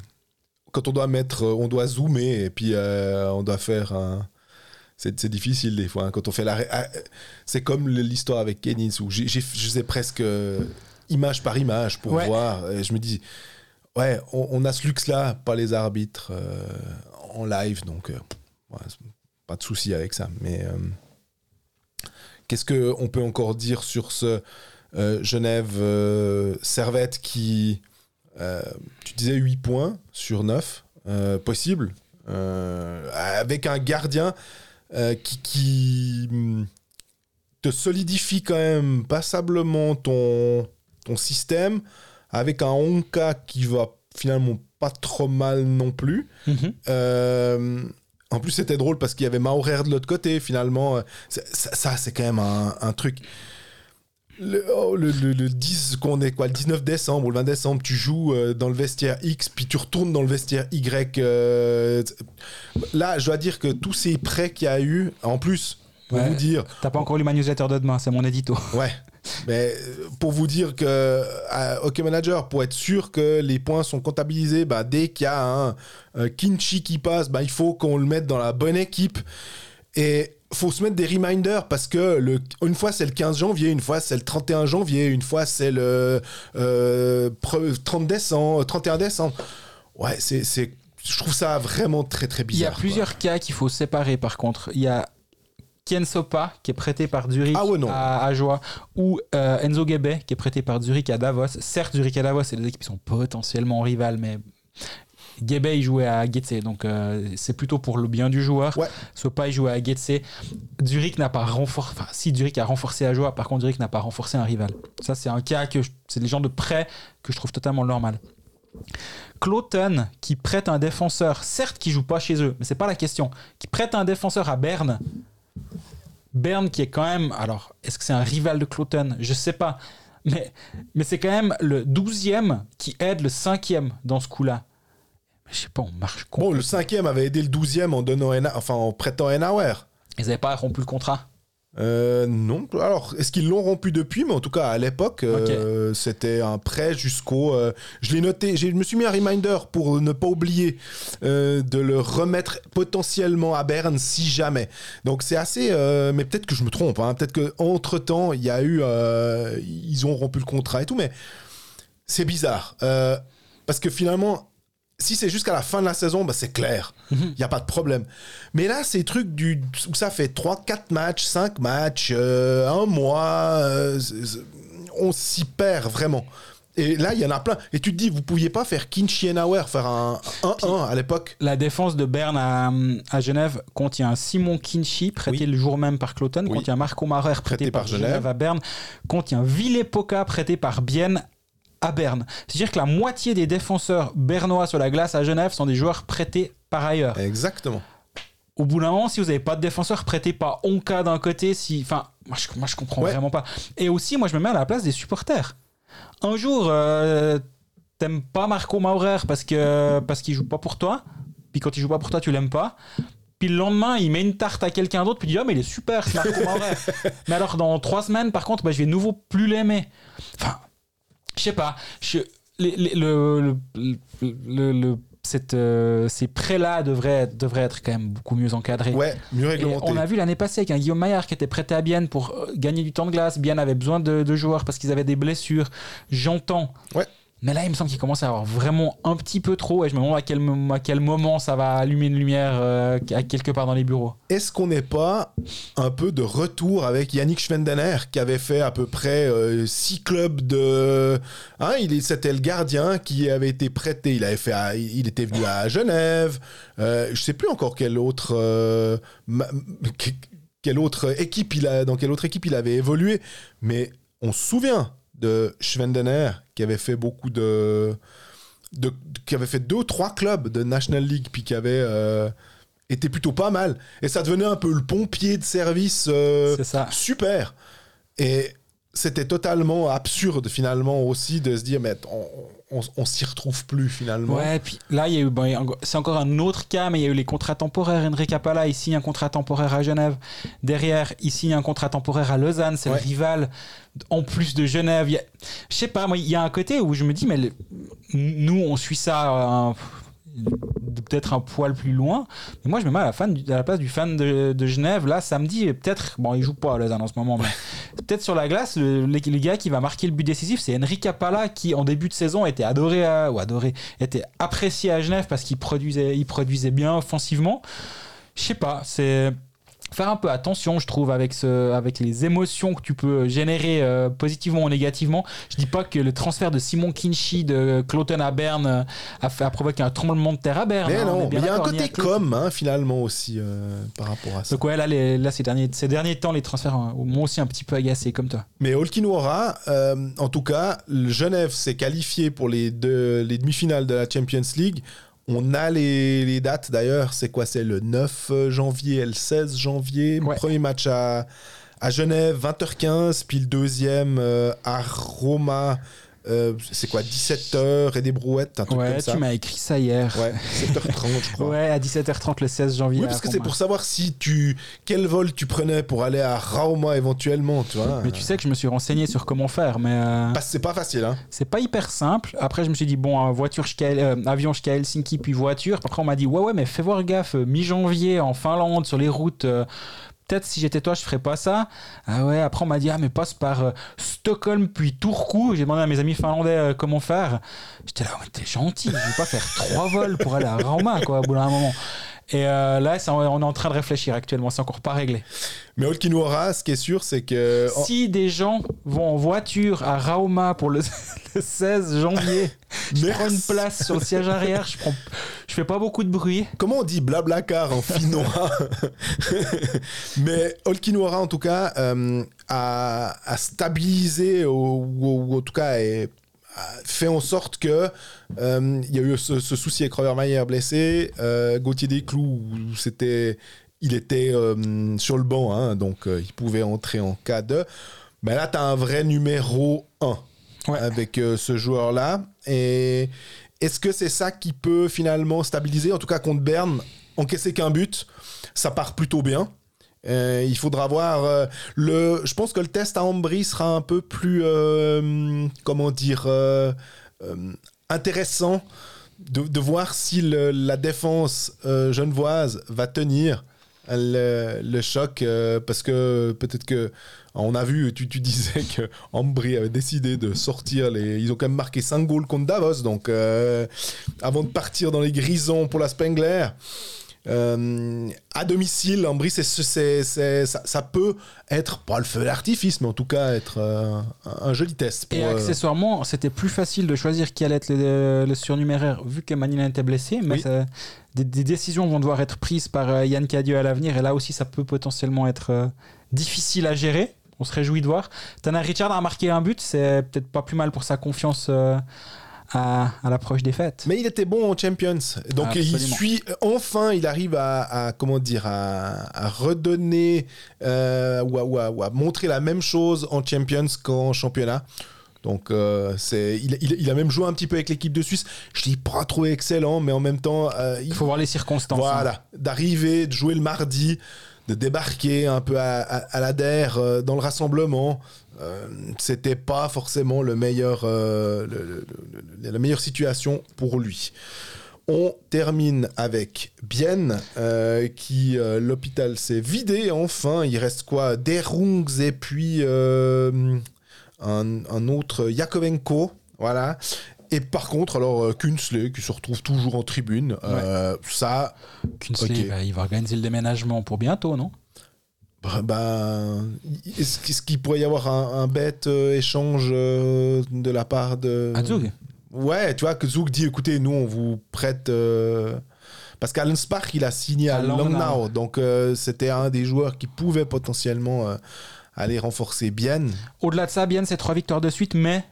Quand on doit mettre, euh, on doit zoomer et puis euh, on doit faire un. C'est c'est difficile des fois. hein, quand on fait la. ah, C'est comme l'histoire avec Kennis où j'ai- je faisais presque euh, image par image pour Ouais. voir. Et je me dis, ouais, on, on a ce luxe-là, pas les arbitres euh, en live, donc euh, pas de souci avec ça. Mais euh, qu'est-ce qu'on peut encore dire sur ce euh, Genève Servette qui. tu disais 8 points sur 9 euh, possible, avec un gardien qui, hum, te solidifie quand même passablement ton, ton système, avec un Honka qui va finalement pas trop mal non plus. Euh, en plus, c'était drôle parce qu'il y avait Maurer de l'autre côté, finalement. C'est- Ça, ça, c'est quand même un, un truc. Le, oh, le, le- le 10, qu'on est quoi, le 19 décembre ou le 20 décembre, tu joues euh, dans le vestiaire X, puis tu retournes dans le vestiaire Y. euh, là, je dois dire que tous ces prêts qu'il y a eu, en plus, pour Ouais. vous dire, T'as pas encore lu ma newsletter de demain, c'est mon édito. Ouais. Mais euh, pour vous dire que euh, OK Manager, pour être sûr que les points sont comptabilisés, bah, dès qu'il y a un, Kinchi qui passe, bah, il faut qu'on le mette dans la bonne équipe. Et faut se mettre des reminders parce que le, une fois c'est le 15 janvier, une fois c'est le 31 janvier, une fois c'est le euh, pre- 30 décembre, 31 décembre. Ouais, c'est, c'est, je trouve ça vraiment très très Il y a bizarre. quoi. plusieurs cas qu'il faut séparer par contre. Il y a Ken Sopa qui est prêté par Zurich Ah ouais, à, à Joie ou euh, Enzo Gebe qui est prêté par Zurich à Davos. Certes, Zurich et Davos, c'est des équipes qui sont potentiellement rivales, mais Gebe, il jouait à Getse, donc euh, c'est plutôt pour le bien du joueur. Ouais. Sopa, il jouait à Getse. Zurich n'a pas renforcé. Enfin, si Zurich a renforcé à par contre, Zurich n'a pas renforcé un rival. Ça, c'est un cas que. je- C'est les gens de prêt que je trouve totalement normal. Cloton, qui prête un défenseur, certes qui joue pas chez eux, mais c'est pas la question, qui prête un défenseur à Berne. Berne qui est quand même. Alors, est-ce que c'est un rival de Cloton Je sais pas. Mais, mais c'est quand même le 12e qui aide le 5e dans ce coup-là. Je sais pas, on marche. Bon, le cinquième avait aidé le douzième en donnant Ena- enfin en prêtant Enauer. Ils n'avaient pas rompu le contrat? Euh, non. Alors, est-ce qu'ils l'ont rompu depuis? Mais en tout cas, à l'époque, euh, c'était un prêt jusqu'au. euh, je l'ai noté. Je me suis mis un reminder pour ne pas oublier de le remettre potentiellement à Berne si jamais. Donc c'est assez. mais peut-être que je me trompe. hein, peut-être que entre temps, il y a eu. ils ont rompu le contrat et tout. Mais c'est bizarre parce que finalement. Si c'est jusqu'à la fin de la saison, bah c'est clair. Il n'y a pas de problème. Mais là, ces trucs du, où ça fait 3, 4 matchs, 5 matchs, euh, un mois, euh, on s'y perd vraiment. Et là, il y en a plein. Et tu te dis, vous pouviez pas faire Kinschienauer, faire un 1-1 à l'époque? La défense de Berne à, à Genève contient Simon Kinchy, prêté Oui. le jour même par Cloton, Oui. contient Marco Maurer, prêté, Prêté par, par Genève. Genève. à Berne, contient Villepoca, prêté par Bienne à Berne. C'est-à-dire que la moitié des défenseurs bernois sur la glace à Genève sont des joueurs prêtés par ailleurs. Exactement. Au bout d'un moment, si vous n'avez pas de défenseur prêté par Onka d'un côté, si, enfin, moi je, moi je comprends Ouais. vraiment pas. Et aussi, moi je me mets à la place des supporters. Un jour, euh, t'aimes pas Marco Maurer parce que parce qu'il joue pas pour toi. Puis quand il joue pas pour toi, tu l'aimes pas. Puis le lendemain, il met une tarte à quelqu'un d'autre, puis il dit Ah, mais il est super, Marco Maurer. mais alors, dans trois semaines, par contre, bah, je vais nouveau plus l'aimer. Enfin, je sais pas. Je, les- les- le, le, le- le- le- cette, euh, ces prêts-là devraient, devraient être quand même beaucoup mieux encadrés. Ouais, mieux Et réglementé. on a vu l'année passée avec un Guillaume Maillard qui était prêté à Bienne pour euh, gagner du temps de glace. Bienne avait besoin de, de joueurs parce qu'ils avaient des blessures. J'entends. Ouais. Mais là, il me semble qu'il commence à avoir vraiment un petit peu trop. Et je me demande à quel, quel moment ça va allumer une lumière euh, quelque part dans les bureaux. Est-ce qu'on n'est pas un peu de retour avec Yannick Schwendener qui avait fait à peu près 6 clubs de. Hein, il C'était le gardien qui avait été prêté. Il, avait fait il était venu à Genève. Euh, je sais plus encore quelle autre. euh, quelle autre équipe il a, dans quelle autre équipe il avait évolué. Mais on se souvient de Schwendener qui avait fait beaucoup de. de- qui avait fait deux ou trois clubs de National League puis qui avait. euh, était plutôt pas mal. Et ça devenait un peu le pompier de service euh, C'est ça. super. Et c'était totalement absurde finalement aussi de se dire, mais on, on, on s'y retrouve plus finalement. Ouais, puis là, il y a eu, encore- c'est encore un autre cas, mais il y a eu les contrats temporaires. Enrique Capala, il signe un contrat temporaire à Genève. Derrière, il signe un contrat temporaire à Lausanne, c'est Ouais. le rival. En plus de Genève, je sais pas, moi, il y a un côté où je me dis, mais le- nous, on suit ça euh, peut-être un poil plus loin. Mais moi, je me mets à la, fan, à la place du fan de, de Genève. Là, samedi, peut-être, bon, il joue pas à Lausanne en ce moment, mais peut-être sur la glace, le, le- le gars qui va marquer le but décisif, c'est Enrique Capala, qui en début de saison était adoré, à- ou adoré, était apprécié à Genève parce qu'il produisait, il produisait bien offensivement. Je sais pas, c'est faire un peu attention, je trouve, avec, ce, avec les émotions que tu peux générer euh, positivement ou négativement. Je dis pas que le transfert de Simon Kinchy de Cloton à Berne euh, a, fait, a provoqué un tremblement de terre à Berne. Mais hein, non, mais il y a un côté com hein, finalement aussi euh, par rapport à ça. Donc ouais, là, les- là ces, derniers, ces derniers temps, les transferts euh, m'ont aussi un petit peu agacé, comme toi. Mais Olkinwara, euh, en tout cas, le Genève s'est qualifié pour les, deux, les demi-finales de la Champions League. On a les, les dates d'ailleurs. C'est quoi? C'est le 9 janvier et le 16 janvier. Ouais. Premier match à, à Genève, 20h15. Puis le deuxième euh, à Roma. Euh, c'est quoi 17h et des brouettes, un truc Ouais, comme ça. tu m'as écrit ça hier. Ouais, 7h30, je crois. Ouais, à 17h30 le 16 janvier. Oui, parce que c'est pour savoir si tu quel vol tu prenais pour aller à Rauma éventuellement, tu vois. Mais tu sais que je me suis renseigné sur comment faire, mais euh, Parce que c'est pas facile, hein. c'est pas hyper simple. Après, je me suis dit, bon, voiture euh, avion jusqu'à Helsinki, puis voiture. Après, on m'a dit, ouais, ouais, mais fais voir gaffe, euh, mi-janvier en Finlande, sur les routes. Peut-être si j'étais toi, je ferais pas ça. Ah ouais, après on m'a dit, ah mais passe par euh, Stockholm puis Turku. J'ai demandé à mes amis finlandais euh, comment faire. J'étais là, ouais, t'es gentil, je vais pas faire trois vols pour aller à Rauma, quoi, au bout d'un moment. Et euh, là, ça, on est en train de réfléchir actuellement, c'est encore pas réglé. Mais Olkinuora, ce qui est sûr, c'est que. Si des gens vont en voiture à Rauma pour le, 16 janvier, je prends une place sur le siège arrière, je, prends, je fais pas beaucoup de bruit. Comment on dit blablacar en finnois Mais Olkinuora, en tout cas, euh, a, a, stabilisé, ou, ou, en tout cas, est fait en sorte que euh, il y a eu ce, souci avec Robert Mayer blessé, euh, Gauthier Desclous, c'était, il était euh, sur le banc, hein, donc il pouvait entrer en cas de. Mais là, tu as un vrai numéro 1 avec ce joueur-là. Et est-ce que c'est ça qui peut finalement stabiliser En tout cas, contre Berne, encaisser qu'un but, ça part plutôt bien? Euh, il faudra voir euh, le. Je pense que le test à Ambry sera un peu plus, euh, comment dire, intéressant de, voir si la défense genevoise va tenir le, choc, parce que peut-être que on a vu, tu, disais que Ambry avait décidé de sortir les. Ils ont quand même marqué 5 goals contre Davos, donc avant de partir dans les grisons pour la Spengler. Euh, à domicile, en c'est, c'est, ça, ça, peut être, pas le feu d'artifice, mais en tout cas être euh, un joli test. et euh, accessoirement, c'était plus facile de choisir qui allait être le, surnuméraire vu que Manila était blessé, mais des, décisions vont devoir être prises par Yann Cadieux à l'avenir, et là aussi ça peut potentiellement être difficile à gérer. On se réjouit de voir. Tana Richard a marqué un but, c'est peut-être pas plus mal pour sa confiance à, l'approche des fêtes. Mais il était bon en Champions. Donc il suit, enfin, il arrive à, comment dire, à, redonner euh, ou, à, montrer la même chose en Champions qu'en championnat. Donc euh, c'est, il, a même joué un petit peu avec l'équipe de Suisse. Je dis pas trop excellent, mais en même temps, euh, il faut voir les circonstances. Hein. Voilà, d'arriver, de jouer le mardi, de débarquer un peu à, à, la DER dans le rassemblement. Euh, c'était pas forcément le meilleur, euh, la meilleure situation pour lui. On termine avec Bienne, euh, qui l'hôpital s'est vidé enfin. Il reste quoi? Des rungs et puis un, un, autre Yakovenko. Voilà. Et par contre, alors Kunsley qui se retrouve toujours en tribune, ça. Kunsley, bah, il va organiser le déménagement pour bientôt, non? Bah, est-ce qu'il pourrait y avoir un, bête euh, échange euh, de la part de. À Zug? Ouais, tu vois, que Zug dit écoutez, nous, on vous prête. Euh, parce qu'Alan Spark, il a signé à, Langnau. Donc, c'était un des joueurs qui pouvait potentiellement aller renforcer Bien. Au-delà de ça, Bien, c'est trois victoires de suite, mais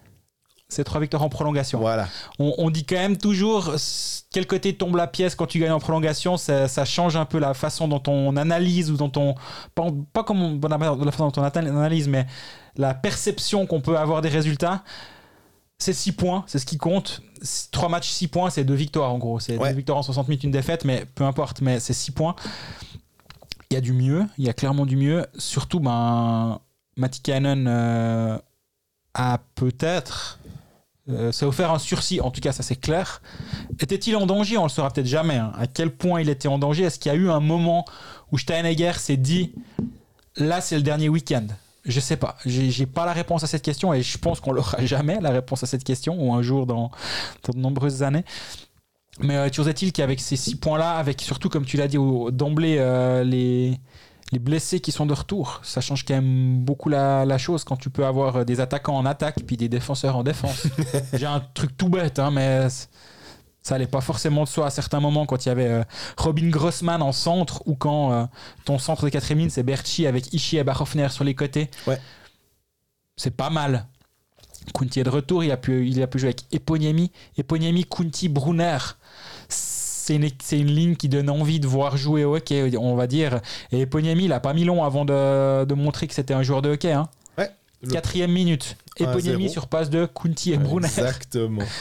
c'est trois victoires en prolongation. Voilà. On, dit quand même toujours quel côté tombe la pièce quand tu gagnes en prolongation. Ça, change un peu la façon dont on analyse ou dont on. Pas, pas comme la façon dont on analyse, mais la perception qu'on peut avoir des résultats. C'est 6 points, c'est ce qui compte. 3 matchs, 6 points, c'est 2 victoires en gros. C'est 2 victoires en 60 minutes, une défaite, mais peu importe, mais c'est 6 points. Il y a du mieux, il y a clairement du mieux. Surtout, ben, Matty Cannon euh, a peut-être euh, ça a offert un sursis, en tout cas ça c'est clair. Était-il en danger? On le saura peut-être jamais. Hein. À quel point il était en danger? Est-ce qu'il y a eu un moment où Steinegger s'est dit là c'est le dernier week-end? Je sais pas. J'ai pas la réponse à cette question et je pense qu'on l'aura jamais la réponse à cette question ou un jour dans, de nombreuses années. Mais euh, toujours est-il qu'avec ces six points-là, avec surtout comme tu l'as dit d'emblée euh, les les blessés qui sont de retour. Ça change quand même beaucoup la, chose quand tu peux avoir euh, des attaquants en attaque puis des défenseurs en défense. J'ai un truc tout bête, hein, mais ça allait pas forcément de soi à certains moments quand il y avait euh, Robin Grossman en centre ou quand euh, ton centre de quatrième ligne c'est Berchi avec Ishii et Barhoffner sur les côtés. Ouais. C'est pas mal. Kunti est de retour, il a pu, il a pu jouer avec Eponiemi, Eponiemi, Kunti, Brunner c'est une, ligne qui donne envie de voir jouer au hockey, on va dire. Et Eponiemi, il a pas mis long avant de, montrer que c'était un joueur de hockey. Hein. Quatrième minute. Eponiemi sur passe de Kunti et Brunner. Exactement.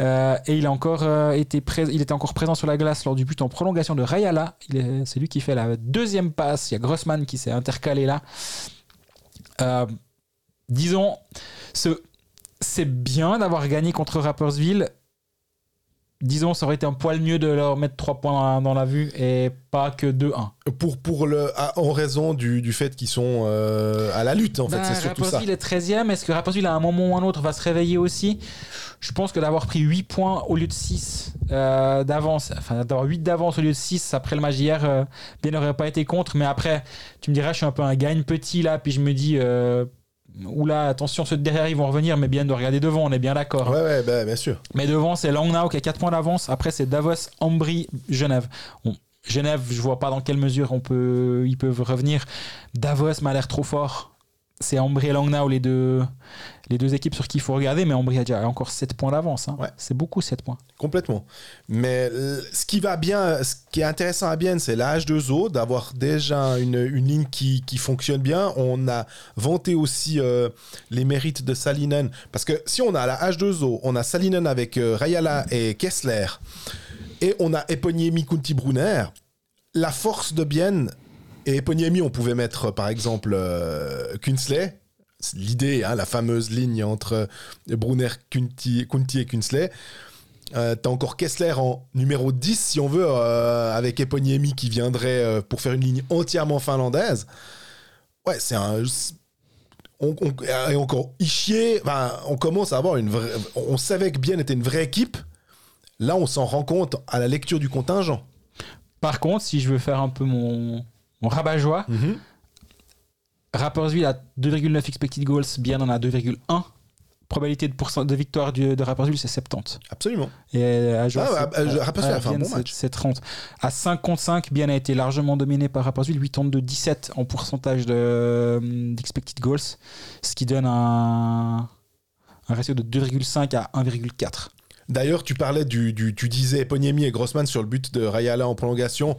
Euh, et il a encore euh, été il était encore présent sur la glace lors du but en prolongation de Rayala. C'est lui qui fait la deuxième passe. Il y a Grossman qui s'est intercalé là. Euh, disons, c'est bien d'avoir gagné contre Rappersville disons, ça aurait été un poil mieux de leur mettre 3 points dans la, dans la vue et pas que 2-1. Pour, pour le, en raison du, du fait qu'ils sont euh, à la lutte, en fait, Ben, c'est surtout ça. Rapperswil est 13e. Est-ce que Rapperswil, à un moment ou un autre, va se réveiller aussi? Je pense que d'avoir pris 8 points au lieu de 6 euh, d'avance, enfin d'avoir 8 d'avance au lieu de 6 après le match d'hier, euh, bien n'aurait pas été contre. Mais après, tu me diras, je suis un peu un gagne petit là, puis je me dis. Oula, attention, ceux de derrière ils vont revenir, mais bien de regarder devant, on est bien d'accord. Ouais, ouais, bah, bien sûr. Mais devant, c'est Langnau qui a 4 points d'avance. Après, c'est Davos, Ambry, Genève. Genève, je vois pas dans quelle mesure on peut, ils peuvent revenir. Davos m'a l'air trop fort. C'est Ambry et Langnau, les deux, les deux équipes sur qui il faut regarder. Mais Ambry a déjà encore 7 points d'avance. hein. Ouais. C'est beaucoup 7 points. Complètement. Mais ce qui va bien, ce qui est intéressant à Bienne, c'est la H2O, d'avoir déjà une, une ligne qui, qui fonctionne bien. On a vanté aussi euh, les mérites de Salinen. Parce que si on a la H2O, on a Salinen avec euh, Rayala et Kessler, et on a Eponiemi Kunti Brunner, la force de Bienne, et Eponiemi, on pouvait mettre par exemple euh, Kunsley. C'est L'idée, hein, la fameuse ligne entre Brunner, Kunti, et Kunsley. Euh, T'as encore Kessler en numéro 10, si on veut, euh, avec Eponiemi qui viendrait euh, pour faire une ligne entièrement finlandaise. Ouais, c'est un. On, et encore Ishier, enfin, on commence à avoir une vraie. On savait que Bien était une vraie équipe. Là, on s'en rend compte à la lecture du contingent. Par contre, si je veux faire un peu mon, rabat-joie, Rapperswil a 2,9 expected goals, bien en a 2,1. Probabilité de, victoire du- de Rapperswil, c'est 70. Absolument. Et à jouer, Ah, bah, a fait un bon match. C'est 30. À 5 contre 5, Bien a été largement dominé par Rapperswil, 82-17 en pourcentage de- d'expected goals, ce qui donne un, un ratio de 2,5 à 1,4. D'ailleurs, tu parlais du, du- tu disais Eponiemi et Grossman sur le but de Rayala en prolongation.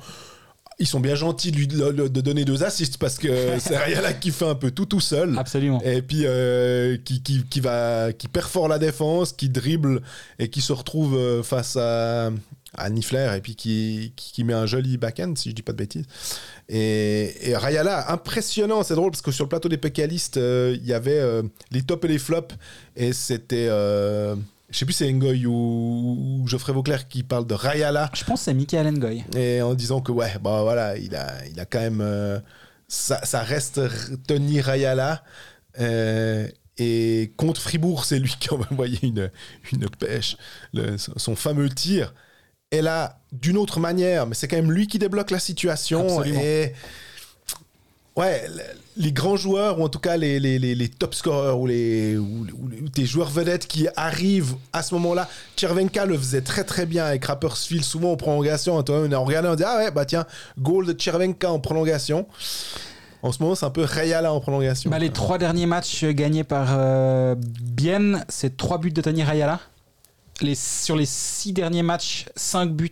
Ils sont bien gentils de, lui- de- de donner deux assists parce que c'est Rayala qui fait un peu tout tout seul. Absolument. Et puis euh, qui, qui, qui va qui perfore la défense, qui dribble et qui se retrouve euh, face à, à Nifler et puis qui, qui, qui met un joli backhand si je dis pas de bêtises. Et, et Rayala, impressionnant, c'est drôle parce que sur le plateau des pécalistes, euh, il y avait euh, les tops et les flops et c'était je sais plus c'est Ngoy ou, ou Geoffrey Vauclair qui parle de Rayala Je pense que c'est Michael Ngoy. et en disant que ouais bah voilà il a il a quand même euh, ça, ça reste Tony Rayala euh, et contre Fribourg c'est lui qui a envoyé une, une pêche le- son fameux tir et là d'une autre manière mais c'est quand même lui qui débloque la situation Absolument. et ouais le- les grands joueurs ou en tout cas les, les, les, les top scorers ou les ou, ou tes joueurs vedettes qui arrivent à ce moment-là Chervenka le faisait très très bien avec Rapperswil souvent en prolongation on a regardé on dit ah ouais bah tiens goal de Chervenka en prolongation en ce moment c'est un peu Rayala en prolongation Bah, les trois derniers matchs gagnés par euh, Bienne, c'est trois buts de Tony Rayala. Les, sur les six derniers matchs, cinq buts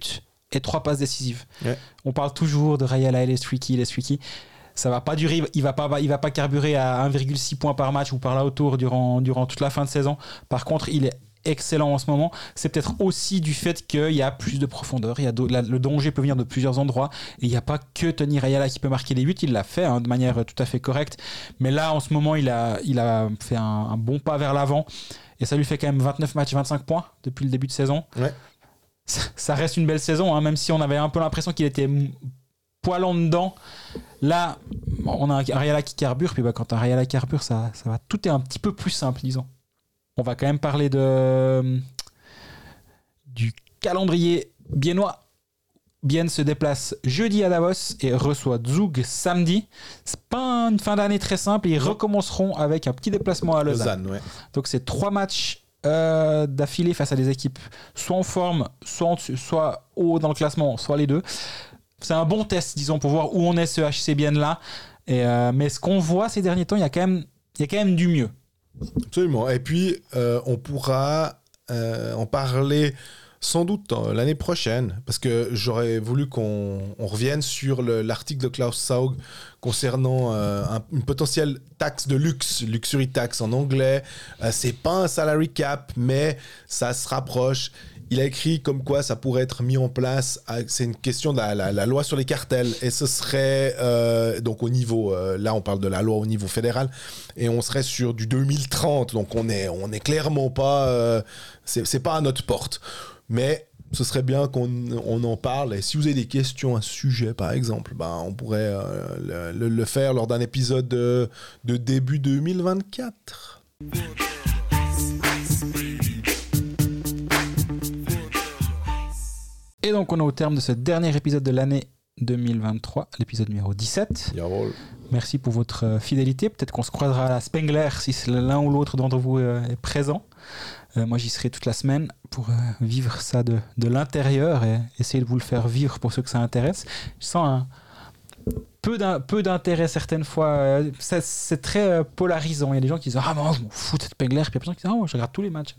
et trois passes décisives. Ouais. On parle toujours de Rayala et les streaky, les streaky. Ça va pas durer, il va pas, il va pas carburer à 1,6 points par match ou par là autour durant, durant toute la fin de saison. Par contre, il est excellent en ce moment. C'est peut-être aussi du fait qu'il y a plus de profondeur. Il y a la- le danger peut venir de plusieurs endroits. Et il n'y a pas que Tony Rayala qui peut marquer les buts. Il l'a fait hein, de manière tout à fait correcte. Mais là, en ce moment, il a, il a fait un, un bon pas vers l'avant. Et ça lui fait quand même 29 matchs, 25 points depuis le début de saison. Ouais. Ça, ça reste une belle saison, hein, même si on avait un peu l'impression qu'il était m- poilant dedans. Là, on a un Rayala qui carbure. Puis bah, quand un Rayala carbure, ça, ça va. Tout est un petit peu plus simple, disons. On va quand même parler de du calendrier biennois. Bienne se déplace jeudi à Davos et reçoit Zug samedi. C'est pas une fin d'année très simple. Ils recommenceront avec un petit déplacement à Lausanne. Lausanne ouais Donc c'est trois matchs euh, d'affilée face à des équipes soit en forme, soit, en soit haut dans le classement, soit les deux. C'est un bon test, disons, pour voir où on est ce HC Bienne là. Et, euh, mais ce qu'on voit ces derniers temps, il y a quand même, il y a quand même du mieux. Absolument. Et puis, euh, on pourra euh, en parler sans doute euh, l'année prochaine, parce que j'aurais voulu qu'on on revienne sur le- l'article de Klaus Saug concernant euh, un- une potentielle taxe de luxe, luxury tax en anglais. Euh, c'est pas un salary cap, mais ça se rapproche. Il a écrit comme quoi ça pourrait être mis en place. C'est une question de la, loi sur les cartels. Et ce serait euh, donc au niveau, euh, là on parle de la loi au niveau fédéral, et on serait sur du 2030. Donc on est, on est clairement pas, euh, c'est pas à notre porte. Mais ce serait bien qu'on on en parle. Et si vous avez des questions à ce sujet, par exemple, bah, on pourrait euh, le, faire lors d'un épisode de, de, début 2024. Et donc on est au terme de ce dernier épisode de l'année 2023, l'épisode numéro 17. Merci pour votre euh, fidélité. Peut-être qu'on se croisera à la Spengler si l'un ou l'autre d'entre vous euh, est présent. Euh, moi, j'y serai toute la semaine pour vivre ça de, de l'intérieur et essayer de vous le faire vivre pour ceux que ça intéresse. Je sens un peu d'intérêt certaines fois. C'est très polarisant. Il y a des gens qui disent Ah, moi, je m'en fous de cette Spengler. Puis il y a personne qui disent Ah, je regarde tous les matchs.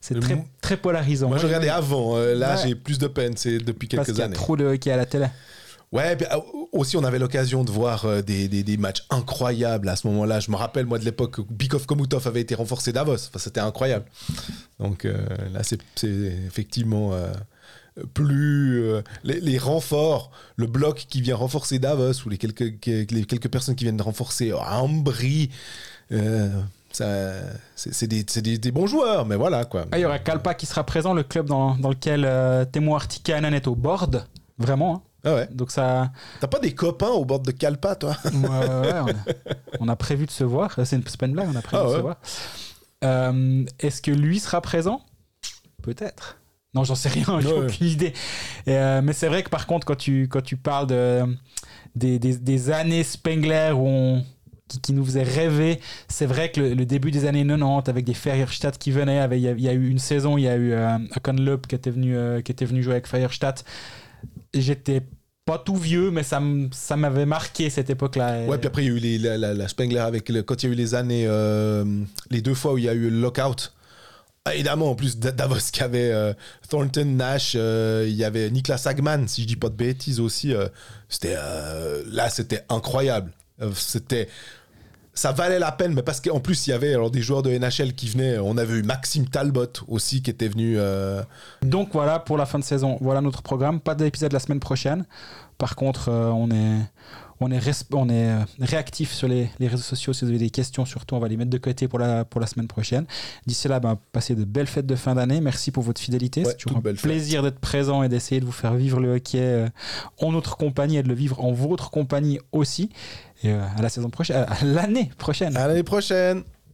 C'est très, très polarisant. Moi, je regardais avant. là, j'ai plus de peine. C'est depuis quelques Parce années. Y a trop de hockey à la télé. Ouais, euh, aussi on avait l'occasion de voir euh, des, des, des, matchs incroyables à ce moment-là. Je me rappelle, moi, de l'époque où Bikov Komutov avait été renforcé Davos. Enfin, c'était incroyable. Donc euh, là, c'est effectivement plus. Les, les, renforts, le bloc qui vient renforcer Davos ou les quelques, les quelques personnes qui viennent renforcer Ambry. c'est des, des, bons joueurs, mais voilà quoi. Ah, il y aura Kalpa qui sera présent, le club dans, dans lequel Temo Artikainen est au board. Vraiment. Hein. Ah ouais. Donc ça. T'as pas des copains au bord de Calpa, toi? Ouais, ouais, on, a, prévu de se voir. C'est une, pas une blague, on a prévu ah de se voir. Euh, est-ce que lui sera présent? Peut-être. Non, j'en sais rien, j'ai aucune idée. Euh, mais c'est vrai que par contre, quand tu, quand tu parles de, des, des, des années Spengler où on, qui, nous faisait rêver. C'est vrai que le, début des années 90, avec des Feierstadt qui venaient, il y, y, a eu une saison, il y a eu euh, qui était venu, euh, qui était venu jouer avec Feierstadt j'étais pas tout vieux, mais ça, ça m'avait marqué cette époque-là. Ouais, puis après, il y a eu les, la, Spengler avec le, quand il y a eu les années, euh, les deux fois où il y a eu le lockout. Ah, évidemment, en plus, Davos qui avait euh, Thornton, Nash, euh, il y avait Niklas Hagman, si je dis pas de bêtises aussi. c'était là, c'était incroyable. c'était ça valait la peine, mais parce qu'en plus, il y avait alors, des joueurs de NHL qui venaient. On avait eu Maxime Talbot aussi qui était venu. Euh, Donc voilà pour la fin de saison. Voilà notre programme. Pas d'épisode la semaine prochaine. Par contre, euh, on est on est, on est euh, réactif sur les, les, réseaux sociaux. Si vous avez des questions, surtout, on va les mettre de côté pour la, pour la semaine prochaine. D'ici là, ben, passez de belles fêtes de fin d'année. Merci pour votre fidélité. C'est toujours un plaisir d'être présent et d'essayer de vous faire vivre le hockey euh, en notre compagnie et de le vivre en votre compagnie aussi. Et euh, à la saison prochaine, à l'année prochaine. À l'année prochaine.